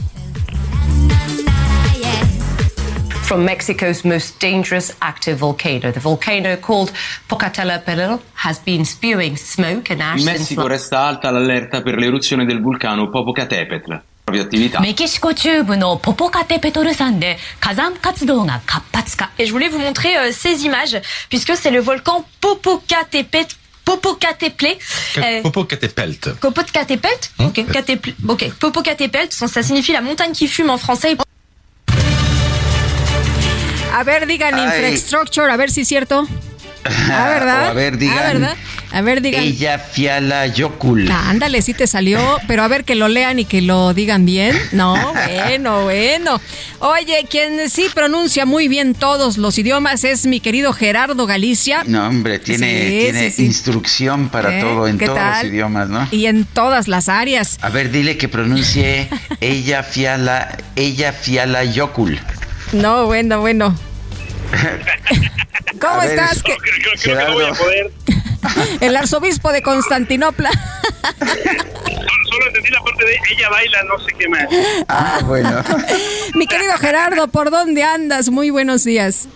from Mexico's most dangerous active volcano. The volcano called Popocatépetl has been spewing smoke and ash In since Messico resta alta l'allerta per l'eruzione del vulcano Popocatépetl. Proprio attività. メキシコ中部のポポカテペトル山で火山活動が活発化。 Et je voulais vous montrer euh, ces images, puisque c'est le volcan Popocatépetl. Popocatépetl. Euh, Popocatépetl. Popocatépetl Ok, Catépl- ok. Popocatépetl, ça ça signifie la montagne qui fume en français. A ver, digan infrastructure, a ver si es cierto. Ah, ¿verdad? O a ver, digan. Ah, ¿verdad? A ver, digan. Ella Fiala Yokul. Ah, ándale, sí te salió, pero a ver que lo lean y que lo digan bien. No, bueno, bueno. Oye, quien sí pronuncia muy bien todos los idiomas es mi querido Gerardo Galicia. No, hombre, tiene, Sí, tiene sí, sí. instrucción para ¿Eh? todo, en ¿Qué todos tal? los idiomas, ¿no? Y en todas las áreas. A ver, dile que pronuncie ella Fiala, ella Fiala Yokul. No, bueno, bueno. ¿Cómo A ver, estás? creo- ¿Qué- Creo que no voy a poder. El arzobispo de Constantinopla. Solo entendí la parte de ella baila, no sé qué más. Ah, bueno. Mi querido Gerardo, ¿por dónde andas? Muy buenos días.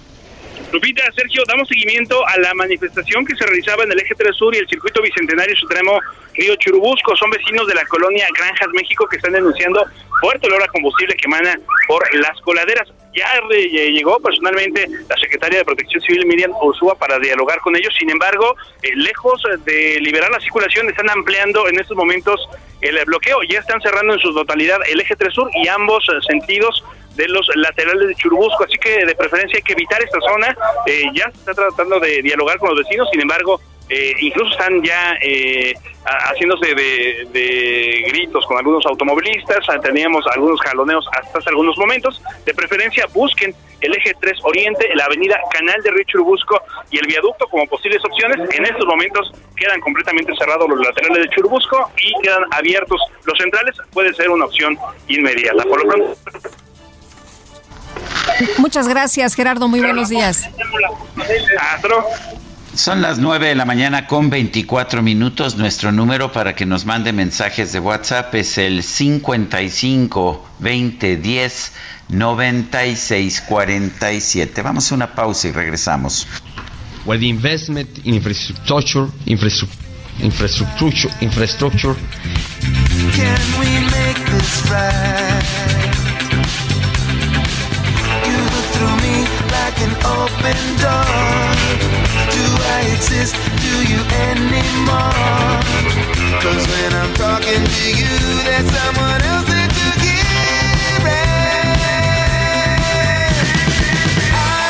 Lupita, Sergio, damos seguimiento a la manifestación que se realizaba en el Eje 3 Sur y el Circuito Bicentenario Supremo Río Churubusco. Son vecinos de la colonia Granjas México que están denunciando fuerte olor a combustible que emana por las coladeras. Ya llegó personalmente la secretaria de Protección Civil, Miriam Ursúa, para dialogar con ellos. Sin embargo, eh, lejos de liberar la circulación, están ampliando en estos momentos el bloqueo. Ya están cerrando en su totalidad el Eje 3 Sur y ambos eh, sentidos de los laterales de Churubusco, así que de preferencia hay que evitar esta zona. Eh, ya se está tratando de dialogar con los vecinos, sin embargo, eh, incluso están ya eh, ha- haciéndose de, de gritos con algunos automovilistas, Ah, teníamos algunos jaloneos hasta hace algunos momentos. De preferencia busquen el eje 3 Oriente, la avenida Canal de Río Churubusco y el viaducto como posibles opciones. En estos momentos quedan completamente cerrados los laterales de Churubusco y quedan abiertos los centrales. Puede ser una opción inmediata. Por lo pronto, Muchas gracias, Gerardo. Muy buenos días. Son las 9 de la mañana con 24 minutos. Nuestro número para que nos mande mensajes de WhatsApp es el 55 20 10 96 47. Vamos a una pausa y regresamos. where the investment in infrastructure, infrastructure, infrastructure, infrastructure Can we make this right? An open door. Do I exist? Do you anymore? Cause when I'm talking to you, there's someone else that you hear I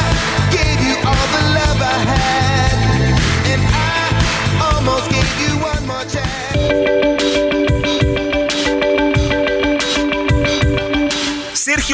gave you all the love I had,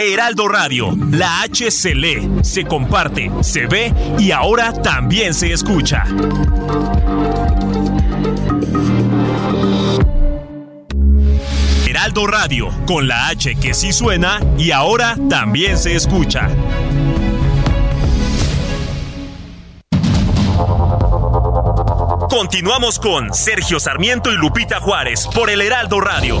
Heraldo Radio, la H se lee, se comparte, se ve y ahora también se escucha. Heraldo Radio, con la H que sí suena y ahora también se escucha. Continuamos con Sergio Sarmiento y Lupita Juárez por el Heraldo Radio.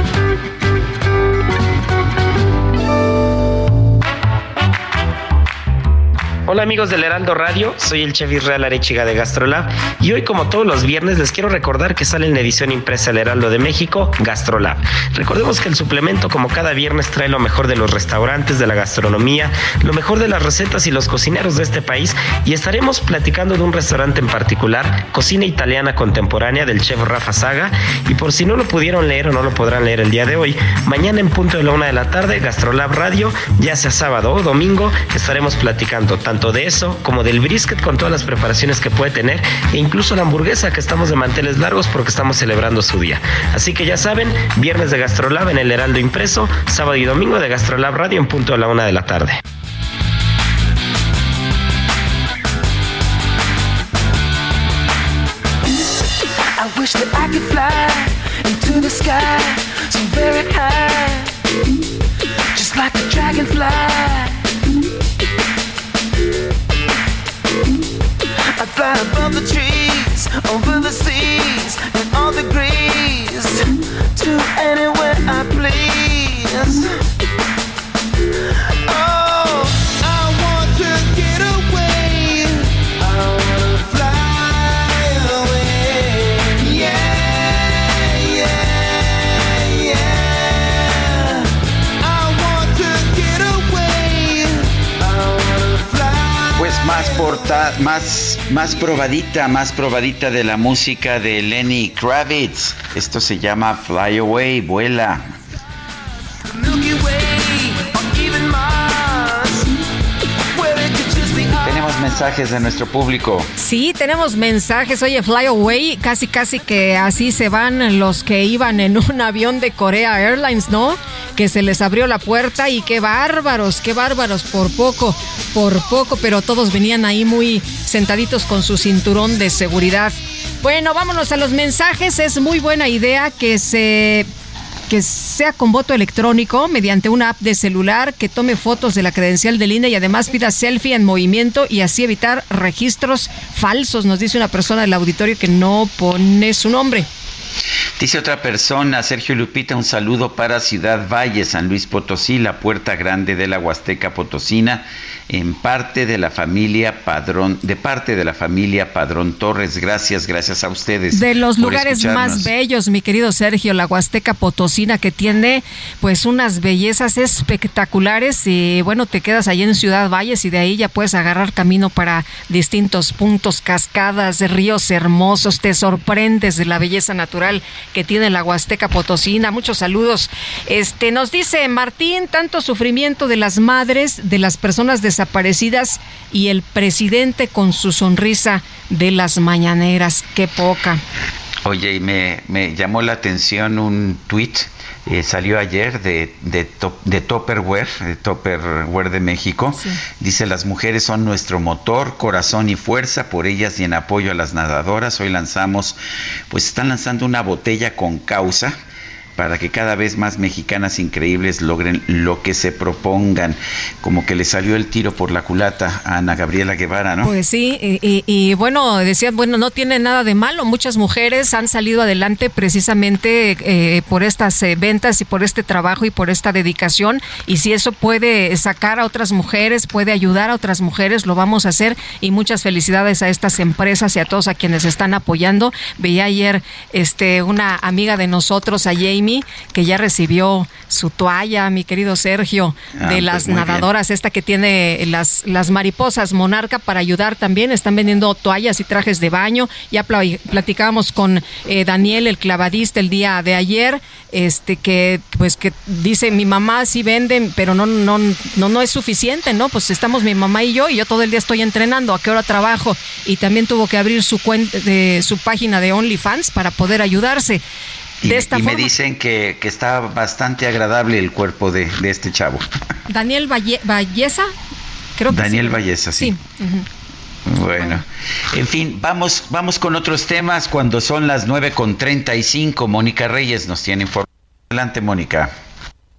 Hola amigos del Heraldo Radio, soy el chef Israel Arechiga de Gastrolab y hoy como todos los viernes les quiero recordar que sale en la edición impresa El Heraldo de México, Gastrolab. Recordemos que el suplemento como cada viernes trae lo mejor de los restaurantes, de la gastronomía, lo mejor de las recetas y los cocineros de este país. Y estaremos platicando de un restaurante en particular, cocina italiana contemporánea del chef Rafa Saga. Y por si no lo pudieron leer o no lo podrán leer el día de hoy, mañana en punto de la una de la tarde, Gastrolab Radio, ya sea sábado o domingo, estaremos platicando tanto de eso como del brisket con todas las preparaciones que puede tener e incluso la hamburguesa que estamos de manteles largos porque estamos celebrando su día. Así que ya saben, viernes de Gastrolab en el Heraldo Impreso, sábado y domingo de Gastrolab Radio en punto de la una de la tarde. Like a dragonfly. I fly above the trees, over the seas, and all degrees to anywhere I please. Más, más probadita, más probadita de la música de Lenny Kravitz. Esto se llama Fly Away, vuela. De nuestro público. Sí, tenemos mensajes. Oye, Fly Away, casi casi que así se van los que iban en un avión de Corea Airlines, ¿no? Que se les abrió la puerta y qué bárbaros, qué bárbaros, por poco, por poco, pero todos venían ahí muy sentaditos con su cinturón de seguridad. Bueno, vámonos a los mensajes. Es muy buena idea que se que sea con voto electrónico mediante una app de celular que tome fotos de la credencial del INE y además pida selfie en movimiento y así evitar registros falsos, nos dice una persona del auditorio que no pone su nombre. Dice otra persona, Sergio Lupita, un saludo para Ciudad Valle, San Luis Potosí, la puerta grande de la Huasteca Potosina, en parte de la familia Padrón, de parte de la familia Padrón Torres. Gracias, gracias a ustedes. De los lugares más bellos, mi querido Sergio, la Huasteca Potosina, que tiene pues unas bellezas espectaculares y bueno, te quedas ahí en Ciudad Valles y de ahí ya puedes agarrar camino para distintos puntos, cascadas, ríos hermosos, te sorprendes de la belleza natural que tiene la Huasteca Potosina. Muchos saludos. Este nos dice Martín, tanto sufrimiento de las madres, de las personas desaparecidas y el presidente con su sonrisa de las mañaneras. Qué poca. Oye, y me, me llamó la atención un tweet, salió ayer de, de, Top- de Topperware, de Topperware de México. Dice, las mujeres son nuestro motor, corazón y fuerza, por ellas y en apoyo a las nadadoras. Hoy lanzamos, pues están lanzando una botella con causa para que cada vez más mexicanas increíbles logren lo que se propongan. Como que le salió el tiro por la culata a Ana Gabriela Guevara, ¿no? Pues sí, y, bueno, decían, bueno, no tiene nada de malo. Muchas mujeres han salido adelante precisamente eh, por estas eh, ventas y por este trabajo y por esta dedicación. Y si eso puede sacar a otras mujeres, puede ayudar a otras mujeres, lo vamos a hacer. Y muchas felicidades a estas empresas y a todos a quienes están apoyando. Veía ayer este, una amiga de nosotros, a Que ya recibió su toalla, mi querido Sergio, Ah, de pues las bien. nadadoras esta que tiene las, las mariposas monarca para ayudar también. Están vendiendo toallas y trajes de baño. Ya pla- platicábamos con eh, Daniel, el clavadista, el día de ayer, este que pues que dice mi mamá sí venden, pero no, no, no, no es suficiente, ¿no? Pues estamos mi mamá y yo, y yo todo el día estoy entrenando, a qué hora trabajo. Y también tuvo que abrir su cuenta de su página de OnlyFans para poder ayudarse. Y, De esta y me dicen que, que está bastante agradable el cuerpo de, de este chavo. Daniel Valle, Valleza, creo que Daniel sí. Valleza, sí. Bueno, en fin, vamos, vamos con otros temas cuando son las 9 con 35. Mónica Reyes nos tiene información. Adelante, Mónica.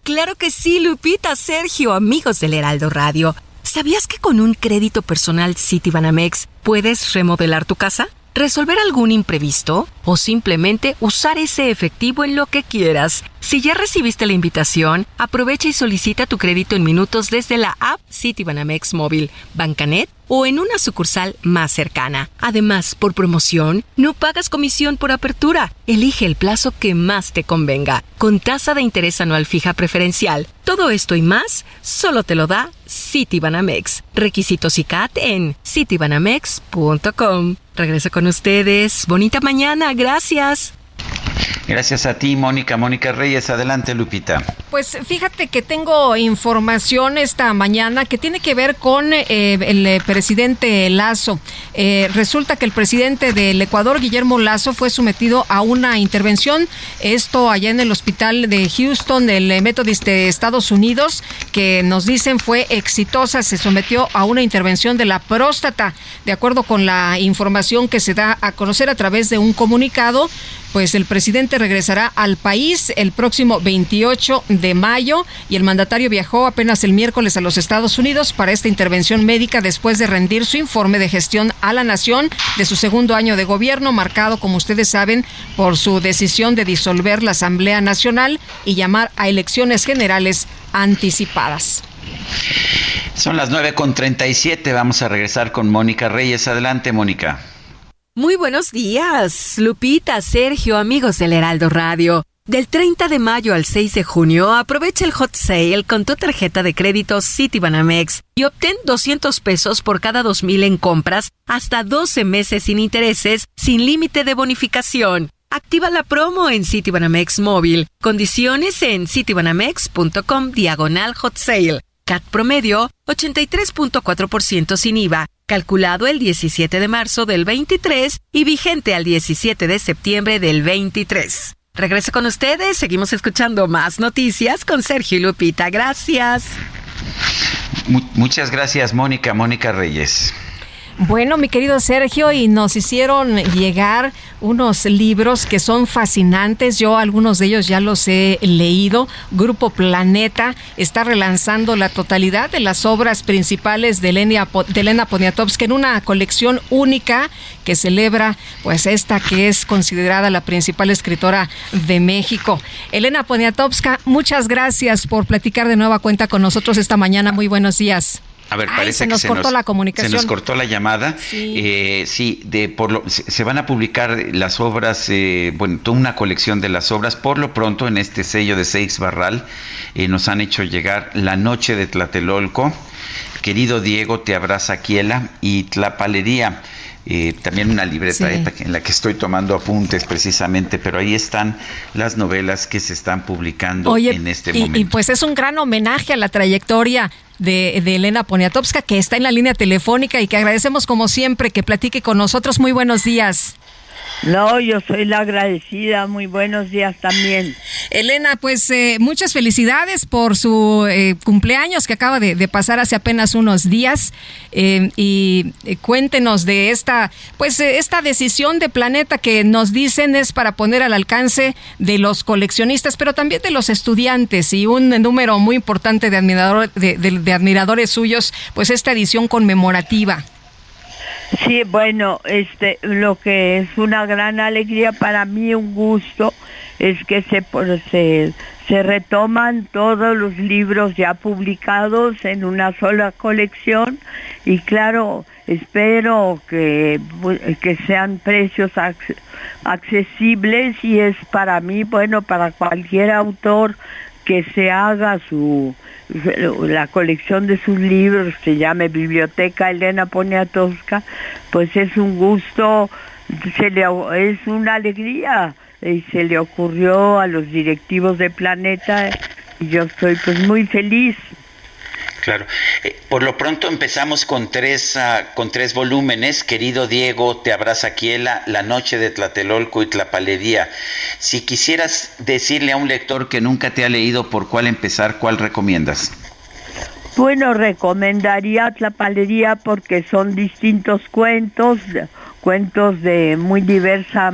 Claro que sí, Lupita, Sergio, amigos del Heraldo Radio. ¿Sabías que con un crédito personal Citibanamex puedes remodelar tu casa? ¿Resolver algún imprevisto? ¿O simplemente usar ese efectivo en lo que quieras? Si ya recibiste la invitación, aprovecha y solicita tu crédito en minutos desde la app Citibanamex Móvil, Bancanet o en una sucursal más cercana. Además, por promoción, no pagas comisión por apertura. Elige el plazo que más te convenga, con tasa de interés anual fija preferencial. Todo esto y más, solo te lo da Citibanamex. Requisitos y CAT en citibanamex.com. Regreso con ustedes. Bonita mañana, gracias. Gracias a ti, Mónica. Mónica Reyes, adelante, Lupita. Pues fíjate que tengo información esta mañana que tiene que ver con eh, el eh, presidente Lazo. Eh, resulta que el presidente del Ecuador, Guillermo Lazo, fue sometido a una intervención, esto allá en el hospital de Houston, del Methodist de Estados Unidos, que nos dicen fue exitosa, se sometió a una intervención de la próstata, de acuerdo con la información que se da a conocer a través de un comunicado pues el presidente regresará al país el próximo 28 de mayo y el mandatario viajó apenas el miércoles a los Estados Unidos para esta intervención médica después de rendir su informe de gestión a la nación de su segundo año de gobierno, marcado, como ustedes saben, por su decisión de disolver la Asamblea Nacional y llamar a elecciones generales anticipadas. Son las 9.37, vamos a regresar con Mónica Reyes. Adelante, Mónica. Muy buenos días, Lupita, Sergio, amigos del Heraldo Radio. Del 30 de mayo al 6 de junio, aprovecha el hot sale con tu tarjeta de crédito Citibanamex y obtén 200 pesos por cada 2000 en compras hasta 12 meses sin intereses, sin límite de bonificación. Activa la promo en Citibanamex móvil. Condiciones en citibanamex.com diagonal hot sale. CAT promedio 83.4% sin IVA, calculado el 17 de marzo del 23 y vigente al 17 de septiembre del 23. Regreso con ustedes, seguimos escuchando más noticias con Sergio y Lupita. Gracias. Mu- muchas gracias, Mónica. Mónica Reyes. Bueno, mi querido Sergio, y nos hicieron llegar unos libros que son fascinantes. Yo algunos de ellos ya los he leído. Grupo Planeta está relanzando la totalidad de las obras principales de Elena, de Elena Poniatowska en una colección única que celebra pues esta que es considerada la principal escritora de México. Elena Poniatowska, muchas gracias por platicar de nueva cuenta con nosotros esta mañana. Muy buenos días. A ver, Ay, parece se que nos cortó la comunicación. Se nos cortó la llamada. Sí. Eh, sí, de por lo, se, se van a publicar las obras, eh, bueno, toda una colección de las obras. Por lo pronto, en este sello de Seix Barral, eh, nos han hecho llegar La Noche de Tlatelolco, Querido Diego, Te abraza Quiela y Tlapalería. Eh, también una libreta Sí. en la que estoy tomando apuntes precisamente, pero ahí están las novelas que se están publicando Oye, en este y, momento. y pues es un gran homenaje a la trayectoria de, de Elena Poniatowska, que está en la línea telefónica y que agradecemos como siempre que platique con nosotros. Muy buenos días. No, yo soy la agradecida. Muy buenos días también. Elena, pues eh, muchas felicidades por su eh, cumpleaños que acaba de, pasar hace apenas unos días eh, y eh, cuéntenos de esta, pues eh, esta decisión de Planeta que nos dicen es para poner al alcance de los coleccionistas, pero también de los estudiantes y un número muy importante de, admirador, de admiradores suyos, pues esta edición conmemorativa. Sí, bueno, este, lo que es una gran alegría para mí, un gusto, es que se, se, se retoman todos los libros ya publicados en una sola colección. Y claro, espero que, que sean precios ac- accesibles y es para mí, bueno, para cualquier autor que se haga su la colección de sus libros se llame Biblioteca Elena Poniatowska, pues es un gusto, se le, es una alegría y se le ocurrió a los directivos de Planeta y yo estoy pues muy feliz. Claro. Eh, por lo pronto empezamos con tres, ah, con tres volúmenes. Querido Diego, Te abraza Quiela, La noche de Tlatelolco y Tlapalería. Si quisieras decirle a un lector que nunca te ha leído por cuál empezar, ¿cuál recomiendas? Bueno, recomendaría Tlapalería porque son distintos cuentos, cuentos de muy diversa,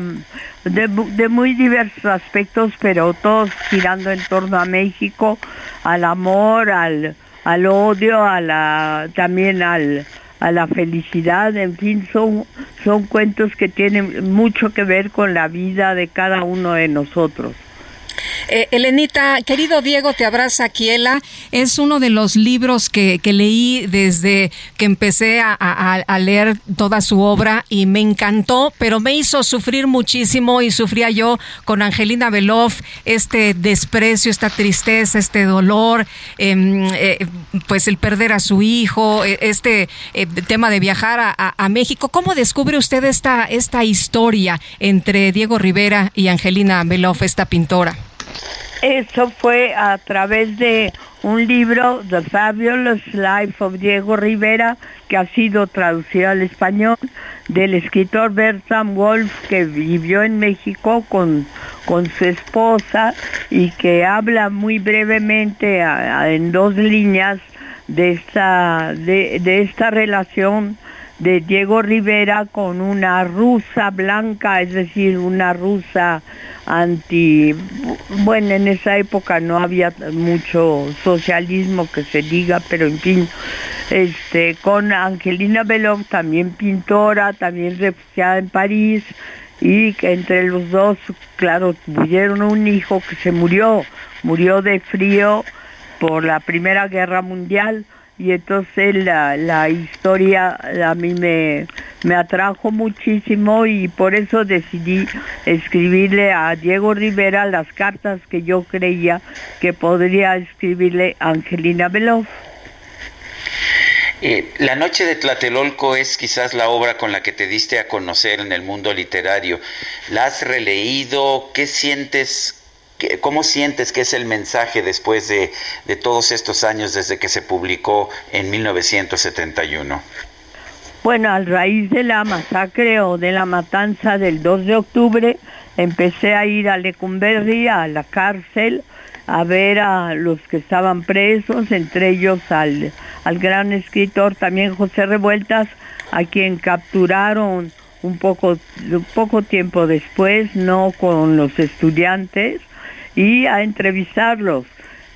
de, de muy diversos aspectos, pero todos girando en torno a México, al amor, al, al odio, a la, también al, a la felicidad, en fin, son, son cuentos que tienen mucho que ver con la vida de cada uno de nosotros. Eh, Elenita, querido Diego, te abraza Kiela. Es uno de los libros que, leí desde que empecé a, leer toda su obra y me encantó, pero me hizo sufrir muchísimo y sufría yo con Angelina Beloff, este desprecio, esta tristeza, este dolor, em, eh, pues el perder a su hijo, eh, este eh, tema de viajar a, a- México. ¿Cómo descubre usted esta, esta historia entre Diego Rivera y Angelina Beloff, esta pintora? Eso fue a través de un libro, The Fabulous Life of Diego Rivera, que ha sido traducido al español, del escritor Bertram Wolf, que vivió en México con, con su esposa y que habla muy brevemente en dos líneas de esta, de esta relación de Diego Rivera con una rusa blanca, es decir, una rusa anti, bueno, en esa época no había mucho socialismo que se diga, pero en fin, este, con Angelina Belov, también pintora, también refugiada en París, y que entre los dos, claro, tuvieron un hijo que se murió, murió de frío por la Primera Guerra Mundial y entonces la, la historia a mí me, me atrajo muchísimo y por eso decidí escribirle a Diego Rivera las cartas que yo creía que podría escribirle a Angelina Beloff. Eh, la Noche de Tlatelolco es quizás la obra con la que te diste a conocer en el mundo literario. ¿La has releído? ¿Qué sientes? ¿Cómo sientes que es el mensaje después de, de todos estos años desde que se publicó en 1971? Bueno, a raíz de la masacre o de la matanza del 2 de octubre, empecé a ir a Lecumberri, a la cárcel, a ver a los que estaban presos, entre ellos al, al gran escritor también José Revueltas, a quien capturaron un poco, un poco tiempo después, no con los estudiantes, y a entrevistarlos.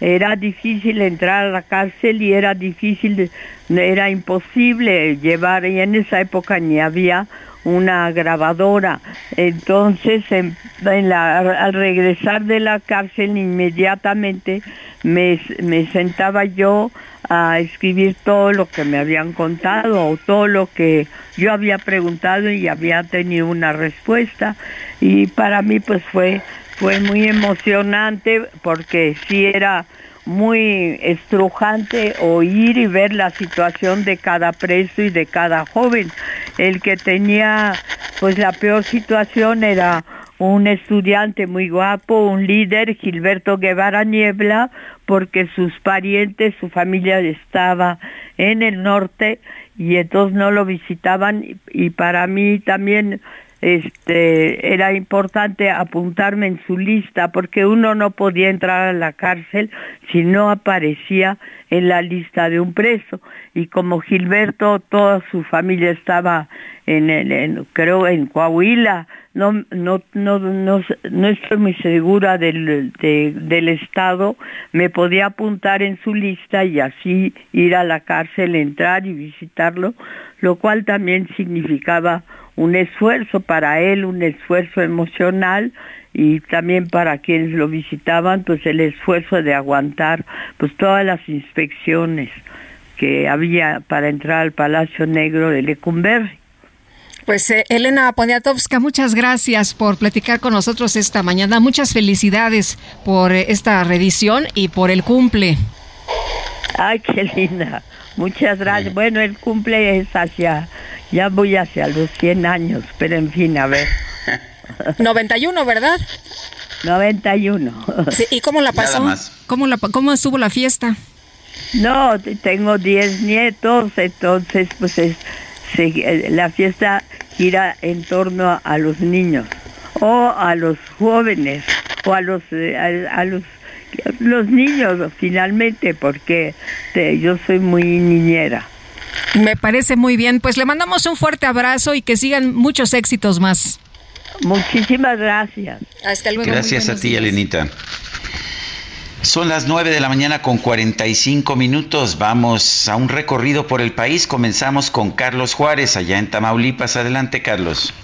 Era difícil entrar a la cárcel y era difícil, era imposible llevar, y en esa época ni había una grabadora. Entonces, en- al regresar de la cárcel inmediatamente me, me sentaba yo a escribir todo lo que me habían contado o todo lo que yo había preguntado y había tenido una respuesta. Y para mí pues fue, fue muy emocionante porque sí era muy estrujante oír y ver la situación de cada preso y de cada joven. El que tenía pues la peor situación era un estudiante muy guapo, un líder, Gilberto Guevara Niebla, porque sus parientes, su familia estaba en el norte y entonces no lo visitaban y- y para mí también este era importante apuntarme en su lista porque uno no podía entrar a la cárcel si no aparecía en la lista de un preso. Y como Gilberto toda su familia estaba en, el- creo en Coahuila no no no no, no estoy muy segura del, de- del estado me podía apuntar en su lista y así ir a la cárcel entrar y visitarlo lo cual también significaba un esfuerzo para él, un esfuerzo emocional y también para quienes lo visitaban, pues el esfuerzo de aguantar pues todas las inspecciones que había para entrar al Palacio Negro de Lecumberri. Pues eh, Elena Poniatowska, muchas gracias por platicar con nosotros esta mañana. Muchas felicidades por eh, esta revisión y por el cumple. Ay, qué linda. Muchas gracias. Bueno, el cumple es hacia, ya voy hacia los 100 años, pero en fin, a ver. 91, ¿verdad? 91. Sí, ¿Y cómo la pasó? ¿Cómo, la, ¿Cómo estuvo la fiesta? No, te- tengo 10 nietos, entonces pues es, se- eh, la fiesta gira en torno a, a los niños o a los jóvenes o a los eh, a, a los los niños finalmente porque te- yo soy muy niñera. Me parece muy bien. Pues le mandamos un fuerte abrazo y que sigan muchos éxitos más. Muchísimas gracias. Hasta luego. Gracias a ti, días. Elenita. Son las 9 de la mañana con 45 minutos. Vamos a un recorrido por el país. Comenzamos con Carlos Juárez, allá en Tamaulipas. Adelante, Carlos.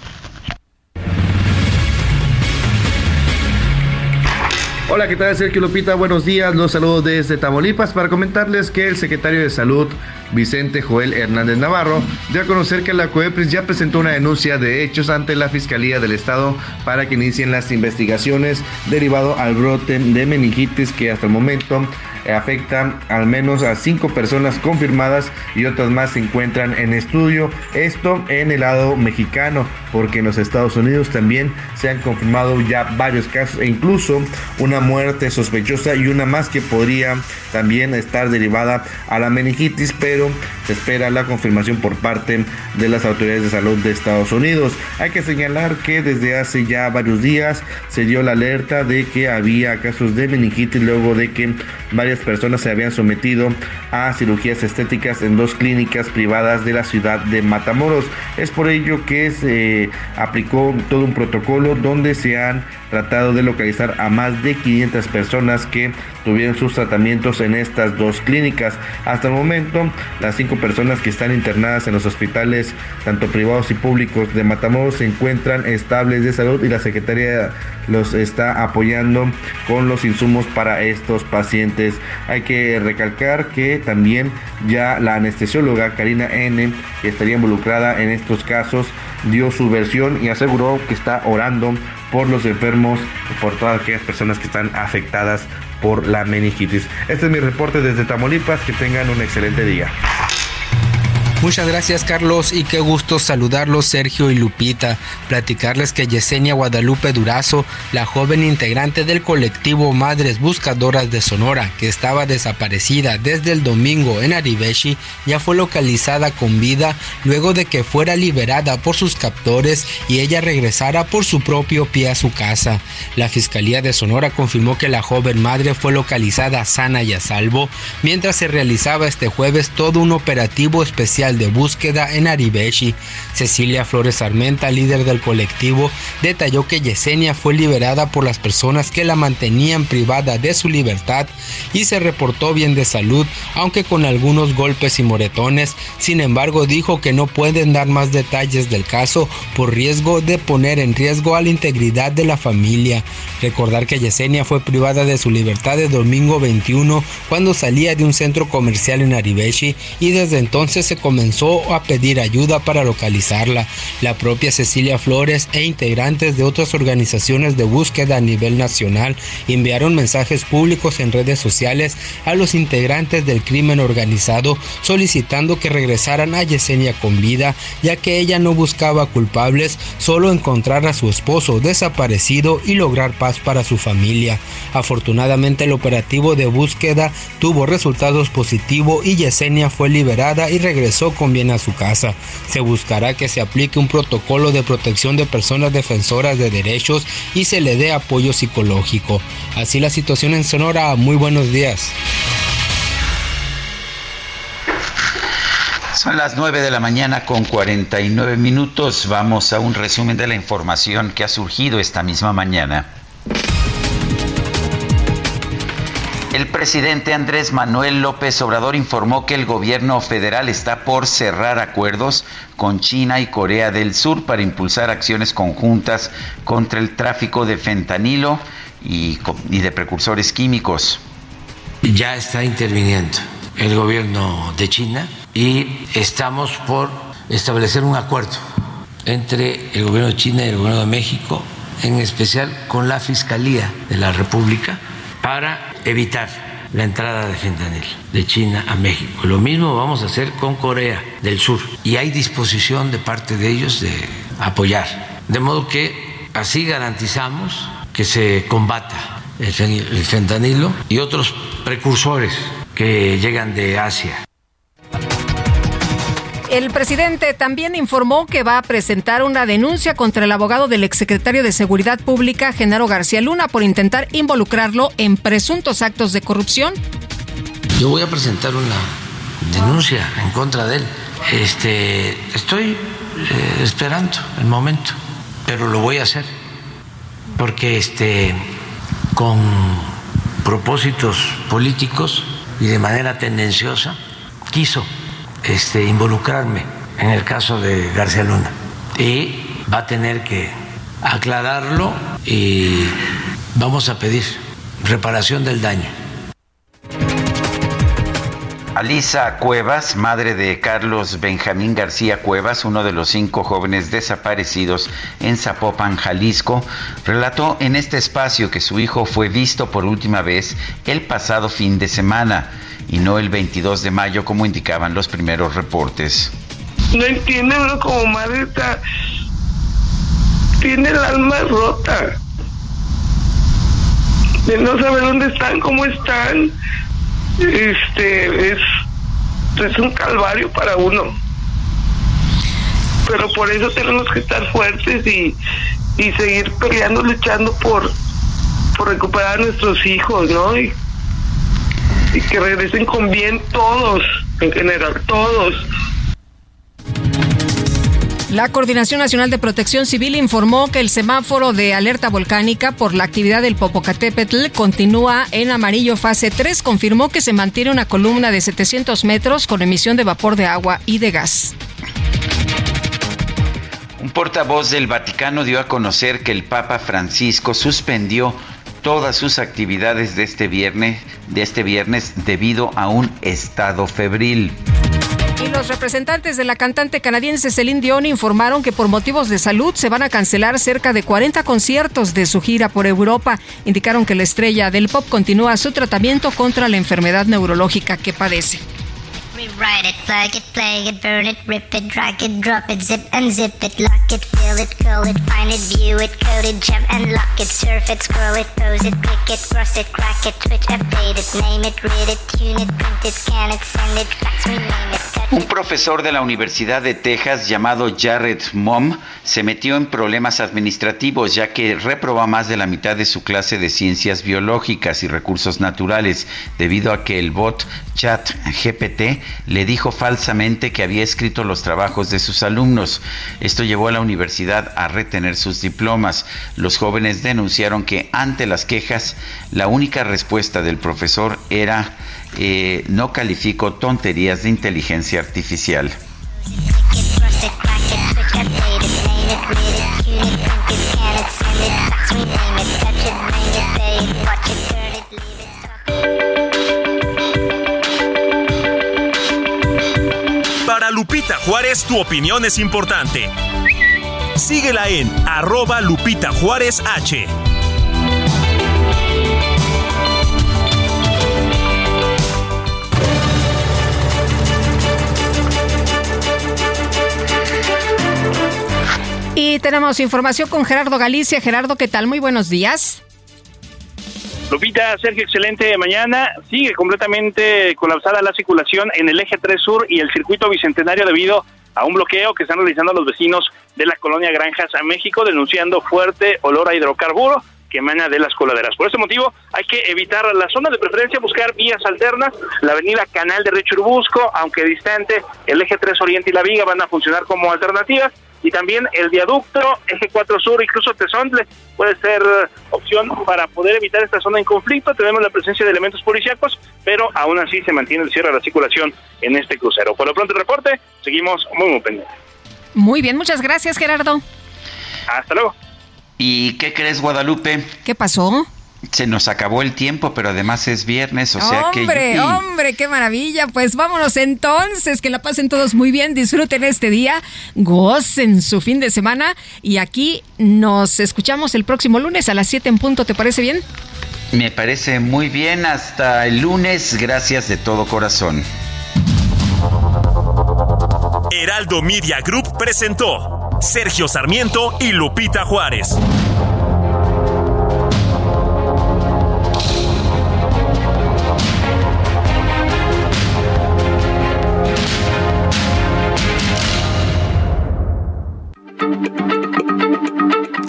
Hola, ¿qué tal? Sergio Lupita, buenos días. Los saludo desde Tamaulipas para comentarles que el secretario de Salud, Vicente Joel Hernández Navarro, dio a conocer que la COEPRIS ya presentó una denuncia de hechos ante la Fiscalía del Estado para que inicien las investigaciones derivado al brote de meningitis que hasta el momento afecta al menos a cinco personas confirmadas y otras más se encuentran en estudio. Esto en el lado mexicano, porque en los Estados Unidos también se han confirmado ya varios casos e incluso una muerte sospechosa y una más que podría también estar derivada a la meningitis, pero se espera la confirmación por parte de las autoridades de salud de Estados Unidos. Hay que señalar que desde hace ya varios días se dio la alerta de que había casos de meningitis luego de que varias personas se habían sometido a cirugías estéticas en dos clínicas privadas de la ciudad de Matamoros. Es por ello que se aplicó todo un protocolo donde se han tratado de localizar a más de 500 personas que tuvieron sus tratamientos en estas dos clínicas. Hasta el momento, las cinco personas que están internadas en los hospitales, tanto privados y públicos de Matamoros, se encuentran estables de salud y la Secretaría los está apoyando con los insumos para estos pacientes. Hay que recalcar que también ya la anestesióloga Karina N, que estaría involucrada en estos casos, dio su versión y aseguró que está orando por los enfermos, por todas aquellas personas que están afectadas por la meningitis. Este es mi reporte desde Tamaulipas. Que tengan un excelente día. Muchas gracias Carlos y qué gusto saludarlos Sergio y Lupita, platicarles que Yesenia Guadalupe Durazo, la joven integrante del colectivo Madres Buscadoras de Sonora, que estaba desaparecida desde el domingo en Aribeshi, ya fue localizada con vida luego de que fuera liberada por sus captores y ella regresara por su propio pie a su casa. La Fiscalía de Sonora confirmó que la joven madre fue localizada sana y a salvo, mientras se realizaba este jueves todo un operativo especial de búsqueda en Aribeshi. Cecilia Flores Armenta, líder del colectivo, detalló que Yesenia fue liberada por las personas que la mantenían privada de su libertad y se reportó bien de salud, aunque con algunos golpes y moretones. Sin embargo, dijo que no pueden dar más detalles del caso por riesgo de poner en riesgo a la integridad de la familia. Recordar que Yesenia fue privada de su libertad el domingo 21 cuando salía de un centro comercial en Aribeshi y desde entonces se comenzó a pedir ayuda para localizarla. La propia Cecilia Flores e integrantes de otras organizaciones de búsqueda a nivel nacional enviaron mensajes públicos en redes sociales a los integrantes del crimen organizado solicitando que regresaran a Yesenia con vida, ya que ella no buscaba culpables, solo encontrar a su esposo desaparecido y lograr paz para su familia. Afortunadamente el operativo de búsqueda tuvo resultados positivos y Yesenia fue liberada y regresó con bien a su casa. Se buscará que se aplique un protocolo de protección de personas defensoras de derechos y se le dé apoyo psicológico. Así la situación en Sonora. Muy buenos días. Son las 9 de la mañana con 49 minutos. Vamos a un resumen de la información que ha surgido esta misma mañana. El presidente Andrés Manuel López Obrador informó que el gobierno federal está por cerrar acuerdos con China y Corea del Sur para impulsar acciones conjuntas contra el tráfico de fentanilo y, de precursores químicos. Ya está interviniendo el gobierno de China y estamos por establecer un acuerdo entre el gobierno de China y el gobierno de México, en especial con la Fiscalía de la República, para evitar la entrada de fentanil de China a México. Lo mismo vamos a hacer con Corea del Sur y hay disposición de parte de ellos de apoyar. De modo que así garantizamos que se combata el fentanilo y otros precursores que llegan de Asia. El presidente también informó que va a presentar una denuncia contra el abogado del exsecretario de Seguridad Pública, Genaro García Luna, por intentar involucrarlo en presuntos actos de corrupción. Yo voy a presentar una denuncia en contra de él. Este, estoy eh, esperando el momento, pero lo voy a hacer porque este con propósitos políticos y de manera tendenciosa quiso este, involucrarme en el caso de García Luna y va a tener que aclararlo y vamos a pedir reparación del daño. Alisa Cuevas, madre de Carlos Benjamín García Cuevas, uno de los cinco jóvenes desaparecidos en Zapopan, Jalisco, relató en este espacio que su hijo fue visto por última vez el pasado fin de semana y no el 22 de mayo como indicaban los primeros reportes. No entiende uno como madre está tiene el alma rota de no saber dónde están, cómo están. Este es, es un calvario para uno. Pero por eso tenemos que estar fuertes y, y seguir peleando, luchando por, por recuperar a nuestros hijos, ¿no? Y, y que regresen con bien todos, en general, todos. La Coordinación Nacional de Protección Civil informó que el semáforo de alerta volcánica por la actividad del Popocatépetl continúa en amarillo fase 3. Confirmó que se mantiene una columna de 700 metros con emisión de vapor de agua y de gas. Un portavoz del Vaticano dio a conocer que el Papa Francisco suspendió todas sus actividades de este viernes, de este viernes debido a un estado febril. Y los representantes de la cantante canadiense Celine Dion informaron que por motivos de salud se van a cancelar cerca de 40 conciertos de su gira por Europa. Indicaron que la estrella del pop continúa su tratamiento contra la enfermedad neurológica que padece. Rewrite it, plug it, play it, burn it, rip it, drag it, drop it, zip and zip it, lock it, fill it, curl it, find it, view it, code it, jump and lock it, surf it, scroll it, pose it, click it, cross it, crack it, switch, update it, name it, read it, tune it, print it, scan it, send it, fax, rename it, Un profesor de la Universidad de Texas llamado Jared Mom se metió en problemas administrativos ya que reprobó a más de la mitad de su clase de ciencias biológicas y recursos naturales debido a que el bot chat GPT le dijo falsamente que había escrito los trabajos de sus alumnos. Esto llevó a la universidad a retener sus diplomas. Los jóvenes denunciaron que ante las quejas la única respuesta del profesor era eh, no califico tonterías de inteligencia artificial. Lupita Juárez, tu opinión es importante. Síguela en arroba Lupita Juárez H. Y tenemos información con Gerardo Galicia. Gerardo, ¿qué tal? Muy buenos días. Lupita, Sergio, excelente mañana. Sigue completamente colapsada la circulación en el eje 3 Sur y el circuito bicentenario debido a un bloqueo que están realizando los vecinos de la colonia Granjas a México, denunciando fuerte olor a hidrocarburo que emana de las coladeras. Por ese motivo hay que evitar la zona de preferencia, buscar vías alternas. La avenida Canal de Río Churubusco, aunque distante, el eje 3 Oriente y la Viga van a funcionar como alternativas. Y también el viaducto, eje 4 Sur, incluso Tezontle, puede ser opción para poder evitar esta zona en conflicto. Tenemos la presencia de elementos policíacos, pero aún así se mantiene el cierre de la circulación en este crucero. Por lo pronto el reporte, seguimos muy, muy pendientes. Muy bien, muchas gracias, Gerardo. Hasta luego. ¿Y qué crees, Guadalupe? ¿Qué pasó? Se nos acabó el tiempo, pero además es viernes, o sea que... hombre, yupi. hombre, qué maravilla. Pues vámonos entonces, que la pasen todos muy bien, disfruten este día, gocen su fin de semana y aquí nos escuchamos el próximo lunes a las 7 en punto, ¿te parece bien? Me parece muy bien. Hasta el lunes. Gracias de todo corazón. Heraldo Media Group presentó Sergio Sarmiento y Lupita Juárez.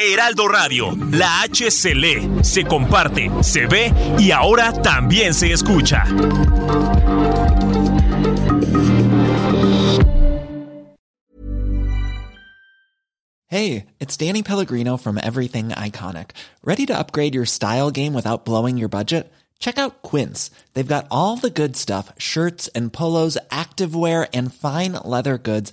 Heraldo Radio, la H se lee, se comparte, se ve y ahora también se escucha. Hey, it's Danny Pellegrino from Everything Iconic. Ready to upgrade your style game without blowing your budget? check out Quince. They've got all the good stuff, shirts and polos, activewear and fine leather goods,